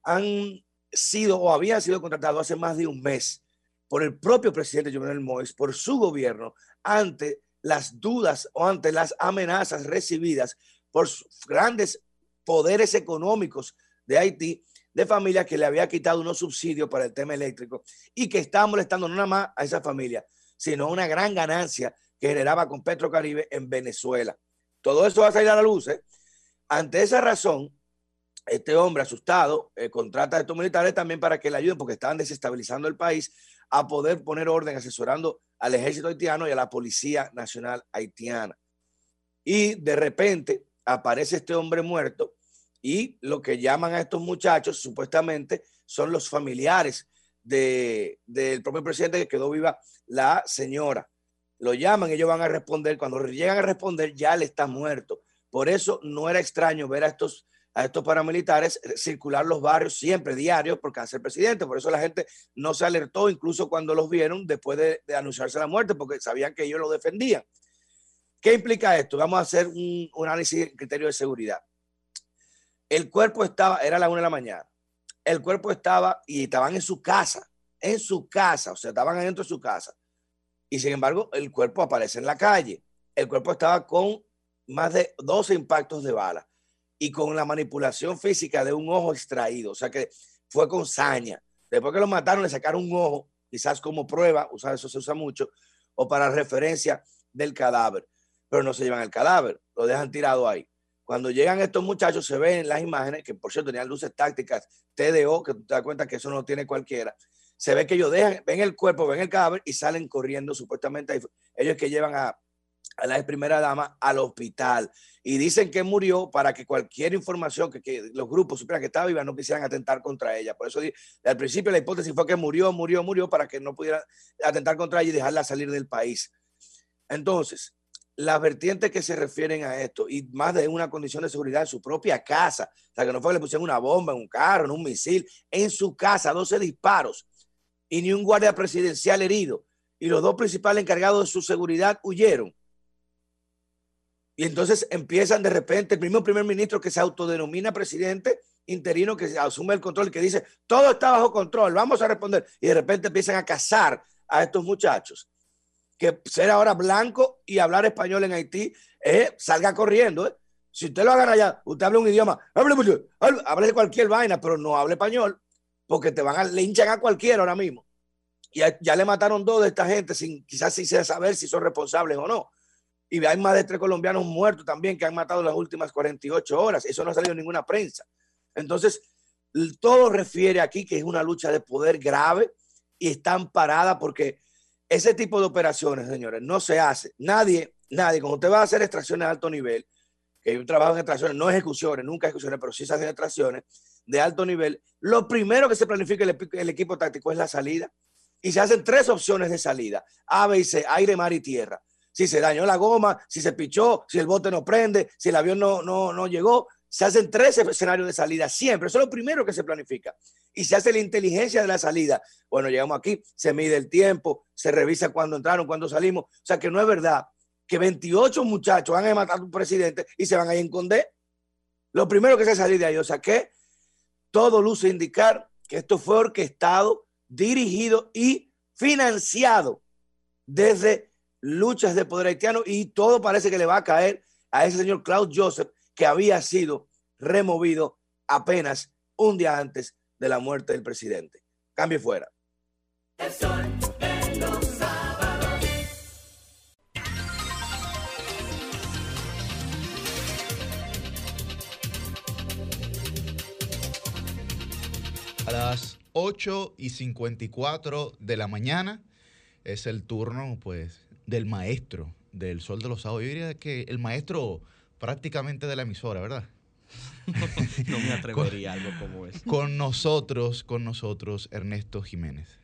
H: han sido o habían sido contratados hace más de un mes por el propio presidente Jovenel Moïse, por su gobierno, ante las dudas o ante las amenazas recibidas por grandes poderes económicos de Haití de familias que le había quitado unos subsidios para el tema eléctrico y que estaba molestando no nada más a esa familia, sino una gran ganancia que generaba con Petrocaribe en Venezuela. Todo eso va a salir a la luz. ¿eh? Ante esa razón, este hombre asustado eh, contrata a estos militares también para que le ayuden porque estaban desestabilizando el país a poder poner orden asesorando al ejército haitiano y a la Policía Nacional Haitiana. Y de repente aparece este hombre muerto y lo que llaman a estos muchachos supuestamente son los familiares de, del propio presidente que quedó viva la señora. Lo llaman, ellos van a responder. Cuando llegan a responder, ya le está muerto. Por eso no era extraño ver a estos, a estos paramilitares circular los barrios siempre, diarios, porque hace presidente. Por eso la gente no se alertó, incluso cuando los vieron después de, anunciarse la muerte, porque sabían que ellos lo defendían. ¿Qué implica esto? Vamos a hacer un, un análisis de criterio de seguridad. El cuerpo estaba, era la una de la mañana. El cuerpo estaba y estaban en su casa, en su casa, o sea, estaban adentro de su casa. Y sin embargo, el cuerpo aparece en la calle. El cuerpo estaba con más de 12 impactos de bala y con la manipulación física de un ojo extraído. O sea que fue con saña. Después que lo mataron, le sacaron un ojo, quizás como prueba, o eso se usa mucho, o para referencia del cadáver. Pero no se llevan el cadáver, lo dejan tirado ahí. Cuando llegan estos muchachos, se ven en las imágenes, que por cierto tenían luces tácticas TDO, que tú te das cuenta que eso no tiene cualquiera. Se ve que ellos dejan, ven el cuerpo, ven el cadáver y salen corriendo, supuestamente ellos que llevan a, a la primera dama al hospital y dicen que murió para que cualquier información que, que los grupos supieran que estaba viva no quisieran atentar contra ella. Por eso al principio la hipótesis fue que murió, murió, murió para que no pudieran atentar contra ella y dejarla salir del país. Entonces, las vertientes que se refieren a esto y más de una condición de seguridad en su propia casa, o sea, que no fue que le pusieron una bomba en un carro, en un misil, en su casa, 12 disparos y ni un guardia presidencial herido y los dos principales encargados de su seguridad huyeron. Y entonces empiezan de repente el mismo primer ministro que se autodenomina presidente interino que asume el control, que dice, todo está bajo control, vamos a responder. Y de repente empiezan a cazar a estos muchachos. Que ser ahora blanco y hablar español en Haití, eh, salga corriendo. Eh. Si usted lo hagan allá, usted habla un idioma, hable, de cualquier vaina, pero no hable español, porque te van a linchan a cualquiera ahora mismo. Y ya, ya le mataron dos de esta gente, sin quizás sin saber si son responsables o no y hay más de tres colombianos muertos también que han matado en las últimas 48 horas. Eso no ha salido en ninguna prensa. Entonces, todo refiere aquí que es una lucha de poder grave y está amparada porque ese tipo de operaciones, señores, no se hace. Nadie, nadie, cuando usted va a hacer extracciones de alto nivel, que yo trabajo en extracciones, no ejecuciones, nunca ejecuciones, pero sí se hacen extracciones de alto nivel, lo primero que se planifica el, equipo táctico es la salida. Y se hacen tres opciones de salida, A, B y C, aire, mar y tierra si se dañó la goma, si se pichó, si el bote no prende, si el avión no, no, no llegó. Se hacen tres escenarios de salida siempre. Eso es lo primero que se planifica. Y se hace la inteligencia de la salida. Bueno, llegamos aquí, se mide el tiempo, se revisa cuándo entraron, cuándo salimos. O sea que no es verdad que 28 muchachos van a matar a un presidente y se van a ir. Lo primero que se salir de ahí, o sea que todo luce indicar que esto fue orquestado, dirigido y financiado desde luchas de poder haitiano y todo parece que le va a caer a ese señor Claude Joseph que había sido removido apenas un día antes de la muerte del presidente. Cambio fuera.
O: El sol de los sábados.
A: A las 8 y 54 de la mañana es el turno, pues, del maestro del Sol de los Sábados. Yo diría que el maestro prácticamente de la emisora, ¿verdad?
F: no me atrevería a algo como eso.
A: Con nosotros, con nosotros, Ernesto Jiménez.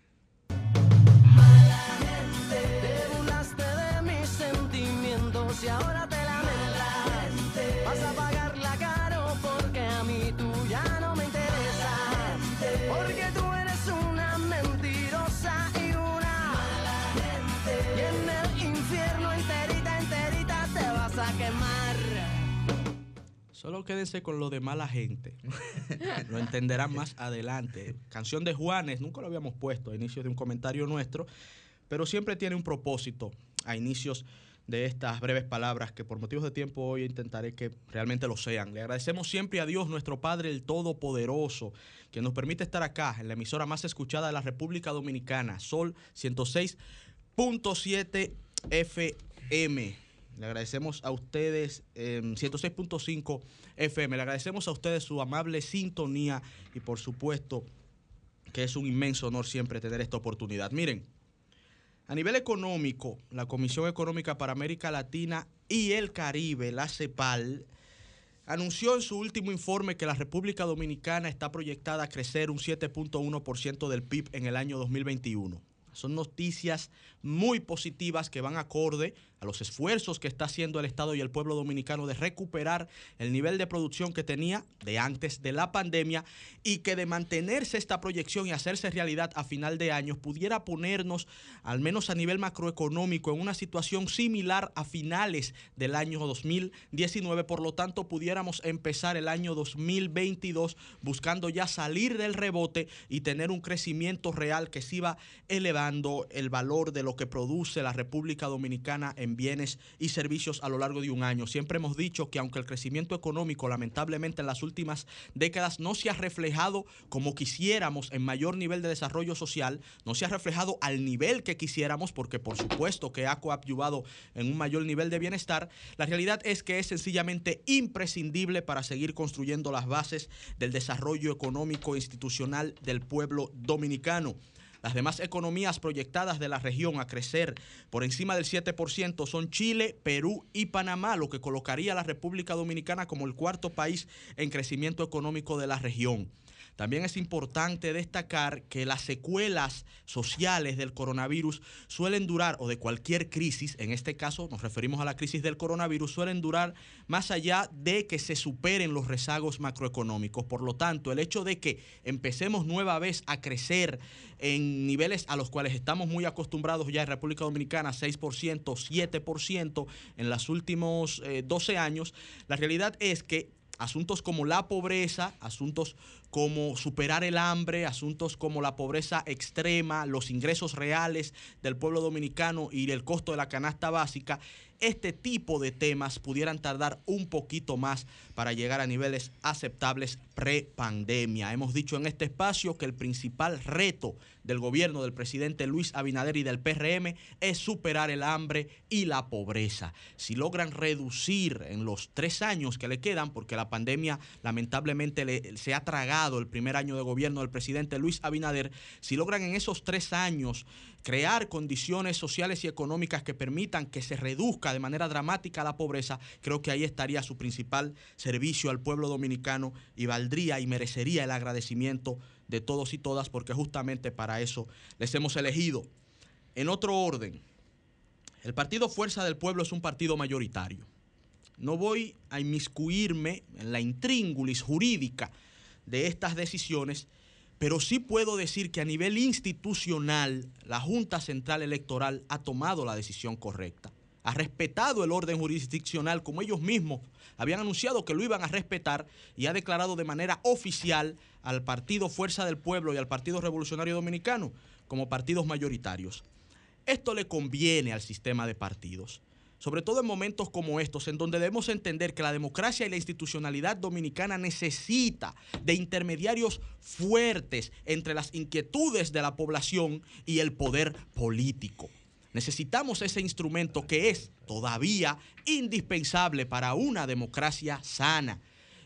F: Solo quédense con lo de mala gente. lo entenderán más adelante. Canción de Juanes, nunca lo habíamos puesto a inicio de un comentario nuestro, pero siempre tiene un propósito a inicios de estas breves palabras que por motivos de tiempo hoy intentaré que realmente lo sean. Le agradecemos siempre a Dios, nuestro Padre, el Todopoderoso, que nos permite estar acá en la emisora más escuchada de la República Dominicana, Sol 106.7 FM. Le agradecemos a ustedes, 106.5 FM, le agradecemos a ustedes su amable sintonía y por supuesto que es un inmenso honor siempre tener esta oportunidad. Miren, a nivel económico, la Comisión Económica para América Latina y el Caribe, la CEPAL, anunció en su último informe que la República Dominicana está proyectada a crecer un 7.1% del PIB en el año 2021. Son noticias muy positivas que van acorde a los esfuerzos que está haciendo el Estado y el pueblo dominicano de recuperar el nivel de producción que tenía de antes de la pandemia y que de mantenerse esta proyección y hacerse realidad a final de año pudiera ponernos, al menos a nivel macroeconómico, en una situación similar a finales del año 2019. Por lo tanto, pudiéramos empezar el año 2022 buscando ya salir del rebote y tener un crecimiento real que se iba elevando el valor de lo que produce la República Dominicana en bienes y servicios a lo largo de un año. Siempre hemos dicho que aunque el crecimiento económico lamentablemente en las últimas décadas no se ha reflejado como quisiéramos en mayor nivel de desarrollo social, no se ha reflejado al nivel que quisiéramos, porque por supuesto que ha coadyuvado en un mayor nivel de bienestar, la realidad es que es sencillamente imprescindible para seguir construyendo las bases del desarrollo económico institucional del pueblo dominicano. Las demás economías proyectadas de la región a crecer por encima del 7% son Chile, Perú y Panamá, lo que colocaría a la República Dominicana como el cuarto país en crecimiento económico de la región. También es importante destacar que las secuelas sociales del coronavirus suelen durar, o de cualquier crisis, en este caso nos referimos a la crisis del coronavirus, suelen durar más allá de que se superen los rezagos macroeconómicos. Por lo tanto, el hecho de que empecemos nueva vez a crecer en niveles a los cuales estamos muy acostumbrados ya en República Dominicana, 6%, 7% en los últimos eh, 12 años, la realidad es que asuntos como la pobreza, asuntos como superar el hambre, asuntos como la pobreza extrema, los ingresos reales del pueblo dominicano y el costo de la canasta básica, este tipo de temas pudieran tardar un poquito más para llegar a niveles aceptables pre-pandemia. Hemos dicho en este espacio que el principal reto del gobierno del presidente Luis Abinader y del PRM es superar el hambre y la pobreza. Si logran reducir en los tres años que le quedan, porque la pandemia lamentablemente le, se ha tragado el primer año de gobierno del presidente Luis Abinader, si logran en esos tres años crear condiciones sociales y económicas que permitan que se reduzca de manera dramática la pobreza, creo que ahí estaría su principal servicio al pueblo dominicano y valdría y merecería el agradecimiento de todos y todas porque justamente para eso les hemos elegido. En otro orden, el Partido Fuerza del Pueblo es un partido mayoritario. No voy a inmiscuirme en la intríngulis jurídica de estas decisiones, pero sí puedo decir que a nivel institucional la Junta Central Electoral ha tomado la decisión correcta. Ha respetado el orden jurisdiccional como ellos mismos habían anunciado que lo iban a respetar y ha declarado de manera oficial al Partido Fuerza del Pueblo y al Partido Revolucionario Dominicano como partidos mayoritarios. Esto le conviene al sistema de partidos sobre todo en momentos como estos, en donde debemos entender que la democracia y la institucionalidad dominicana necesita de intermediarios fuertes entre las inquietudes de la población y el poder político. Necesitamos ese instrumento que es todavía indispensable para una democracia sana.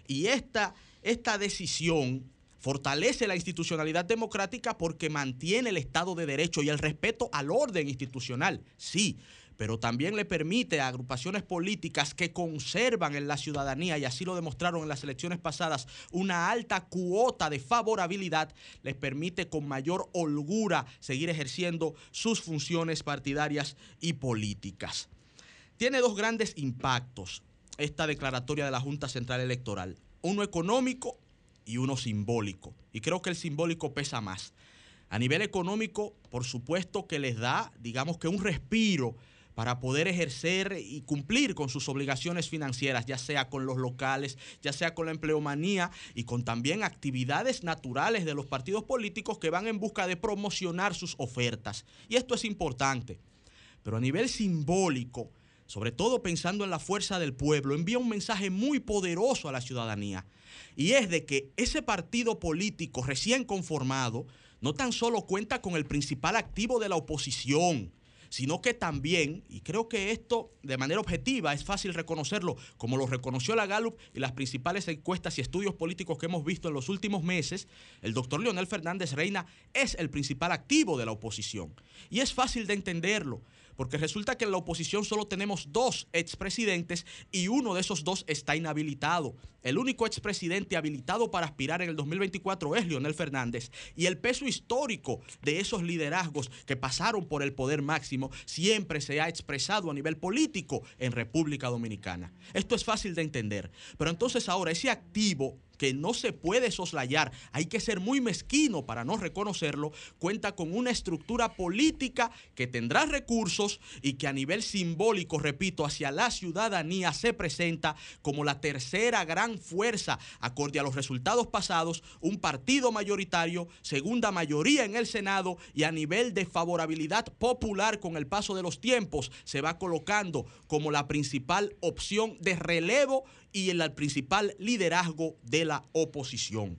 F: Y esta, esta decisión fortalece la institucionalidad democrática porque mantiene el Estado de Derecho y el respeto al orden institucional. Sí, pero también le permite a agrupaciones políticas que conservan en la ciudadanía, y así lo demostraron en las elecciones pasadas, una alta cuota de favorabilidad, les permite con mayor holgura seguir ejerciendo sus funciones partidarias y políticas. Tiene dos grandes impactos esta declaratoria de la Junta Central Electoral, uno económico y uno simbólico, y creo que el simbólico pesa más. A nivel económico, por supuesto que les da, digamos que un respiro para poder ejercer y cumplir con sus obligaciones financieras, ya sea con los locales, ya sea con la empleomanía y con también actividades naturales de los partidos políticos que van en busca de promocionar sus ofertas. Y esto es importante. Pero a nivel simbólico, sobre todo pensando en la fuerza del pueblo, envía un mensaje muy poderoso a la ciudadanía. Y es de que ese partido político recién conformado no tan solo cuenta con el principal activo de la oposición, sino que también, y creo que esto de manera objetiva es fácil reconocerlo, como lo reconoció la Gallup y las principales encuestas y estudios políticos que hemos visto en los últimos meses, el doctor Leonel Fernández Reina es el principal activo de la oposición. Y es fácil de entenderlo porque resulta que en la oposición solo tenemos dos expresidentes y uno de esos dos está inhabilitado. El único expresidente habilitado para aspirar en el 2024 es Leonel Fernández y el peso histórico de esos liderazgos que pasaron por el poder máximo siempre se ha expresado a nivel político en República Dominicana. Esto es fácil de entender, pero entonces ahora ese activo que no se puede soslayar, hay que ser muy mezquino para no reconocerlo, cuenta con una estructura política que tendrá recursos y que a nivel simbólico, repito, hacia la ciudadanía se presenta como la tercera gran fuerza, acorde a los resultados pasados, un partido mayoritario, segunda mayoría en el Senado y a nivel de favorabilidad popular con el paso de los tiempos, se va colocando como la principal opción de relevo y el principal liderazgo de la oposición.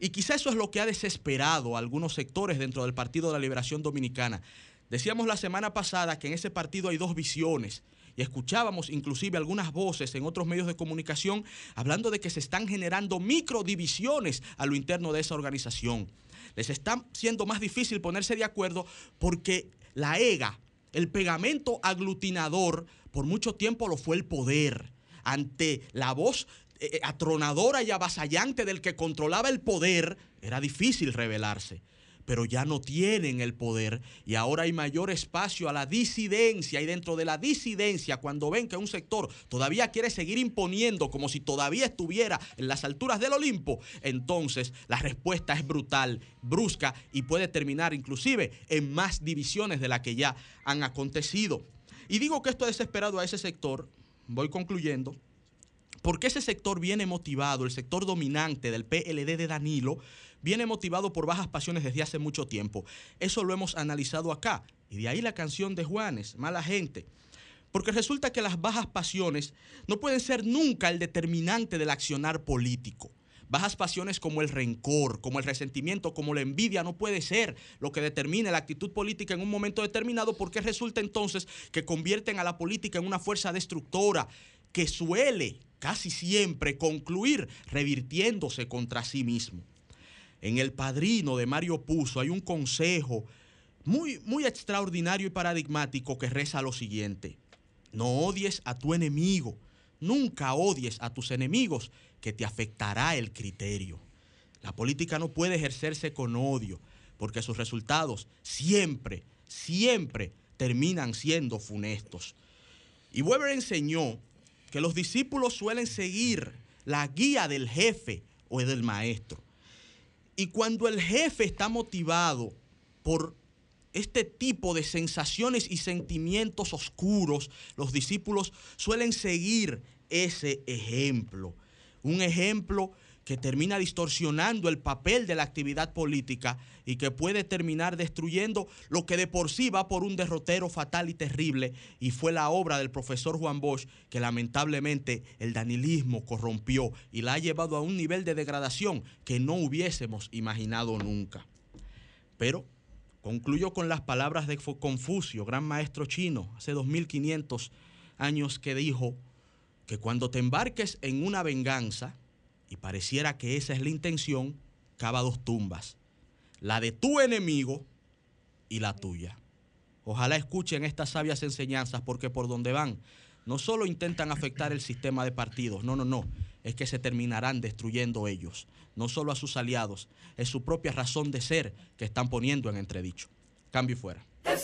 F: Y quizá eso es lo que ha desesperado a algunos sectores dentro del Partido de la Liberación Dominicana. Decíamos la semana pasada que en ese partido hay dos visiones y escuchábamos inclusive algunas voces en otros medios de comunicación hablando de que se están generando microdivisiones a lo interno de esa organización. Les está siendo más difícil ponerse de acuerdo porque la EGA, el pegamento aglutinador, por mucho tiempo lo fue el poder ante la voz eh, eh, atronadora y avasallante del que controlaba el poder, era difícil rebelarse. Pero ya no tienen el poder y ahora hay mayor espacio a la disidencia y dentro de la disidencia, cuando ven que un sector todavía quiere seguir imponiendo como si todavía estuviera en las alturas del Olimpo, entonces la respuesta es brutal, brusca y puede terminar inclusive en más divisiones de las que ya han acontecido. Y digo que esto ha desesperado a ese sector voy concluyendo, porque ese sector viene motivado, el sector dominante del PLD de Danilo, viene motivado por bajas pasiones desde hace mucho tiempo. Eso lo hemos analizado acá. Y de ahí la canción de Juanes, Mala Gente. Porque resulta que las bajas pasiones no pueden ser nunca el determinante del accionar político. Bajas pasiones como el rencor, como el resentimiento, como la envidia no puede ser lo que determine la actitud política en un momento determinado porque resulta entonces que convierten a la política en una fuerza destructora que suele casi siempre concluir revirtiéndose contra sí mismo. En El Padrino de Mario Puzo hay un consejo muy, muy extraordinario y paradigmático que reza lo siguiente. No odies a tu enemigo, nunca odies a tus enemigos, que te afectará el criterio. La política no puede ejercerse con odio, porque sus resultados siempre, siempre terminan siendo funestos. Y Weber enseñó que los discípulos suelen seguir la guía del jefe o del maestro. Y cuando el jefe está motivado por este tipo de sensaciones y sentimientos oscuros, los discípulos suelen seguir ese ejemplo un ejemplo que termina distorsionando el papel de la actividad política y que puede terminar destruyendo lo que de por sí va por un derrotero fatal y terrible y fue la obra del profesor Juan Bosch que lamentablemente el danilismo corrompió y la ha llevado a un nivel de degradación que no hubiésemos imaginado nunca. Pero concluyo con las palabras de Confucio, gran maestro chino, hace 2500 años que dijo, que cuando te embarques en una venganza, y pareciera que esa es la intención, cava dos tumbas, la de tu enemigo y la tuya. Ojalá escuchen estas sabias enseñanzas porque por donde van, no solo intentan afectar el sistema de partidos, no, no, no, es que se terminarán destruyendo ellos, no solo a sus aliados, es su propia razón de ser que están poniendo en entredicho. Cambio y fuera.
E: 9,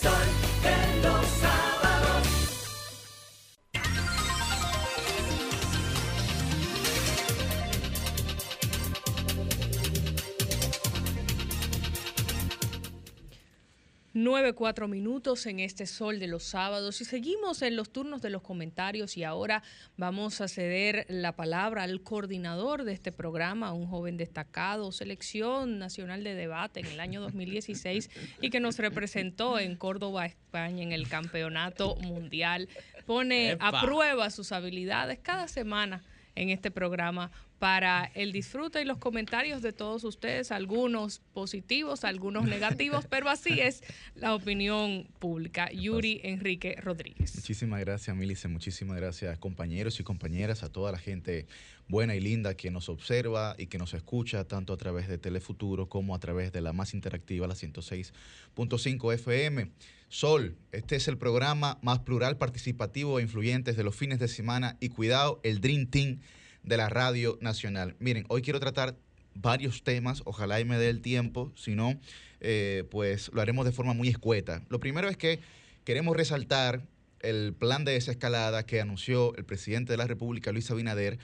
E: 4 minutos en este sol de los sábados. Y seguimos en los turnos de los comentarios. Y ahora vamos a ceder la palabra al coordinador de este programa, un joven destacado, selección nacional de debate en el año 2016 y que nos representó en Córdoba, España en el campeonato mundial. Pone a prueba sus habilidades cada semana en este programa para el disfrute y los comentarios de todos ustedes, algunos positivos, algunos negativos, pero así es la opinión pública. Yuri Enrique Rodríguez.
A: Muchísimas gracias, Milice. Muchísimas gracias, compañeros y compañeras, a toda la gente buena y linda que nos observa y que nos escucha tanto a través de Telefuturo como a través de la más interactiva, la 106.5 FM. Sol, este es el programa más plural, participativo e influyente de los fines de semana y cuidado, el Dream Team de la Radio Nacional. Miren, hoy quiero tratar varios temas, ojalá y me dé el tiempo, si no, eh, pues lo haremos de forma muy escueta. Lo primero es que queremos resaltar el plan de desescalada que anunció el presidente de la República, Luis Abinader,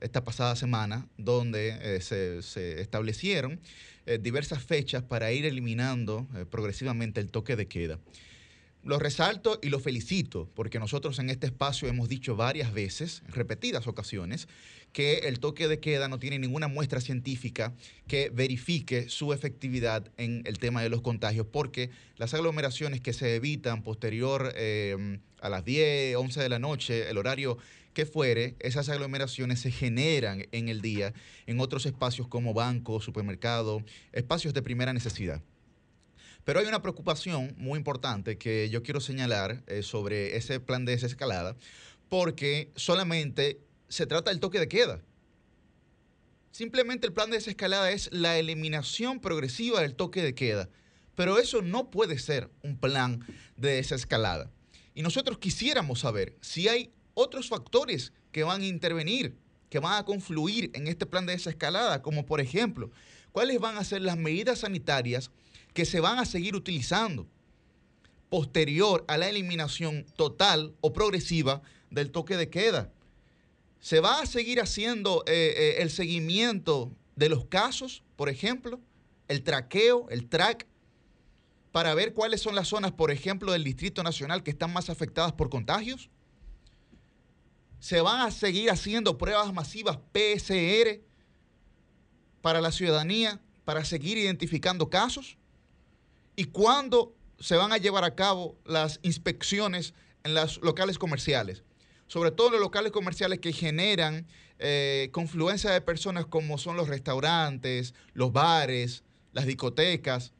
A: esta pasada semana, donde eh, se, establecieron eh, diversas fechas para ir eliminando progresivamente el toque de queda. Lo resalto y lo felicito porque nosotros en este espacio hemos dicho varias veces, repetidas ocasiones, que el toque de queda no tiene ninguna muestra científica que verifique su efectividad en el tema de los contagios, porque las aglomeraciones que se evitan posterior em, a las 10, 11 de la noche, el horario que fuere, esas aglomeraciones se generan en el día en otros espacios como bancos, supermercados, espacios de primera necesidad. Pero hay una preocupación muy importante que yo quiero señalar eh, sobre ese plan de desescalada, porque solamente se trata del toque de queda. Simplemente el plan de desescalada es la eliminación progresiva del toque de queda. Pero eso no puede ser un plan de desescalada. Y nosotros quisiéramos saber si hay otros factores que van a intervenir, que van a confluir en este plan de desescalada, como por ejemplo, cuáles van a ser las medidas sanitarias que se van a seguir utilizando posterior a la eliminación total o progresiva del toque de queda. Se va a seguir haciendo eh, eh, el seguimiento de los casos, por ejemplo, el traqueo, el track, para ver cuáles son las zonas, por ejemplo, del Distrito Nacional que están más afectadas por contagios. Se van a seguir haciendo pruebas masivas PSR para la ciudadanía, para seguir identificando casos y cuándo se van a llevar a cabo las inspecciones en los locales comerciales, sobre todo en los locales comerciales que generan eh, confluencia de personas como son los restaurantes, los bares, las discotecas.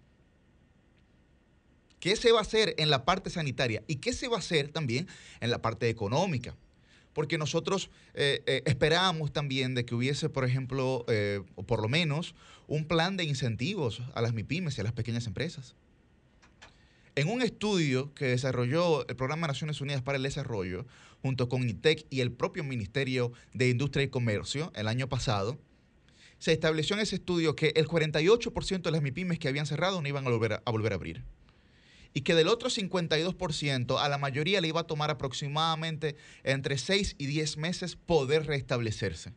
A: ¿Qué se va a hacer en la parte sanitaria y qué se va a hacer también en la parte económica? Porque nosotros eh, eh, esperábamos también de que hubiese, por ejemplo, o por lo menos, un plan de incentivos a las MIPIMES y a las pequeñas empresas. En un estudio que desarrolló el Programa de Naciones Unidas para el Desarrollo, junto con ITEC y el propio Ministerio de Industria y Comercio el año pasado, se estableció en ese estudio que el 48% de las MIPIMES que habían cerrado no iban a volver a, a volver a abrir. Y que del otro 52% a la mayoría le iba a tomar aproximadamente entre 6 y 10 meses poder restablecerse.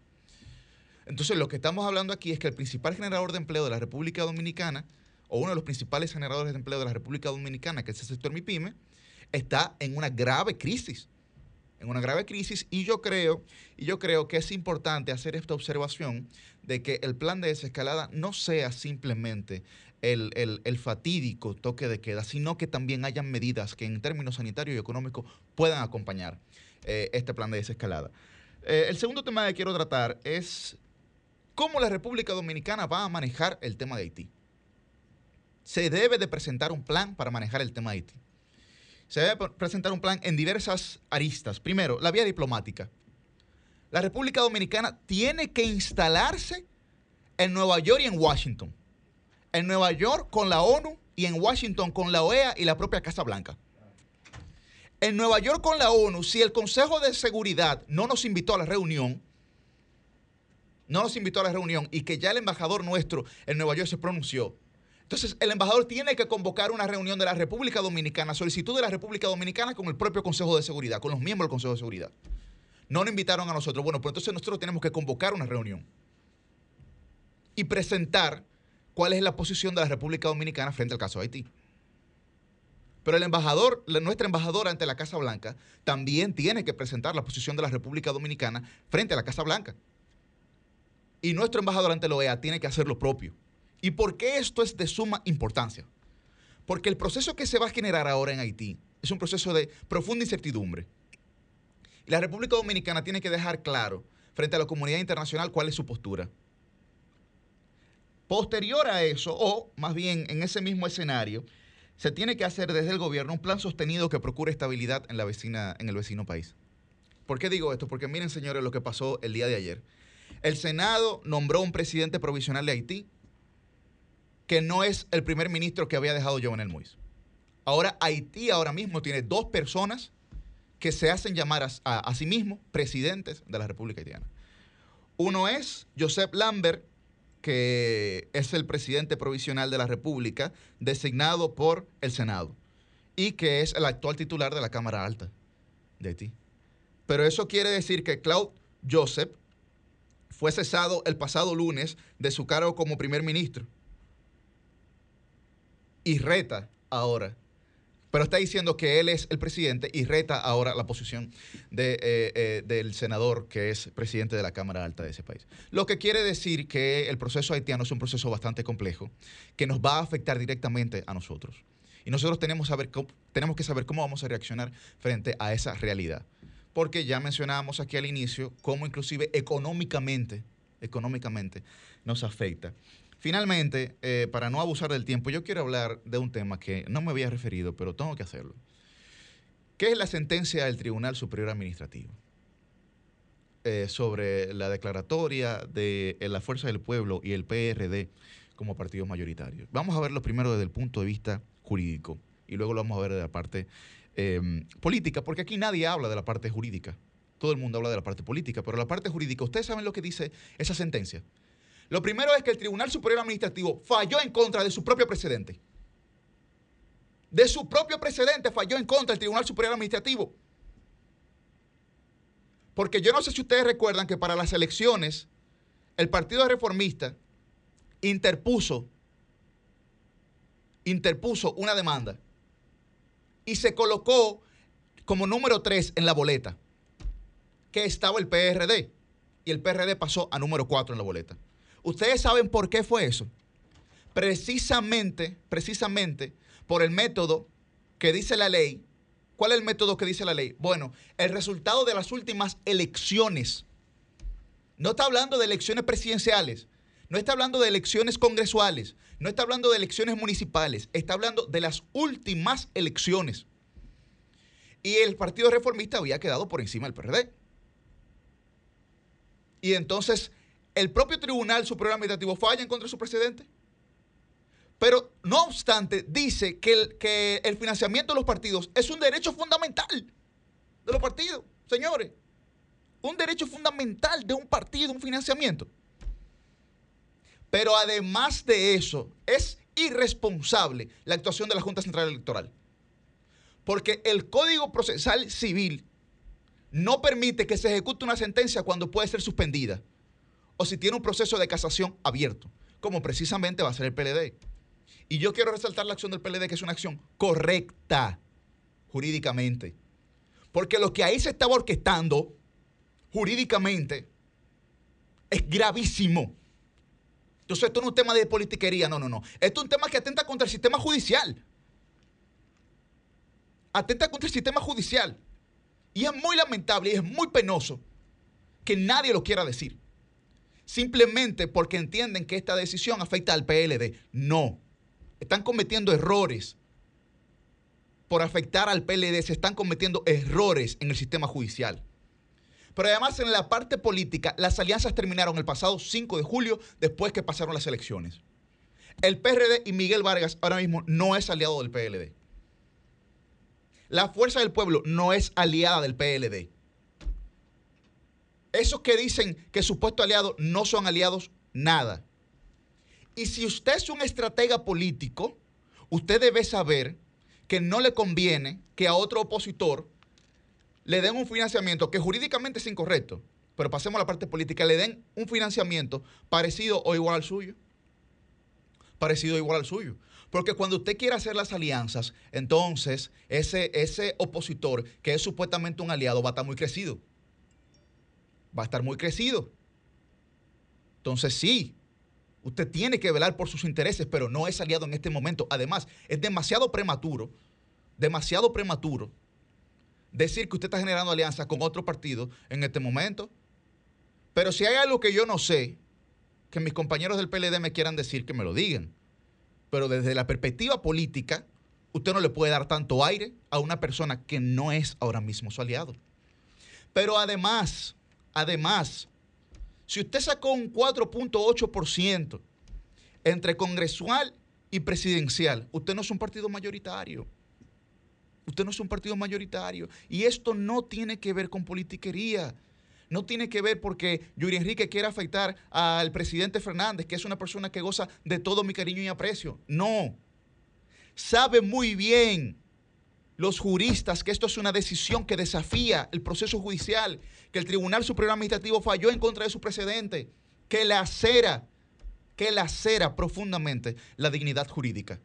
A: Entonces, lo que estamos hablando aquí es que el principal generador de empleo de la República Dominicana o uno de los principales generadores de empleo de la República Dominicana, que es el sector MIPYME, está en una grave crisis. En una grave crisis, y yo creo, y yo creo que es importante hacer esta observación de que el plan de desescalada no sea simplemente el, fatídico toque de queda, sino que también hayan medidas que en términos sanitarios y económicos puedan acompañar eh, este plan de desescalada. Eh, el segundo tema que quiero tratar es cómo la República Dominicana va a manejar el tema de Haití se debe de presentar un plan para manejar el tema Haití. Se debe presentar un plan en diversas aristas. Primero, la vía diplomática. La República Dominicana tiene que instalarse en Nueva York y en Washington. En Nueva York con la ONU y en Washington con la OEA y la propia Casa Blanca. En Nueva York con la ONU, si el Consejo de Seguridad no nos invitó a la reunión, no nos invitó a la reunión y que ya el embajador nuestro en Nueva York se pronunció, entonces, el embajador tiene que convocar una reunión de la República Dominicana, solicitud de la República Dominicana con el propio Consejo de Seguridad, con los miembros del Consejo de Seguridad. No nos invitaron a nosotros. Bueno, pues entonces nosotros tenemos que convocar una reunión y presentar cuál es la posición de la República Dominicana frente al caso de Haití. Pero el embajador, nuestra embajadora ante la Casa Blanca, también tiene que presentar la posición de la República Dominicana frente a la Casa Blanca. Y nuestro embajador ante la OEA tiene que hacer lo propio. ¿Y por qué esto es de suma importancia? Porque el proceso que se va a generar ahora en Haití es un proceso de profunda incertidumbre. La República Dominicana tiene que dejar claro frente a la comunidad internacional cuál es su postura. Posterior a eso, o más bien en ese mismo escenario, se tiene que hacer desde el gobierno un plan sostenido que procure estabilidad en, la vecina, en el vecino país. ¿Por qué digo esto? Porque miren, señores, lo que pasó el día de ayer. El Senado nombró un presidente provisional de Haití que no es el primer ministro que había dejado Jovenel Moïse. Ahora Haití ahora mismo tiene dos personas que se hacen llamar a, a sí mismos presidentes de la República Haitiana. Uno es Joseph Lambert, que es el presidente provisional de la República, designado por el Senado, y que es el actual titular de la Cámara Alta de Haití. Pero eso quiere decir que Claude Joseph fue cesado el pasado lunes de su cargo como primer ministro y reta ahora pero está diciendo que él es el presidente y reta ahora la posición eh, eh, del senador que es presidente de la Cámara Alta de ese país. Lo que quiere decir que el proceso haitiano es un proceso bastante complejo que nos va a afectar directamente a nosotros. Y nosotros tenemos, tenemos que saber cómo vamos a reaccionar frente a esa realidad. Porque ya mencionábamos aquí al inicio cómo inclusive económicamente, económicamente nos afecta. Finalmente, eh, para no abusar del tiempo, yo quiero hablar de un tema que no me había referido, pero tengo que hacerlo. ¿Qué es la sentencia del Tribunal Superior Administrativo? Eh, sobre la declaratoria de la Fuerza del Pueblo y el PRD como partidos mayoritarios. Vamos a verlo primero desde el punto de vista jurídico y luego lo vamos a ver de la parte em, política, porque aquí nadie habla de la parte jurídica. Todo el mundo habla de la parte política, pero la parte jurídica, ¿ustedes saben lo que dice esa sentencia? Lo primero es que el Tribunal Superior Administrativo falló en contra de su propio precedente. De su propio precedente falló en contra del Tribunal Superior Administrativo. Porque yo no sé si ustedes recuerdan que para las elecciones el Partido Reformista interpuso, interpuso una demanda y se colocó como número 3 en la boleta, que estaba el PRD. Y el PRD pasó a número 4 en la boleta. ¿Ustedes saben por qué fue eso? Precisamente, precisamente por el método que dice la ley. ¿Cuál es el método que dice la ley? Bueno, el resultado de las últimas elecciones. No está hablando de elecciones presidenciales, no está hablando de elecciones congresuales, no está hablando de elecciones municipales, está hablando de las últimas elecciones. Y el Partido Reformista había quedado por encima del PRD. Y entonces el propio Tribunal Superior Administrativo falla en contra de su presidente. Pero no obstante, dice que el, que el financiamiento de los partidos es un derecho fundamental de los partidos, señores. Un derecho fundamental de un partido, un financiamiento. Pero además de eso, es irresponsable la actuación de la Junta Central Electoral. Porque el Código Procesal Civil no permite que se ejecute una sentencia cuando puede ser suspendida o si tiene un proceso de casación abierto, como precisamente va a ser el PLD. Y yo quiero resaltar la acción del PLD, que es una acción correcta jurídicamente. Porque lo que ahí se estaba orquestando jurídicamente es gravísimo. Entonces, esto no es un tema de politiquería, no, no, no. Esto es un tema que atenta contra el sistema judicial. Atenta contra el sistema judicial. Y es muy lamentable y es muy penoso que nadie lo quiera decir simplemente porque entienden que esta decisión afecta al PLD. No, están cometiendo errores. Por afectar al PLD se están cometiendo errores en el sistema judicial. Pero además en la parte política, las alianzas terminaron el pasado 5 de julio después que pasaron las elecciones. El PRD y Miguel Vargas ahora mismo no es aliado del PLD. La Fuerza del Pueblo no es aliada del PLD. Esos que dicen que supuestos aliados no son aliados, nada. Y si usted es un estratega político, usted debe saber que no le conviene que a otro opositor le den un financiamiento que jurídicamente es incorrecto, pero pasemos a la parte política, le den un financiamiento parecido o igual al suyo. parecido igual al suyo. Porque cuando usted quiere hacer las alianzas, entonces ese, ese opositor, que es supuestamente un aliado, va a estar muy crecido. Va a estar muy crecido. Entonces sí, usted tiene que velar por sus intereses, pero no es aliado en este momento. Además, es demasiado prematuro, demasiado prematuro decir que usted está generando alianzas con otro partido en este momento. Pero si hay algo que yo no sé, que mis compañeros del PLD me quieran decir, que me lo digan. Pero desde la perspectiva política, usted no le puede dar tanto aire a una persona que no es ahora mismo su aliado. Pero además, además, si usted sacó un 4.8% entre congresual y presidencial, usted no es un partido mayoritario. Usted no es un partido mayoritario. Y esto no tiene que ver con politiquería. No tiene que ver porque Yuri Enrique quiere afectar al presidente Fernández, que es una persona que goza de todo mi cariño y aprecio. No. Sabe muy bien los juristas que esto es una decisión que desafía el proceso judicial, que el Tribunal Superior Administrativo falló en contra de su precedente, que lacera, que lacera profundamente la dignidad jurídica.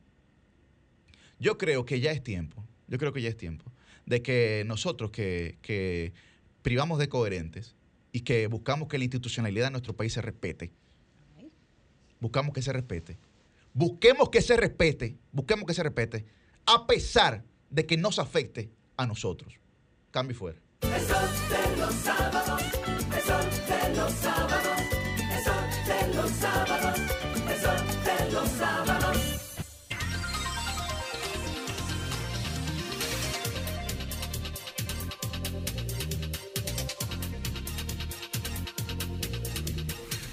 A: Yo creo que ya es tiempo, yo creo que ya es tiempo de que nosotros que, que privamos de coherentes y que buscamos que la institucionalidad de nuestro país se respete, buscamos que se respete, busquemos que se respete, busquemos que se respete, a pesar de que nos afecte a nosotros. Cambio y fuera.
O: Eso de los sábados, eso de los sábados, eso de los sábados, eso de los sábados.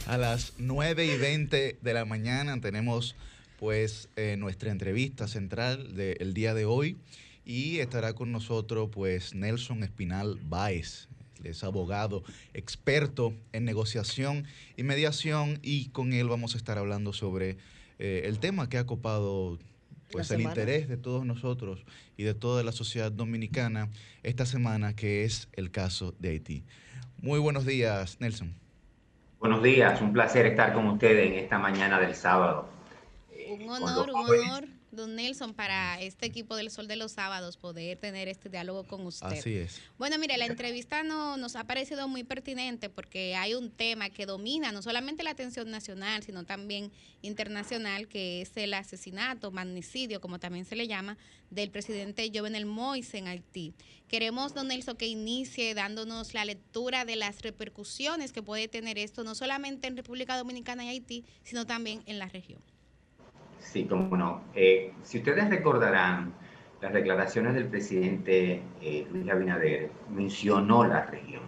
A: A las 9 y 20 de la mañana tenemos pues eh, nuestra entrevista central del día de hoy y estará con nosotros pues Nelson Espinal Báez. Es abogado, experto en negociación y mediación y con él vamos a estar hablando sobre eh, el tema que ha copado pues el interés de todos nosotros y de toda la sociedad dominicana esta semana que es el caso de Haití. Muy buenos días, Nelson.
U: Buenos días, un placer estar con ustedes en esta mañana del sábado.
B: Un
U: con
B: honor, un
U: jóvenes.
B: honor, don Nelson, para este equipo del Sol de los Sábados poder tener este diálogo con usted.
A: Así es.
B: Bueno, mire, la entrevista no, nos ha parecido muy pertinente porque hay un tema que domina no solamente la atención nacional, sino también internacional, que es el asesinato, magnicidio, como también se le llama, del presidente Jovenel Moise en Haití. Queremos, don Nelson, que inicie dándonos la lectura de las repercusiones que puede tener esto, no solamente en República Dominicana y Haití, sino también en la región.
U: Sí, cómo no. Eh, si ustedes recordarán, las declaraciones del presidente eh, Luis Abinader mencionó la región,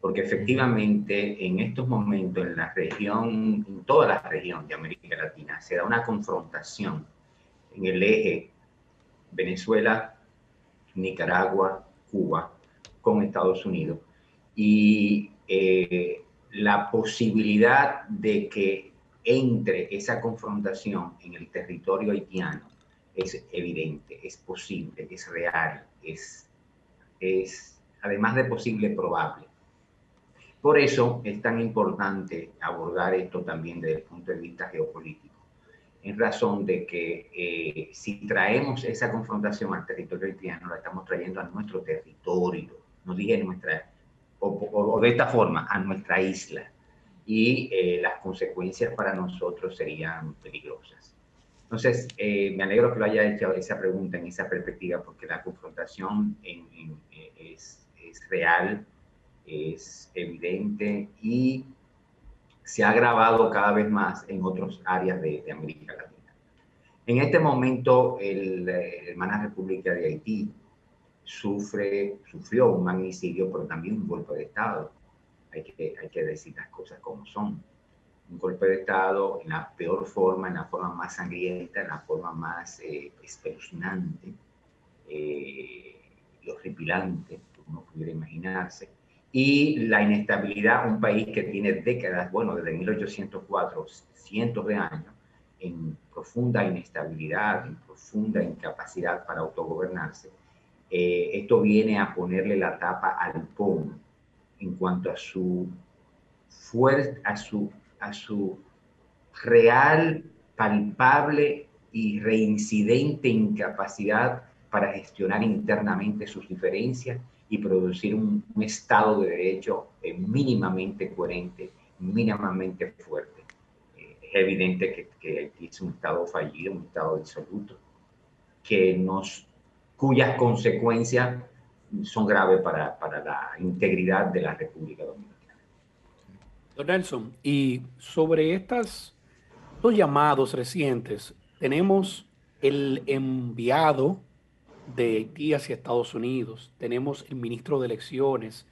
U: porque efectivamente en estos momentos en la región, en toda la región de América Latina, se da una confrontación en el eje Venezuela, Nicaragua, Cuba, con Estados Unidos. Y eh, la posibilidad de que entre esa confrontación en el territorio haitiano es evidente, es posible, es real, es, es además de posible, probable. Por eso es tan importante abordar esto también desde el punto de vista geopolítico, en razón de que eh, si traemos esa confrontación al territorio haitiano, la estamos trayendo a nuestro territorio, no dije nuestra, o, o- o de esta forma, a nuestra isla, y eh, las consecuencias para nosotros serían peligrosas. Entonces, eh, me alegro que lo haya hecho esa pregunta en esa perspectiva, porque la confrontación en- en- eh, es, es real, es evidente y se ha agravado cada vez más en otras áreas de, de América Latina. En este momento, el, eh, la hermana República de Haití sufre, sufrió un magnicidio, pero también un golpe de Estado. Hay que, hay que decir las cosas como son. Un golpe de Estado en la peor forma, en la forma más sangrienta, en la forma más eh, espeluznante eh, y horripilante que uno pudiera imaginarse. Y la inestabilidad, un país que tiene décadas, bueno, desde 1804, cientos de años, en profunda inestabilidad, en profunda incapacidad para autogobernarse, eh, esto viene a ponerle la tapa al pomo en cuanto a su fuerza, a su, a su real palpable y reincidente incapacidad para gestionar internamente sus diferencias y producir un, Estado de Derecho eh, mínimamente coherente, mínimamente fuerte. Eh, es evidente que, que es un Estado fallido, un Estado disoluto, que nos, cuyas consecuencias son graves para, para la integridad de la República Dominicana.
C: Don Nelson, y sobre estas dos llamados recientes, tenemos el enviado de Haití hacia Estados Unidos, tenemos el ministro de Elecciones,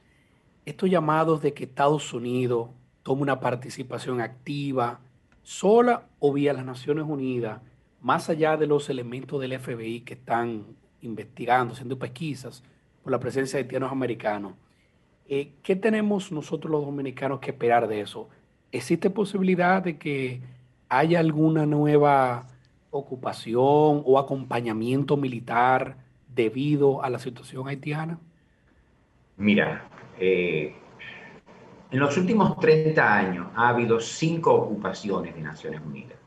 C: estos llamados de que Estados Unidos tome una participación activa, sola o vía las Naciones Unidas, más allá de los elementos del FBI que están investigando, haciendo pesquisas la presencia de haitianos americanos. Eh, ¿Qué tenemos nosotros los dominicanos que esperar de eso? ¿Existe posibilidad de que haya alguna nueva ocupación o acompañamiento militar debido a la situación haitiana?
U: Mira, eh, en los últimos 30 años ha habido cinco ocupaciones de Naciones Unidas.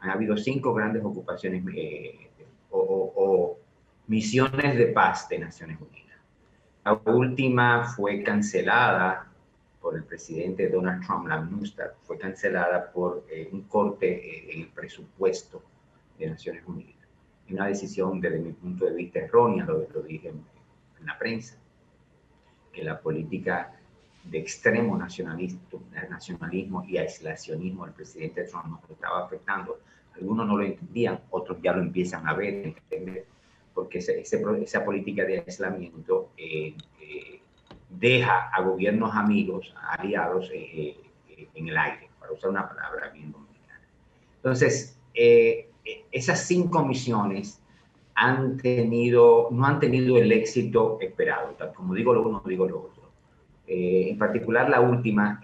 U: Han habido cinco grandes ocupaciones eh, o, o, misiones de paz de Naciones Unidas. La última fue cancelada por el presidente Donald Trump, la MNUSTAD, fue cancelada por eh, un corte eh, en el presupuesto de Naciones Unidas. Una decisión desde mi punto de vista errónea, lo, lo dije en, la prensa, que la política de extremo nacionalismo, nacionalismo y aislacionismo del presidente Trump nos estaba afectando. Algunos no lo entendían, otros ya lo empiezan a ver, entender porque ese, ese, esa política de aislamiento eh, eh, deja a gobiernos amigos, aliados eh, eh, en el aire, para usar una palabra bien dominicana. Entonces, eh, esas cinco misiones han tenido, no han tenido el éxito esperado. Como digo lo uno, digo lo otro. en particular, la última,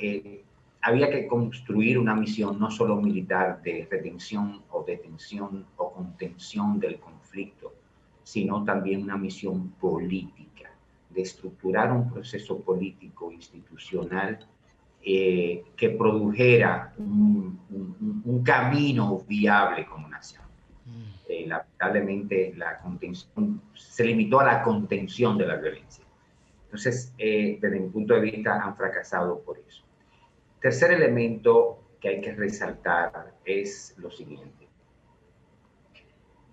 U: había que construir una misión no solo militar de retención o detención o contención del conflicto, sino también una misión política, de estructurar un proceso político institucional eh, que produjera un, un, un, camino viable como nación. Eh, lamentablemente la contención se limitó a la contención de la violencia. Entonces, eh, desde mi punto de vista, han fracasado por eso. Tercer elemento que hay que resaltar es lo siguiente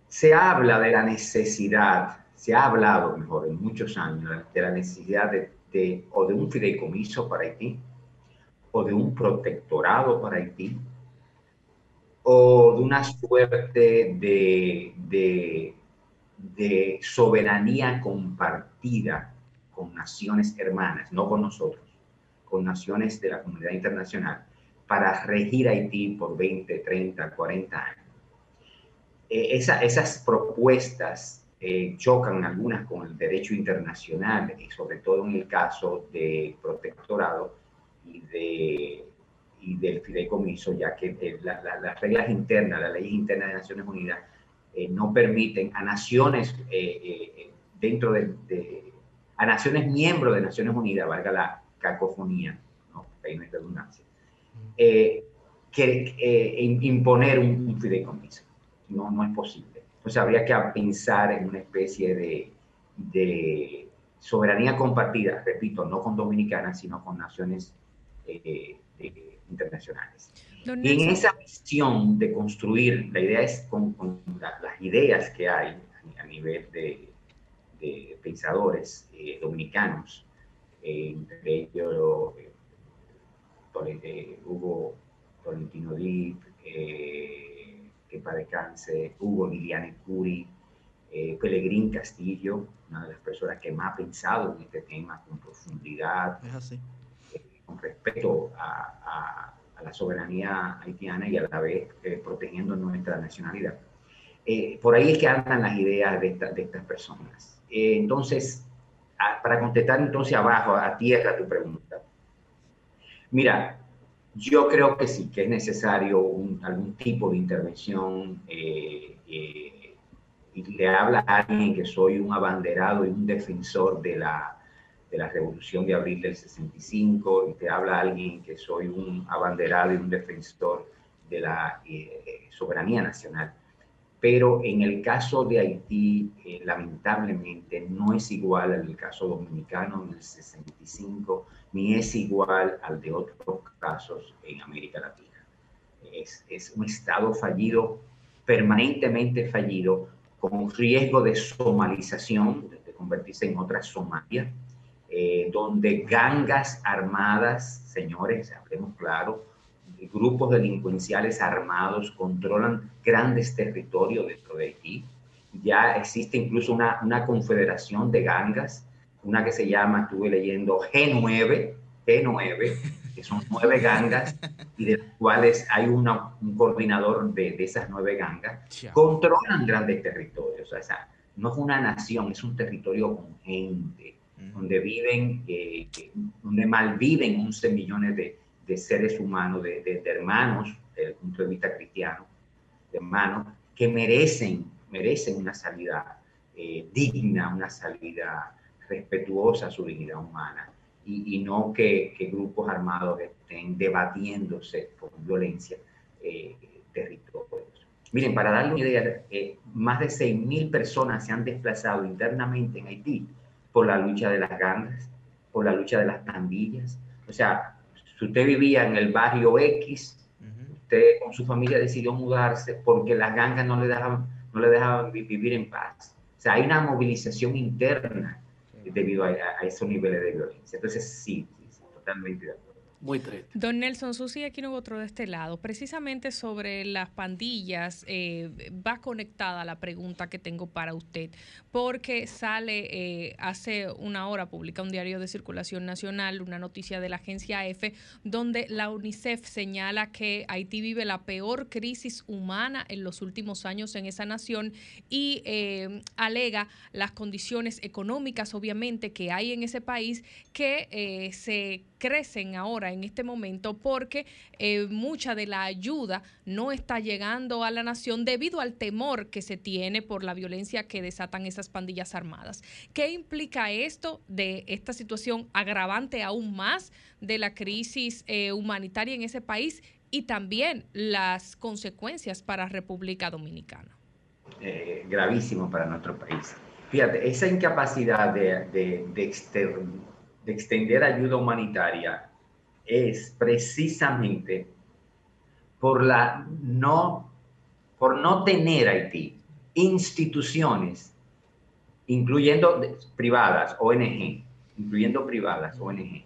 U: se habla de la necesidad, se ha hablado mejor en muchos años de la necesidad de, o de un fideicomiso para Haití, o de un protectorado para Haití, o de una suerte de, de soberanía compartida con naciones hermanas, no con nosotros, con naciones de la comunidad internacional, para regir Haití por 20, 30, 40 años eh, esa, esas propuestas eh, chocan algunas con el derecho internacional, y sobre todo en el caso de protectorado y, de, y del fideicomiso, ya que eh, la, la, las reglas internas, las leyes internas de Naciones Unidas, eh, no permiten a naciones dentro de, de, a naciones miembros de Naciones Unidas, valga la cacofonía, no, hay una redundancia, que imponer un, un fideicomiso no, no es posible. Entonces habría que pensar en una especie de, de soberanía compartida, repito, no con dominicanas, sino con naciones eh, eh, internacionales. Y en esa visión de construir, la idea es con, con la, las ideas que hay a nivel de, de pensadores eh, dominicanos, entre ellos Hugo Tolentino Díaz, que para descanse, Hugo Liliane Curi, eh, Pelegrín Castillo, una de las personas que más ha pensado en este tema con profundidad, eh, con respeto a, a, a, la soberanía haitiana y a la vez eh, protegiendo nuestra nacionalidad. Eh, por ahí es que andan las ideas de, esta, de estas personas. Eh, entonces, a, para contestar entonces abajo, a tierra tu pregunta. Mira, yo creo que sí, que es necesario un, algún tipo de intervención. Eh, eh, y le habla a alguien que soy un abanderado y un defensor de la, de la revolución de abril del 65, y te habla a alguien que soy un abanderado y un defensor de la eh, soberanía nacional. Pero en el caso de Haití, eh, lamentablemente, no es igual al caso dominicano en el 65, ni es igual al de otros casos en América Latina. Es, es un Estado fallido, permanentemente fallido, con riesgo de somalización, de convertirse en otra Somalia, eh, donde gangas armadas, señores, hablemos claro, grupos delincuenciales armados controlan grandes territorios dentro de Haití. Ya existe incluso una, una confederación de gangas, una que se llama, estuve leyendo, G9, G9, que son nueve gangas y de las cuales hay una, un coordinador de, de, esas nueve gangas, controlan grandes territorios. O sea, no es una nación, es un territorio con gente, donde viven, eh, donde malviven 11 millones de, de seres humanos, de, de, hermanos, desde el punto de vista cristiano, de hermanos, que merecen, merecen una salida eh, digna, una salida respetuosa a su dignidad humana y, y no que, que, grupos armados estén debatiéndose con violencia eh, territorios. Miren, para darle una idea, eh, más de 6.000 personas se han desplazado internamente en Haití por la lucha de las gangas, por la lucha de las pandillas. O sea, si usted vivía en el barrio X, usted con su familia decidió mudarse porque las gangas no le dejaban, no le dejaban vivir en paz. O sea, hay una movilización interna debido a, esos niveles de violencia. Entonces, sí, sí, sí totalmente de acuerdo.
C: Muy triste.
E: Don Nelson Susi, aquí no otro de este lado. Precisamente sobre las pandillas, eh, va conectada la pregunta que tengo para usted, porque sale eh, hace una hora, publica un diario de circulación nacional, una noticia de la agencia EFE, donde la UNICEF señala que Haití vive la peor crisis humana en los últimos años en esa nación y eh, alega las condiciones económicas, obviamente, que hay en ese país que eh, se crecen ahora en este momento porque eh, mucha de la ayuda no está llegando a la nación debido al temor que se tiene por la violencia que desatan esas pandillas armadas. ¿Qué implica esto de esta situación agravante aún más de la crisis eh, humanitaria en ese país y también las consecuencias para República Dominicana?
U: Eh, gravísimo para nuestro país. Fíjate, esa incapacidad de, de, de extender ayuda humanitaria es precisamente por la no por no tener Haití instituciones incluyendo privadas ONG incluyendo privadas ONG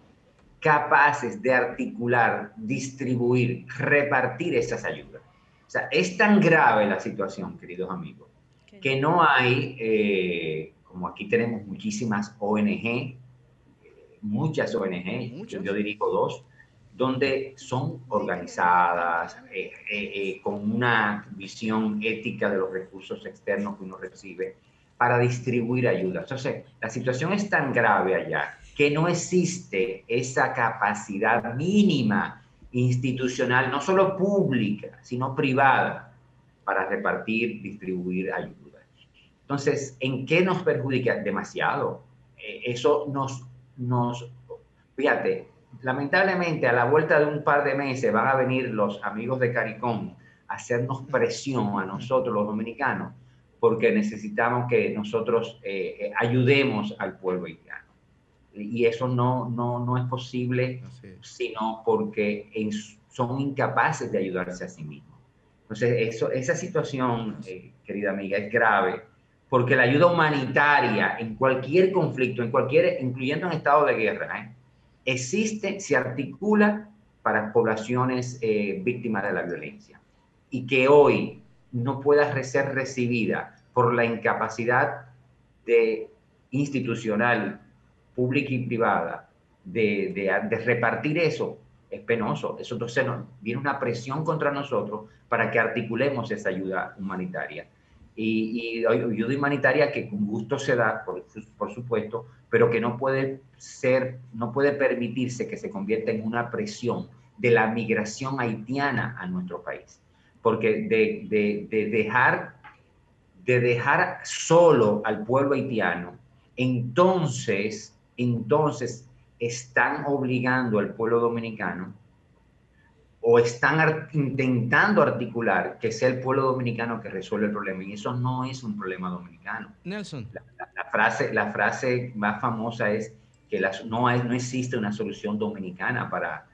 U: capaces de articular distribuir repartir esas ayudas. O sea es tan grave la situación queridos amigos que no hay eh, como aquí tenemos muchísimas ONG muchas ONG, ¿Muchas? yo dirijo dos, donde son organizadas, eh, eh, eh, con una visión ética de los recursos externos que uno recibe para distribuir ayuda. Entonces, la situación es tan grave allá que no existe esa capacidad mínima institucional, no solo pública, sino privada, para repartir, distribuir ayuda. Entonces, ¿en qué nos perjudica? Demasiado. eso nos nos, fíjate, lamentablemente a la vuelta de un par de meses van a venir los amigos de CARICOM a hacernos presión a nosotros los dominicanos porque necesitamos que nosotros eh, ayudemos al pueblo haitiano. Y eso no, no, no es posible, sino porque en, son incapaces de ayudarse a sí mismos. Entonces, eso, esa situación, eh, querida amiga, es grave porque la ayuda humanitaria en cualquier conflicto, en cualquier, incluyendo en estado de guerra, ¿eh? existe, se articula para poblaciones eh, víctimas de la violencia. Y que hoy no pueda ser recibida por la incapacidad de, institucional, pública y privada, de, de, repartir eso, es penoso. Eso entonces viene una presión contra nosotros para que articulemos esa ayuda humanitaria y, ayuda humanitaria que con gusto se da, por, por, supuesto, pero que no puede ser, no puede permitirse que se convierta en una presión de la migración haitiana a nuestro país. Porque de, de, de dejar, de dejar solo al pueblo haitiano, entonces, entonces están obligando al pueblo dominicano o están intentando articular que sea el pueblo dominicano que resuelve el problema. Y eso no es un problema dominicano.
F: Nelson.
U: La, frase, la frase más famosa es que no, hay, no existe una solución dominicana para,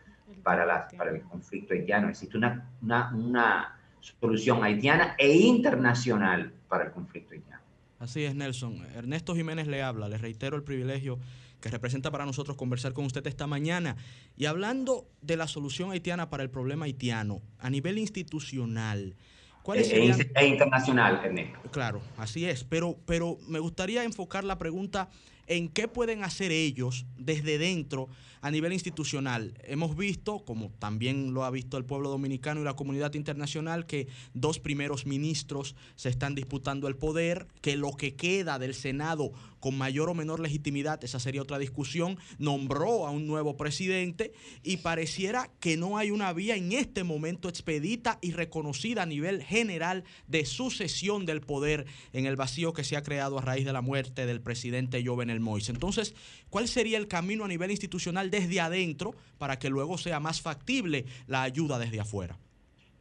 U: para, la, para el conflicto haitiano. Existe una, una, una solución haitiana e internacional para el conflicto haitiano.
F: Así es, Nelson. Ernesto Jiménez le habla. Le reitero el privilegio que representa para nosotros conversar con usted esta mañana. Y hablando de la solución haitiana para el problema haitiano, a nivel institucional,
U: ¿cuáles e, serían... E internacional, Ernesto.
F: Claro, así es. Pero, pero me gustaría enfocar la pregunta en qué pueden hacer ellos desde dentro a nivel institucional. Hemos visto, como también lo ha visto el pueblo dominicano y la comunidad internacional, que dos primeros ministros se están disputando el poder, que lo que queda del Senado con mayor o menor legitimidad, esa sería otra discusión, nombró a un nuevo presidente y pareciera que no hay una vía en este momento expedita y reconocida a nivel general de sucesión del poder en el vacío que se ha creado a raíz de la muerte del presidente Jovenel Moïse. Entonces, ¿cuál sería el camino a nivel institucional desde adentro para que luego sea más factible la ayuda desde afuera?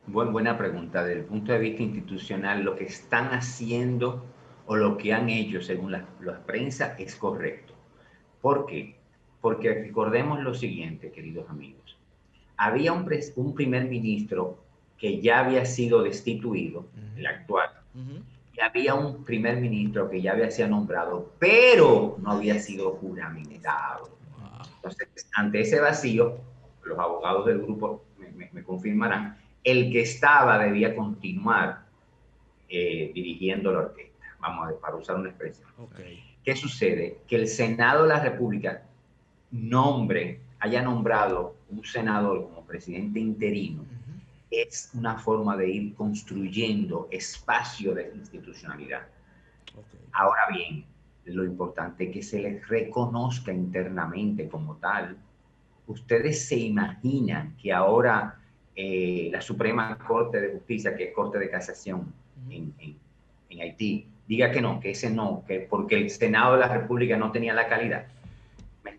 U: buena pregunta. Desde el punto de vista institucional, lo que están haciendo o lo que han hecho según la, prensa es correcto. ¿Por qué? Porque recordemos lo siguiente, queridos amigos. Había un, un primer ministro que ya había sido destituido, el actual, y había un primer ministro que ya había sido nombrado, pero no había sido juramentado. Entonces, ante ese vacío, los abogados del grupo me, confirmarán, el que estaba debía continuar eh, dirigiendo la orquesta vamos a para usar una expresión. ¿Qué sucede? Que el Senado de la República nombre, haya nombrado un senador como presidente interino, es una forma de ir construyendo espacio de institucionalidad. Ahora bien, lo importante es que se les reconozca internamente como tal. Ustedes se imaginan que ahora eh, la Suprema Corte de Justicia, que es Corte de Casación en, en Haití, diga que no, que ese no, que porque el Senado de la República no tenía la calidad.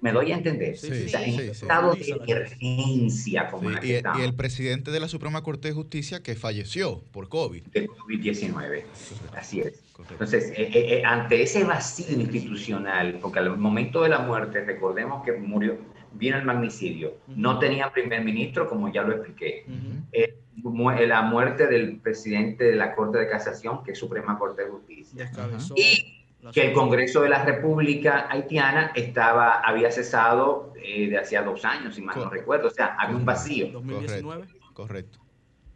U: Me, doy a entender. Sí, estado de emergencia como
A: y, y, el presidente de la Suprema Corte de Justicia que falleció por COVID.
U: De COVID-19. Así es. Entonces, eh, eh, eh, ante ese vacío institucional, porque al momento de la muerte, recordemos que murió, viene el magnicidio, no tenía primer ministro, como ya lo expliqué la muerte del presidente de la Corte de Casación, que es Suprema Corte de Justicia. Y que el Congreso de la República Haitiana estaba, había cesado eh, de hacía dos años, si mal no recuerdo. O sea, había un vacío.
F: 2019.
A: Correcto.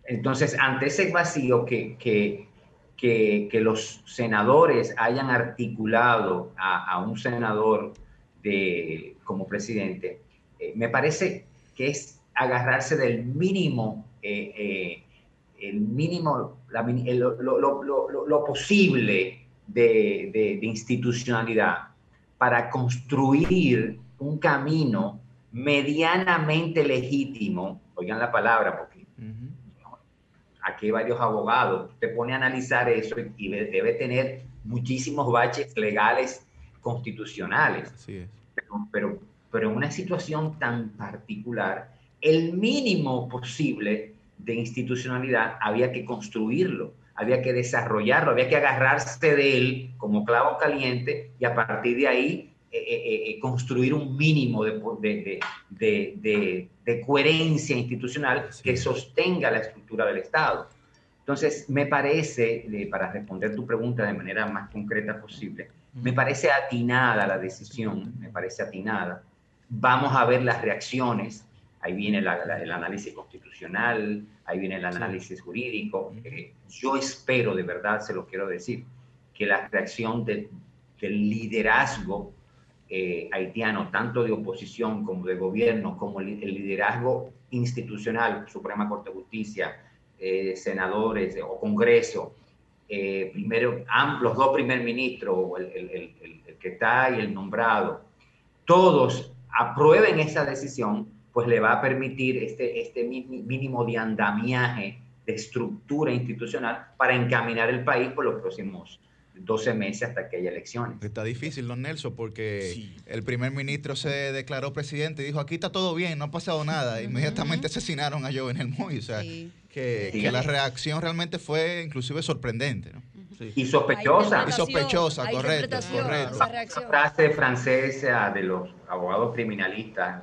U: Entonces, ante ese vacío que, que, que, los senadores hayan articulado a, un senador de, como presidente, eh, me parece que es agarrarse del mínimo eh, eh, el mínimo, lo, posible de, institucionalidad para construir un camino medianamente legítimo, oigan la palabra, porque aquí hay varios abogados, te pone a analizar eso y, debe tener muchísimos baches legales constitucionales. Pero, pero, pero en una situación tan particular, el mínimo posible de institucionalidad había que construirlo, había que desarrollarlo, había que agarrarse de él como clavo caliente y a partir de ahí eh, eh, eh, construir un mínimo de, de, coherencia institucional que sostenga la estructura del Estado. Entonces, me parece, para responder tu pregunta de manera más concreta posible, me parece atinada la decisión, me parece atinada. Vamos a ver las reacciones ahí viene el análisis constitucional, ahí viene el análisis jurídico. Eh, yo espero, de verdad, se lo quiero decir, que la reacción del liderazgo eh, haitiano, tanto de oposición como de gobierno, como el, liderazgo institucional, Suprema Corte de Justicia, eh, senadores o Congreso, primero, los dos primer ministros, el, el que está y el nombrado, todos aprueben esa decisión pues le va a permitir este, este mínimo de andamiaje, de estructura institucional para encaminar el país por los próximos 12 meses hasta que haya elecciones.
A: Está difícil, don Nelson, porque el primer ministro se declaró presidente y dijo, aquí está todo bien, no ha pasado nada. Inmediatamente asesinaron a Jovenel Moy. O sea, que, la reacción realmente fue inclusive sorprendente. ¿no?
U: Y sospechosa.
A: Y sospechosa, correcto, correcto.
U: Una frase francesa de los abogados criminalistas,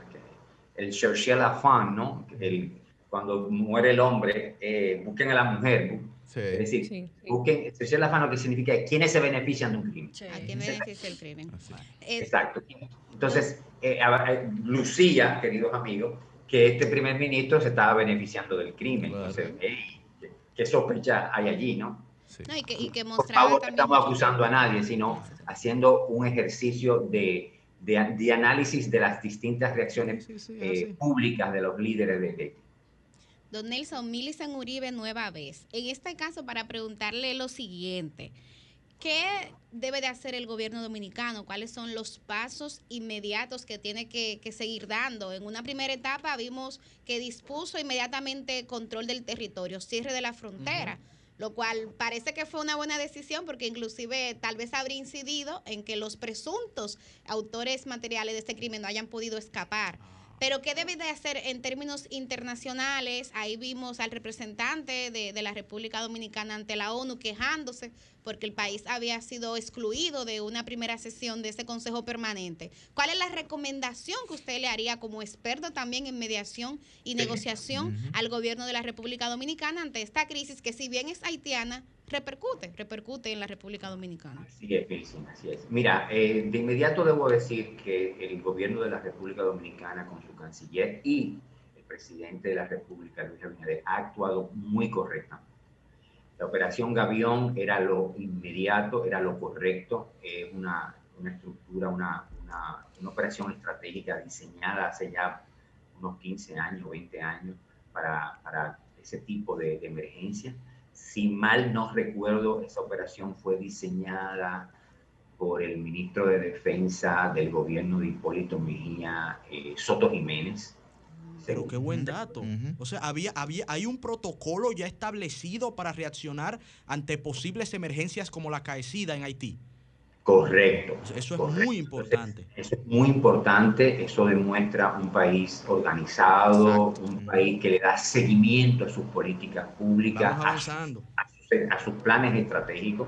U: el chercher la femme, ¿no? El, cuando muere el hombre, eh, busquen a la mujer. Es decir, busquen, chercher la femme lo que significa quiénes se benefician de un crimen.
B: ¿A quién beneficia el crimen?
U: Exacto. Entonces, eh, Lucía, queridos amigos, que este primer ministro se estaba beneficiando del crimen. Entonces, ¿qué sospecha hay allí, no?
B: No, y que, y que
U: Por favor, no estamos acusando a nadie, sino haciendo un ejercicio de, de, de análisis de las distintas reacciones eh, públicas de los líderes de Haití.
B: Don Nelson, Millicent Uribe nueva vez. En este caso, para preguntarle lo siguiente. ¿Qué debe de hacer el gobierno dominicano? ¿Cuáles son los pasos inmediatos que tiene que, que, seguir dando? En una primera etapa vimos que dispuso inmediatamente control del territorio, cierre de la frontera. Uh -huh lo cual parece que fue una buena decisión porque inclusive tal vez habría incidido en que los presuntos autores materiales de este crimen no hayan podido escapar. Pero ¿qué debe de hacer en términos internacionales? Ahí vimos al representante de, de, la República Dominicana ante la ONU quejándose porque el país había sido excluido de una primera sesión de ese Consejo Permanente. ¿Cuál es la recomendación que usted le haría como experto también en mediación y negociación uh -huh. al gobierno de la República Dominicana ante esta crisis que si bien es haitiana, repercute, repercute en la República Dominicana.
U: Así es, Wilson, así es. Mira, eh, de inmediato debo decir que el gobierno de la República Dominicana con su canciller y el presidente de la República, Luis Abinader, ha actuado muy correctamente. La operación Gavión era lo inmediato, era lo correcto, eh, una, una, estructura, una, una, una, operación estratégica diseñada hace ya unos 15 años, 20 años para, para ese tipo de, de emergencia. Si mal no recuerdo, esa operación fue diseñada por el ministro de Defensa del gobierno de Hipólito Mejía, eh, Soto Jiménez,
F: pero qué buen dato. Uh -huh. O sea, había, había, hay un protocolo ya establecido para reaccionar ante posibles emergencias como la caecida en Haití.
U: Correcto.
F: Eso es
U: correcto.
F: muy importante.
U: Eso es muy importante. Eso demuestra un país organizado, Exacto. un país que le da seguimiento a sus políticas públicas, a, a, sus, a, sus, planes estratégicos,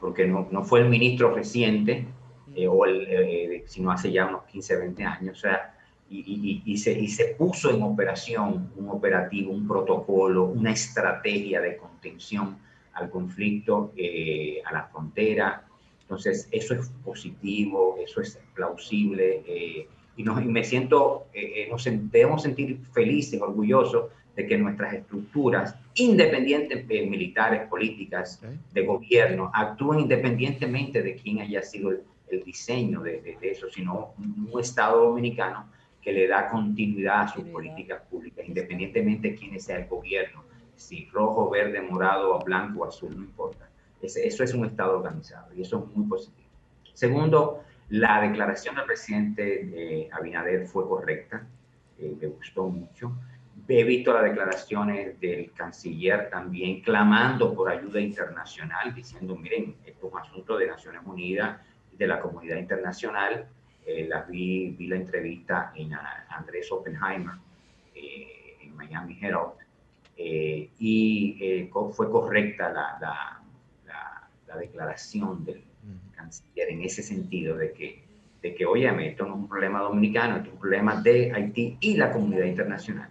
U: porque no, no fue el ministro reciente, eh, o el, eh, sino hace ya unos 15, 20 años. O sea, y, y, y, se, y, se, puso en operación un operativo, un protocolo, una estrategia de contención al conflicto, eh, a la frontera. Entonces, eso es positivo, eso es plausible eh, y, nos, y, me siento, eh, nos debemos sentir felices, orgullosos de que nuestras estructuras, independientes militares, políticas, de gobierno, actúen independientemente de quién haya sido el, el diseño de, de, de eso, sino un Estado dominicano que le da continuidad a sus políticas públicas, independientemente de quién sea el gobierno, si rojo, verde, morado, blanco, azul, no importa. Eso es un Estado organizado y eso es muy positivo. Segundo, la declaración del presidente de Abinader fue correcta, eh, me gustó mucho. He visto las declaraciones del canciller también clamando por ayuda internacional, diciendo, miren, esto es un asunto de Naciones Unidas, de la comunidad internacional, eh, la vi, vi, la entrevista en a, Andrés Oppenheimer eh, en Miami Herald eh, y eh, fue correcta la, la, la, la, declaración del canciller en ese sentido de que, de que, esto no es un problema dominicano, esto es un problema de Haití y la comunidad internacional.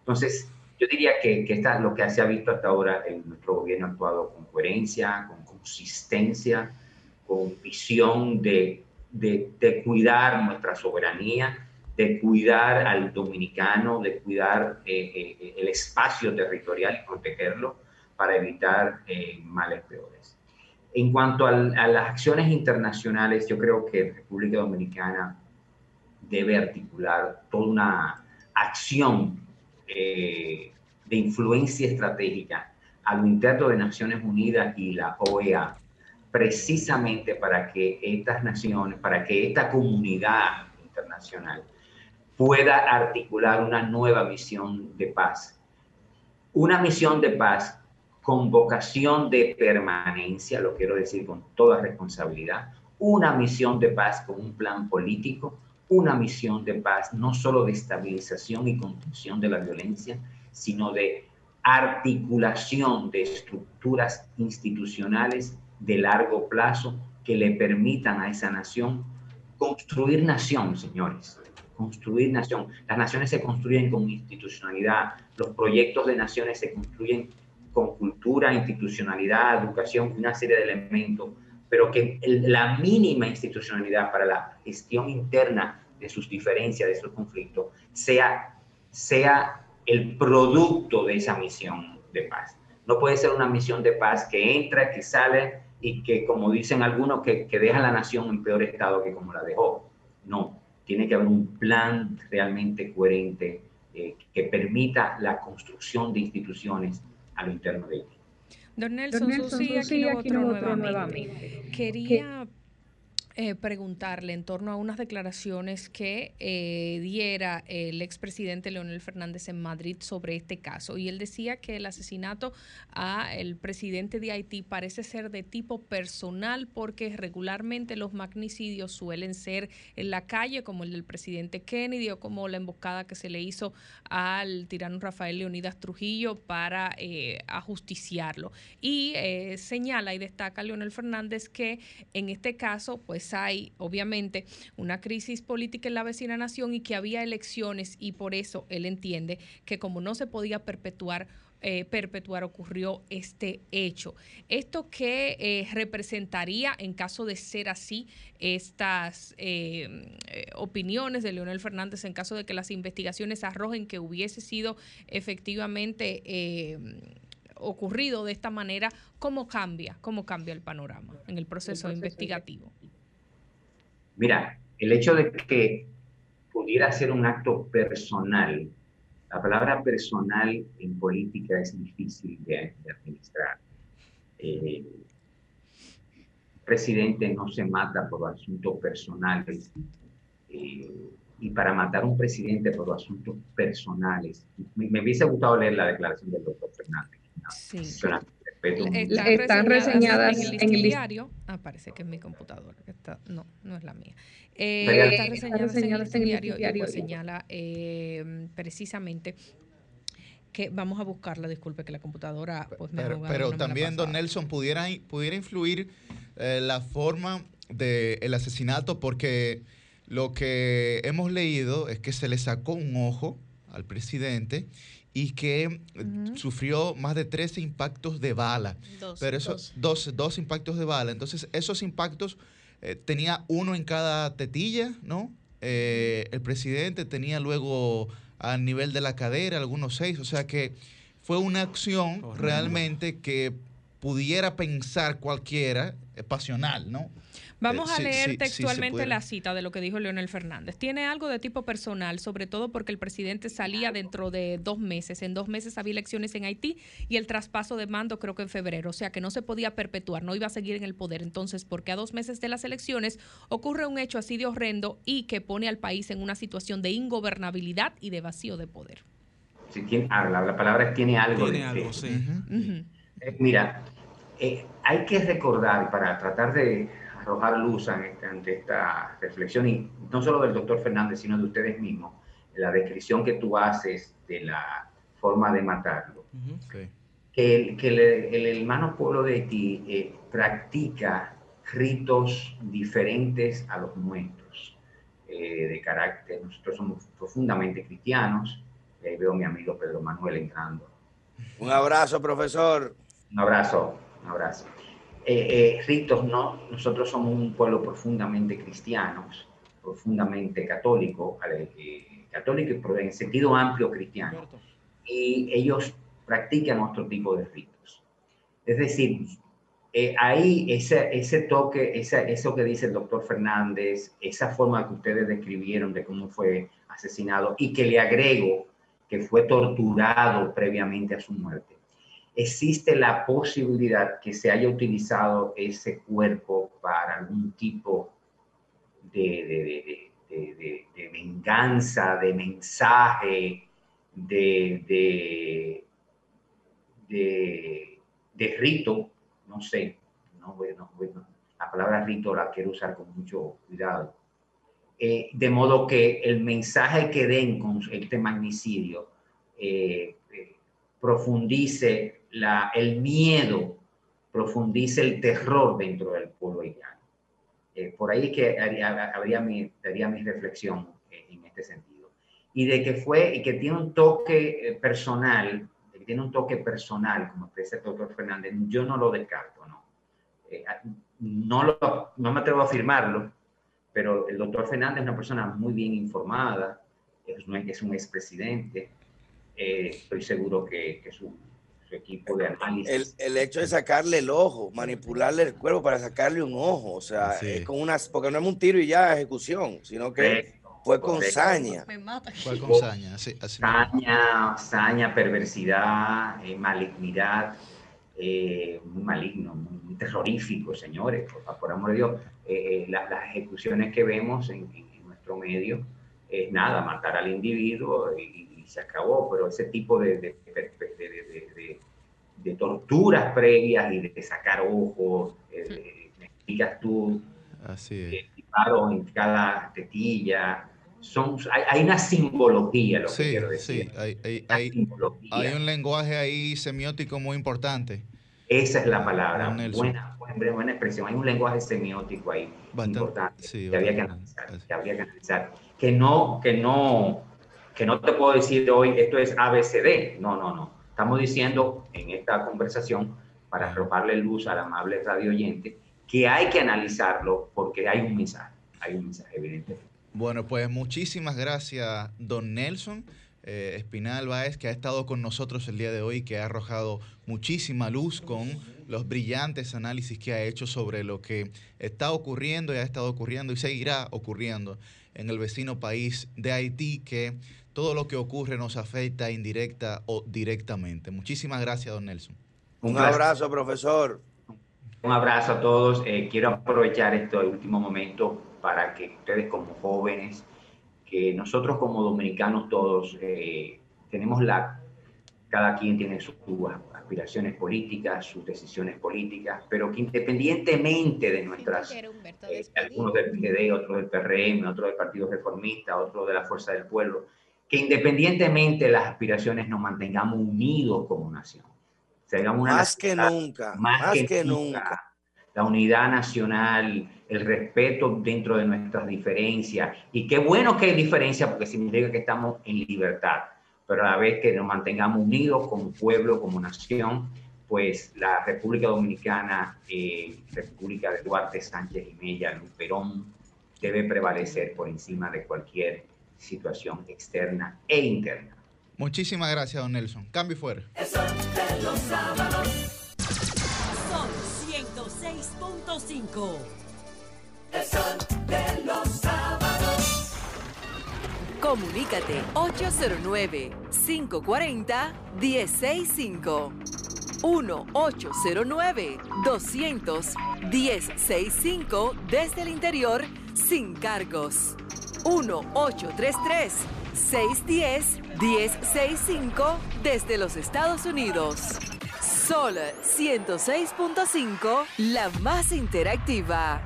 U: Entonces, yo diría que, que esta, lo que se ha visto hasta ahora, en nuestro gobierno ha actuado con coherencia, con consistencia, con visión de de, de, cuidar nuestra soberanía, de cuidar al dominicano, de cuidar eh, eh, el espacio territorial y protegerlo para evitar eh, males peores. En cuanto a las acciones internacionales, yo creo que República Dominicana debe articular toda una acción de influencia estratégica a lo interno de Naciones Unidas y la OEA precisamente para que estas naciones, para que esta comunidad internacional pueda articular una nueva misión de paz. Una misión de paz con vocación de permanencia, lo quiero decir con toda responsabilidad, una misión de paz con un plan político, una misión de paz no solo de estabilización y contención de la violencia, sino de articulación de estructuras institucionales de largo plazo que le permitan a esa nación construir nación, señores, construir nación. Las naciones se construyen con institucionalidad, los proyectos de naciones se construyen con cultura, institucionalidad, educación, una serie de elementos, pero que la mínima institucionalidad para la gestión interna de sus diferencias, de sus conflictos, sea, sea el producto de esa misión de paz. No puede ser una misión de paz que entra, que sale y que, como dicen algunos, que, que deja a la nación en peor estado que como la dejó. No, tiene que haber un plan realmente coherente eh, que permita la construcción de instituciones a lo interno de Haití.
E: Don Nelson, Don Nelson aquí, aquí nuevamente. nuevamente. Quería eh, preguntarle en torno a unas declaraciones que eh, diera el expresidente Leonel Fernández en Madrid sobre este caso. Y él decía que el asesinato a el presidente de Haití parece ser de tipo personal porque regularmente los magnicidios suelen ser en la calle, como el del presidente Kennedy o como la emboscada que se le hizo al tirano Rafael Leonidas Trujillo para eh, ajusticiarlo. Y eh, señala y destaca Leonel Fernández que en este caso, pues pues hay obviamente una crisis política en la vecina nación y que había elecciones y por eso él entiende que como no se podía perpetuar eh, perpetuar ocurrió este hecho. ¿Esto qué eh, representaría en caso de ser así estas eh, opiniones de Leonel Fernández en caso de que las investigaciones arrojen que hubiese sido efectivamente ocurrido de esta manera? ¿Cómo cambia? ¿Cómo cambia el panorama en el proceso investigativo?
U: Mira, el hecho de que pudiera ser un acto personal, la palabra personal en política es difícil de, administrar. Eh, el presidente no se mata por asuntos personales. Eh, y para matar a un presidente por asuntos personales, me, me, hubiese gustado leer la declaración del doctor Fernández. Sí.
E: Están, reseñadas, en el, diario. Ah, parece que es mi computadora. Está, no, no es la mía. Eh, están reseñadas, en el diario, y pues señala eh, precisamente que vamos a buscarla, disculpe que la computadora pues
A: me Pero, pero también, don Nelson, pudiera, pudiera influir eh, la forma del asesinato porque lo que hemos leído es que se le sacó un ojo al presidente y que sufrió más de 13 impactos de bala. Dos, pero esos dos. Dos, impactos de bala. Entonces, esos impactos eh, tenía uno en cada tetilla, ¿no? Eh, el presidente tenía luego a nivel de la cadera algunos seis, o sea que fue una acción realmente que pudiera pensar cualquiera, eh, pasional, ¿no?
E: Vamos a leer textualmente la cita de lo que dijo Leonel Fernández. Tiene algo de tipo personal, sobre todo porque el presidente salía dentro de dos meses. En dos meses había elecciones en Haití y el traspaso de mando creo que en febrero. O sea que no se podía perpetuar, no iba a seguir en el poder. Entonces, porque a dos meses de las elecciones ocurre un hecho así de horrendo y que pone al país en una situación de ingobernabilidad y de vacío de poder.
U: Tiene, la, la palabra tiene algo.
F: Tiene algo, sí.
U: Eh, mira, eh, hay que recordar para tratar de arrojar luz ante esta reflexión, y no solo del doctor Fernández, sino de ustedes mismos, la descripción que tú haces de la forma de matarlo. Que, el, que el, hermano pueblo de Haití eh, practica ritos diferentes a los nuestros, eh, de carácter, nosotros somos profundamente cristianos, eh, veo a mi amigo Pedro Manuel entrando.
H: Un abrazo, profesor.
U: Un abrazo, un abrazo. Eh, eh, ritos, no, nosotros somos un pueblo profundamente cristianos, profundamente católico, eh, católico en sentido amplio cristiano, y ellos practican otro tipo de ritos. Es decir, ahí ese, ese toque, esa, eso que dice el doctor Fernández, esa forma que ustedes describieron de cómo fue asesinado y que le agrego que fue torturado previamente a su muerte existe la posibilidad que se haya utilizado ese cuerpo para algún tipo de, venganza, de mensaje, de, de rito, no sé, no, no, la palabra rito la quiero usar con mucho cuidado, eh, de modo que el mensaje que den con este magnicidio eh, eh, profundice la, el miedo, profundice el terror dentro del pueblo haitiano. por ahí es que haría, habría mi, haría mi reflexión en este sentido. Y de que fue, y que tiene un toque personal, que tiene un toque personal, como dice el doctor Fernández, yo no lo descarto, ¿no? no, lo, no me atrevo a afirmarlo, pero el doctor Fernández es una persona muy bien informada, es un, es un expresidente, eh, estoy seguro que, que su, su, equipo de análisis...
H: El, el, hecho de sacarle el ojo, manipularle el cuerpo para sacarle un ojo, o sea, sí. es con unas, porque no es un tiro y ya ejecución, sino que fue con correcto. saña.
F: Fue con saña, sí, así
U: saña, saña, perversidad, eh, malignidad, eh, muy maligno, muy terrorífico, señores, por, por amor de Dios. Eh, la, las ejecuciones que vemos en, en, nuestro medio es nada, matar al individuo y, y se acabó, pero ese tipo de, de, de, de torturas previas y de sacar ojos, eh, me explicas tú,
F: Así es.
U: disparos en cada tetilla, son, hay, hay, una simbología, lo
F: sí,
U: que quiero decir.
F: Sí, hay, hay, hay, hay, un lenguaje ahí semiótico muy importante.
U: Esa es la palabra, buena, buena, buena, expresión. Hay un lenguaje semiótico ahí bastante, importante sí, que, habría que, analizar, que habría que analizar. Que no, que, no, que no te puedo decir hoy esto es ABCD. No, no, no. Estamos diciendo en esta conversación, para arrojarle luz al amable radio oyente, que hay que analizarlo porque hay un mensaje. Hay un mensaje, evidentemente.
A: Bueno, pues muchísimas gracias, don Nelson eh, Espinal Báez, que ha estado con nosotros el día de hoy, que ha arrojado muchísima luz con los brillantes análisis que ha hecho sobre lo que está ocurriendo y ha estado ocurriendo y seguirá ocurriendo en el vecino país de Haití, que todo lo que ocurre nos afecta indirecta o directamente. Muchísimas gracias, don Nelson.
H: Un abrazo, profesor.
U: Un abrazo a todos. Eh, quiero aprovechar este último momento para que ustedes como jóvenes, que nosotros como dominicanos todos eh, tenemos la, cada quien tiene sus aspiraciones políticas, sus decisiones políticas, pero que independientemente de nuestras, eh, algunos del PGD, otros del PRM, otros del Partido Reformista, otros de la Fuerza del Pueblo, que independientemente de las aspiraciones nos mantengamos unidos como nación.
H: Una más que nunca,
U: más, más que, que, nunca. nunca la unidad nacional, el respeto dentro de nuestras diferencias. Y qué bueno que hay diferencias porque significa que estamos en libertad, pero a la vez que nos mantengamos unidos como pueblo, como nación, pues la República Dominicana, eh, República de Duarte, Sánchez y Mella, Luperón, debe prevalecer por encima de cualquier situación externa e interna.
A: Muchísimas gracias, don Nelson. Cambio fuera.
O: Eso de los sábados.
V: Son 106.5.
O: El sol de los sábados.
V: Comunícate 809-540-1065. 1-809-200-1065 desde el interior sin cargos. 1-833-610-1065 desde los Estados Unidos. Sol 106.5, la más interactiva.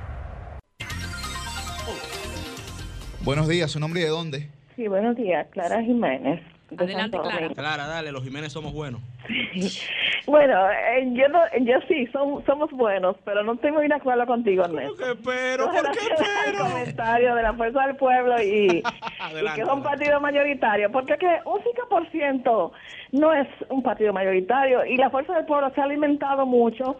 A: Buenos días, ¿su nombre y de dónde?
W: Sí, buenos días, Clara Jiménez.
F: Adelante, Clara. Clara, dale, los Jiménez somos buenos.
W: Sí. Bueno, eh, yo, no, yo sí, son, somos buenos, pero no tengo de acuerdo contigo, Ernesto.
F: ¿Por qué pero? ¿Por qué pero?
W: El comentario de la Fuerza del Pueblo y, y que es un partido mayoritario, porque que un 5% no es un partido mayoritario y la Fuerza del Pueblo se ha alimentado mucho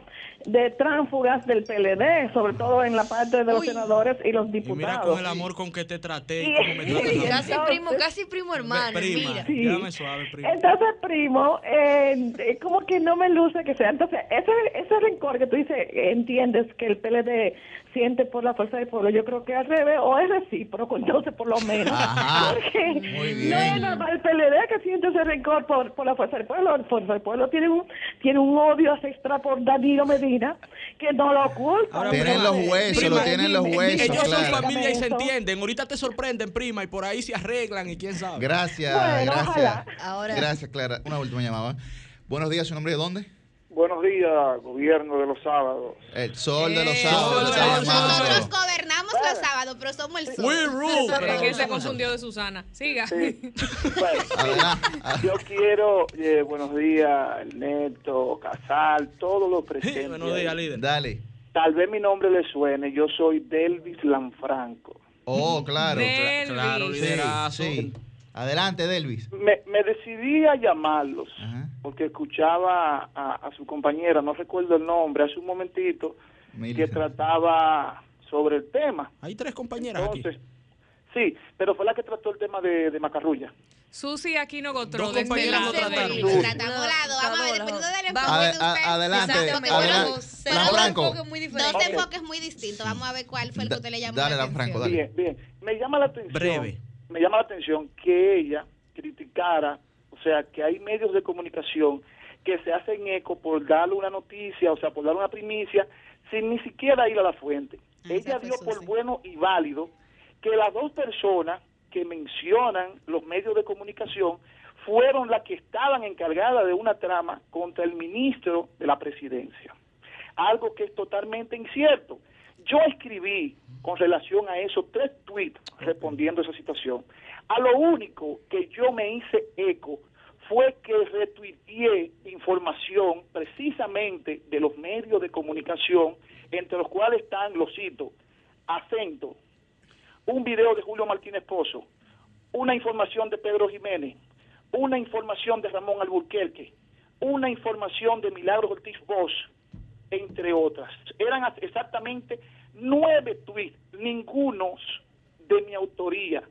W: de tránsfugas del PLD, sobre todo en la parte de los Uy. senadores y los diputados.
F: Y mira con el amor con que te traté y cómo me tratas
D: Casi primo, casi primo hermano.
F: Prima,
D: mira.
W: Sí.
F: llámame suave, prima.
W: Entonces, primo, eh, como que no me luce que sea. Entonces, ese, ese rencor que tú dices, entiendes que el PLD siente por la fuerza del pueblo, yo creo que al revés, o es recíproco, entonces por lo menos.
A: Ajá,
W: Porque
A: muy bien.
W: no es normal el PLD que siente ese rencor por, por la fuerza del pueblo. La fuerza del pueblo tiene un, tiene un odio ancestral por Danilo Medina que no lo oculta.
F: Ahora,
A: Tienen
F: prima,
A: los huesos,
F: prima,
A: lo tienen los huesos,
F: Ellos son familia y se entienden. Ahorita te sorprenden, prima, y por ahí se arreglan y quién sabe.
A: Gracias,
W: Bueno,
A: gracias.
W: ojalá.
D: Ahora-
A: Gracias, Clara. Una última llamada. Buenos días, ¿su nombre de dónde?
X: Buenos días, gobierno de los sábados.
A: El sol de los
B: Eh,
A: sábados.
B: Nosotros gobernamos los sábados, pero somos el sol.
E: We rule.
A: Pero
E: que se confundió de Susana. Siga.
X: Yo quiero, eh, buenos días, Neto, Casal, todos los presentes.
F: buenos días, líder.
A: Dale.
X: Tal vez mi nombre le suene, yo soy Delvis Lanfranco.
A: Oh, claro.
X: Delvis.
A: Claro,
X: Sí,
A: liderazo. Sí. Adelante, Delvis.
X: Me, me decidí a llamarlos porque escuchaba a, a su compañera, no recuerdo el nombre, hace un momentito, que trataba sobre el tema.
F: Hay tres compañeras
X: Entonces, Sí, pero fue la que trató el tema de, de Macarrulla.
E: Susi Aquino Gotró,
X: Dos compañeras
E: lado
X: no trataron.
A: adelante, adelante. Franco.
B: enfoques muy diferentes. Dos enfoques muy distintos. Vamos a ver cuál fue el que usted le llamó
A: Dale,
B: la atención.
A: Franco, dale.
X: Bien, bien. Me llama la atención.
F: Breve.
X: Me llama la atención que ella criticara, o sea, que hay medios de comunicación que se hacen eco por darle una noticia, o sea, por darle una primicia, sin ni siquiera ir a la fuente. ella dio por bueno y válido que las dos personas que mencionan los medios de comunicación fueron las que estaban encargadas de una trama contra el ministro de la presidencia. Algo que es totalmente incierto. Yo escribí con relación a eso tres tweets respondiendo a esa situación. A lo único que yo me hice eco fue que retuiteé información precisamente de los medios de comunicación, entre los cuales están, lo cito, acento, un video de Julio Martínez Pozo, una información de Pedro Jiménez, una información de Ramón Alburquerque, una información de Milagros Ortiz Bosch, entre otras. Eran exactamente nueve tweets, ningunos de mi autoría.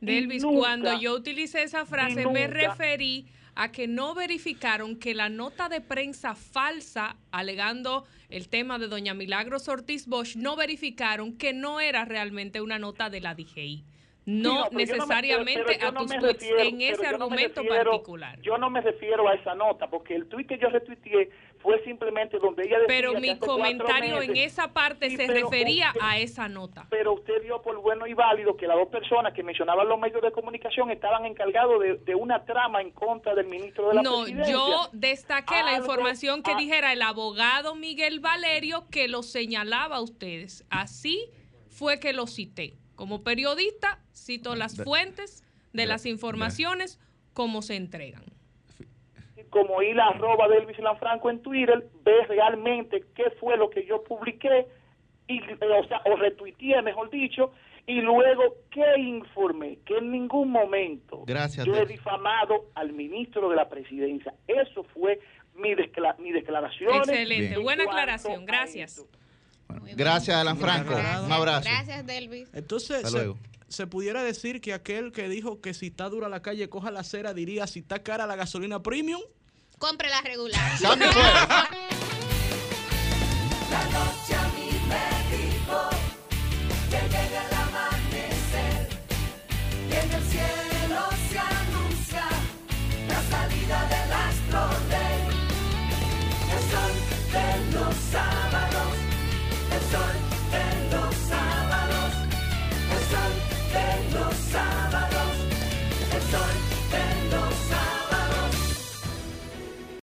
E: Delvis,
X: nunca-
E: cuando yo utilicé esa frase, me referí a que no verificaron que la nota de prensa falsa, alegando el tema de doña Milagros Ortiz Bosch, no verificaron que no era realmente una nota de la DGI.
X: Sí,
E: No
X: me-
E: necesariamente a tus tweets
X: refiero-
E: en ese argumento
X: refiero-
E: particular.
X: Yo no me refiero a esa nota, porque el tuit que yo retuiteé fue simplemente donde ella decía
E: Pero mi comentario en esa parte
X: Sí,
E: se
X: pero
E: refería
X: usted-
E: a esa nota.
X: Pero usted dio por bueno y válido que las dos personas que mencionaban los medios de comunicación estaban encargados de, de una trama en contra del ministro de la
E: No,
X: presidencia.
E: yo destaqué la información que
X: ah.
E: dijera el abogado Miguel Valerio que lo señalaba a ustedes. Así fue que lo cité. Como periodista, cito las
X: De-
E: fuentes de las informaciones como se entregan.
X: Como ir a arroba de Elvis Lanfranco en Twitter, ve realmente qué fue lo que yo publiqué, y, eh, o sea, o retuiteé, mejor dicho, y luego qué informé, que en ningún momento
A: Gracias,
X: yo he difamado al ministro de la presidencia. Eso fue mi, mi declaración.
E: Excelente, buena aclaración, gracias.
A: Gracias, Alan Franco. Un abrazo.
B: Gracias, Delvis.
F: Entonces,
A: Hasta
F: se,
A: luego.
F: se pudiera decir que aquel que dijo que si está dura la calle, coja la acera, diría si está cara la gasolina premium.
B: Compre la regular.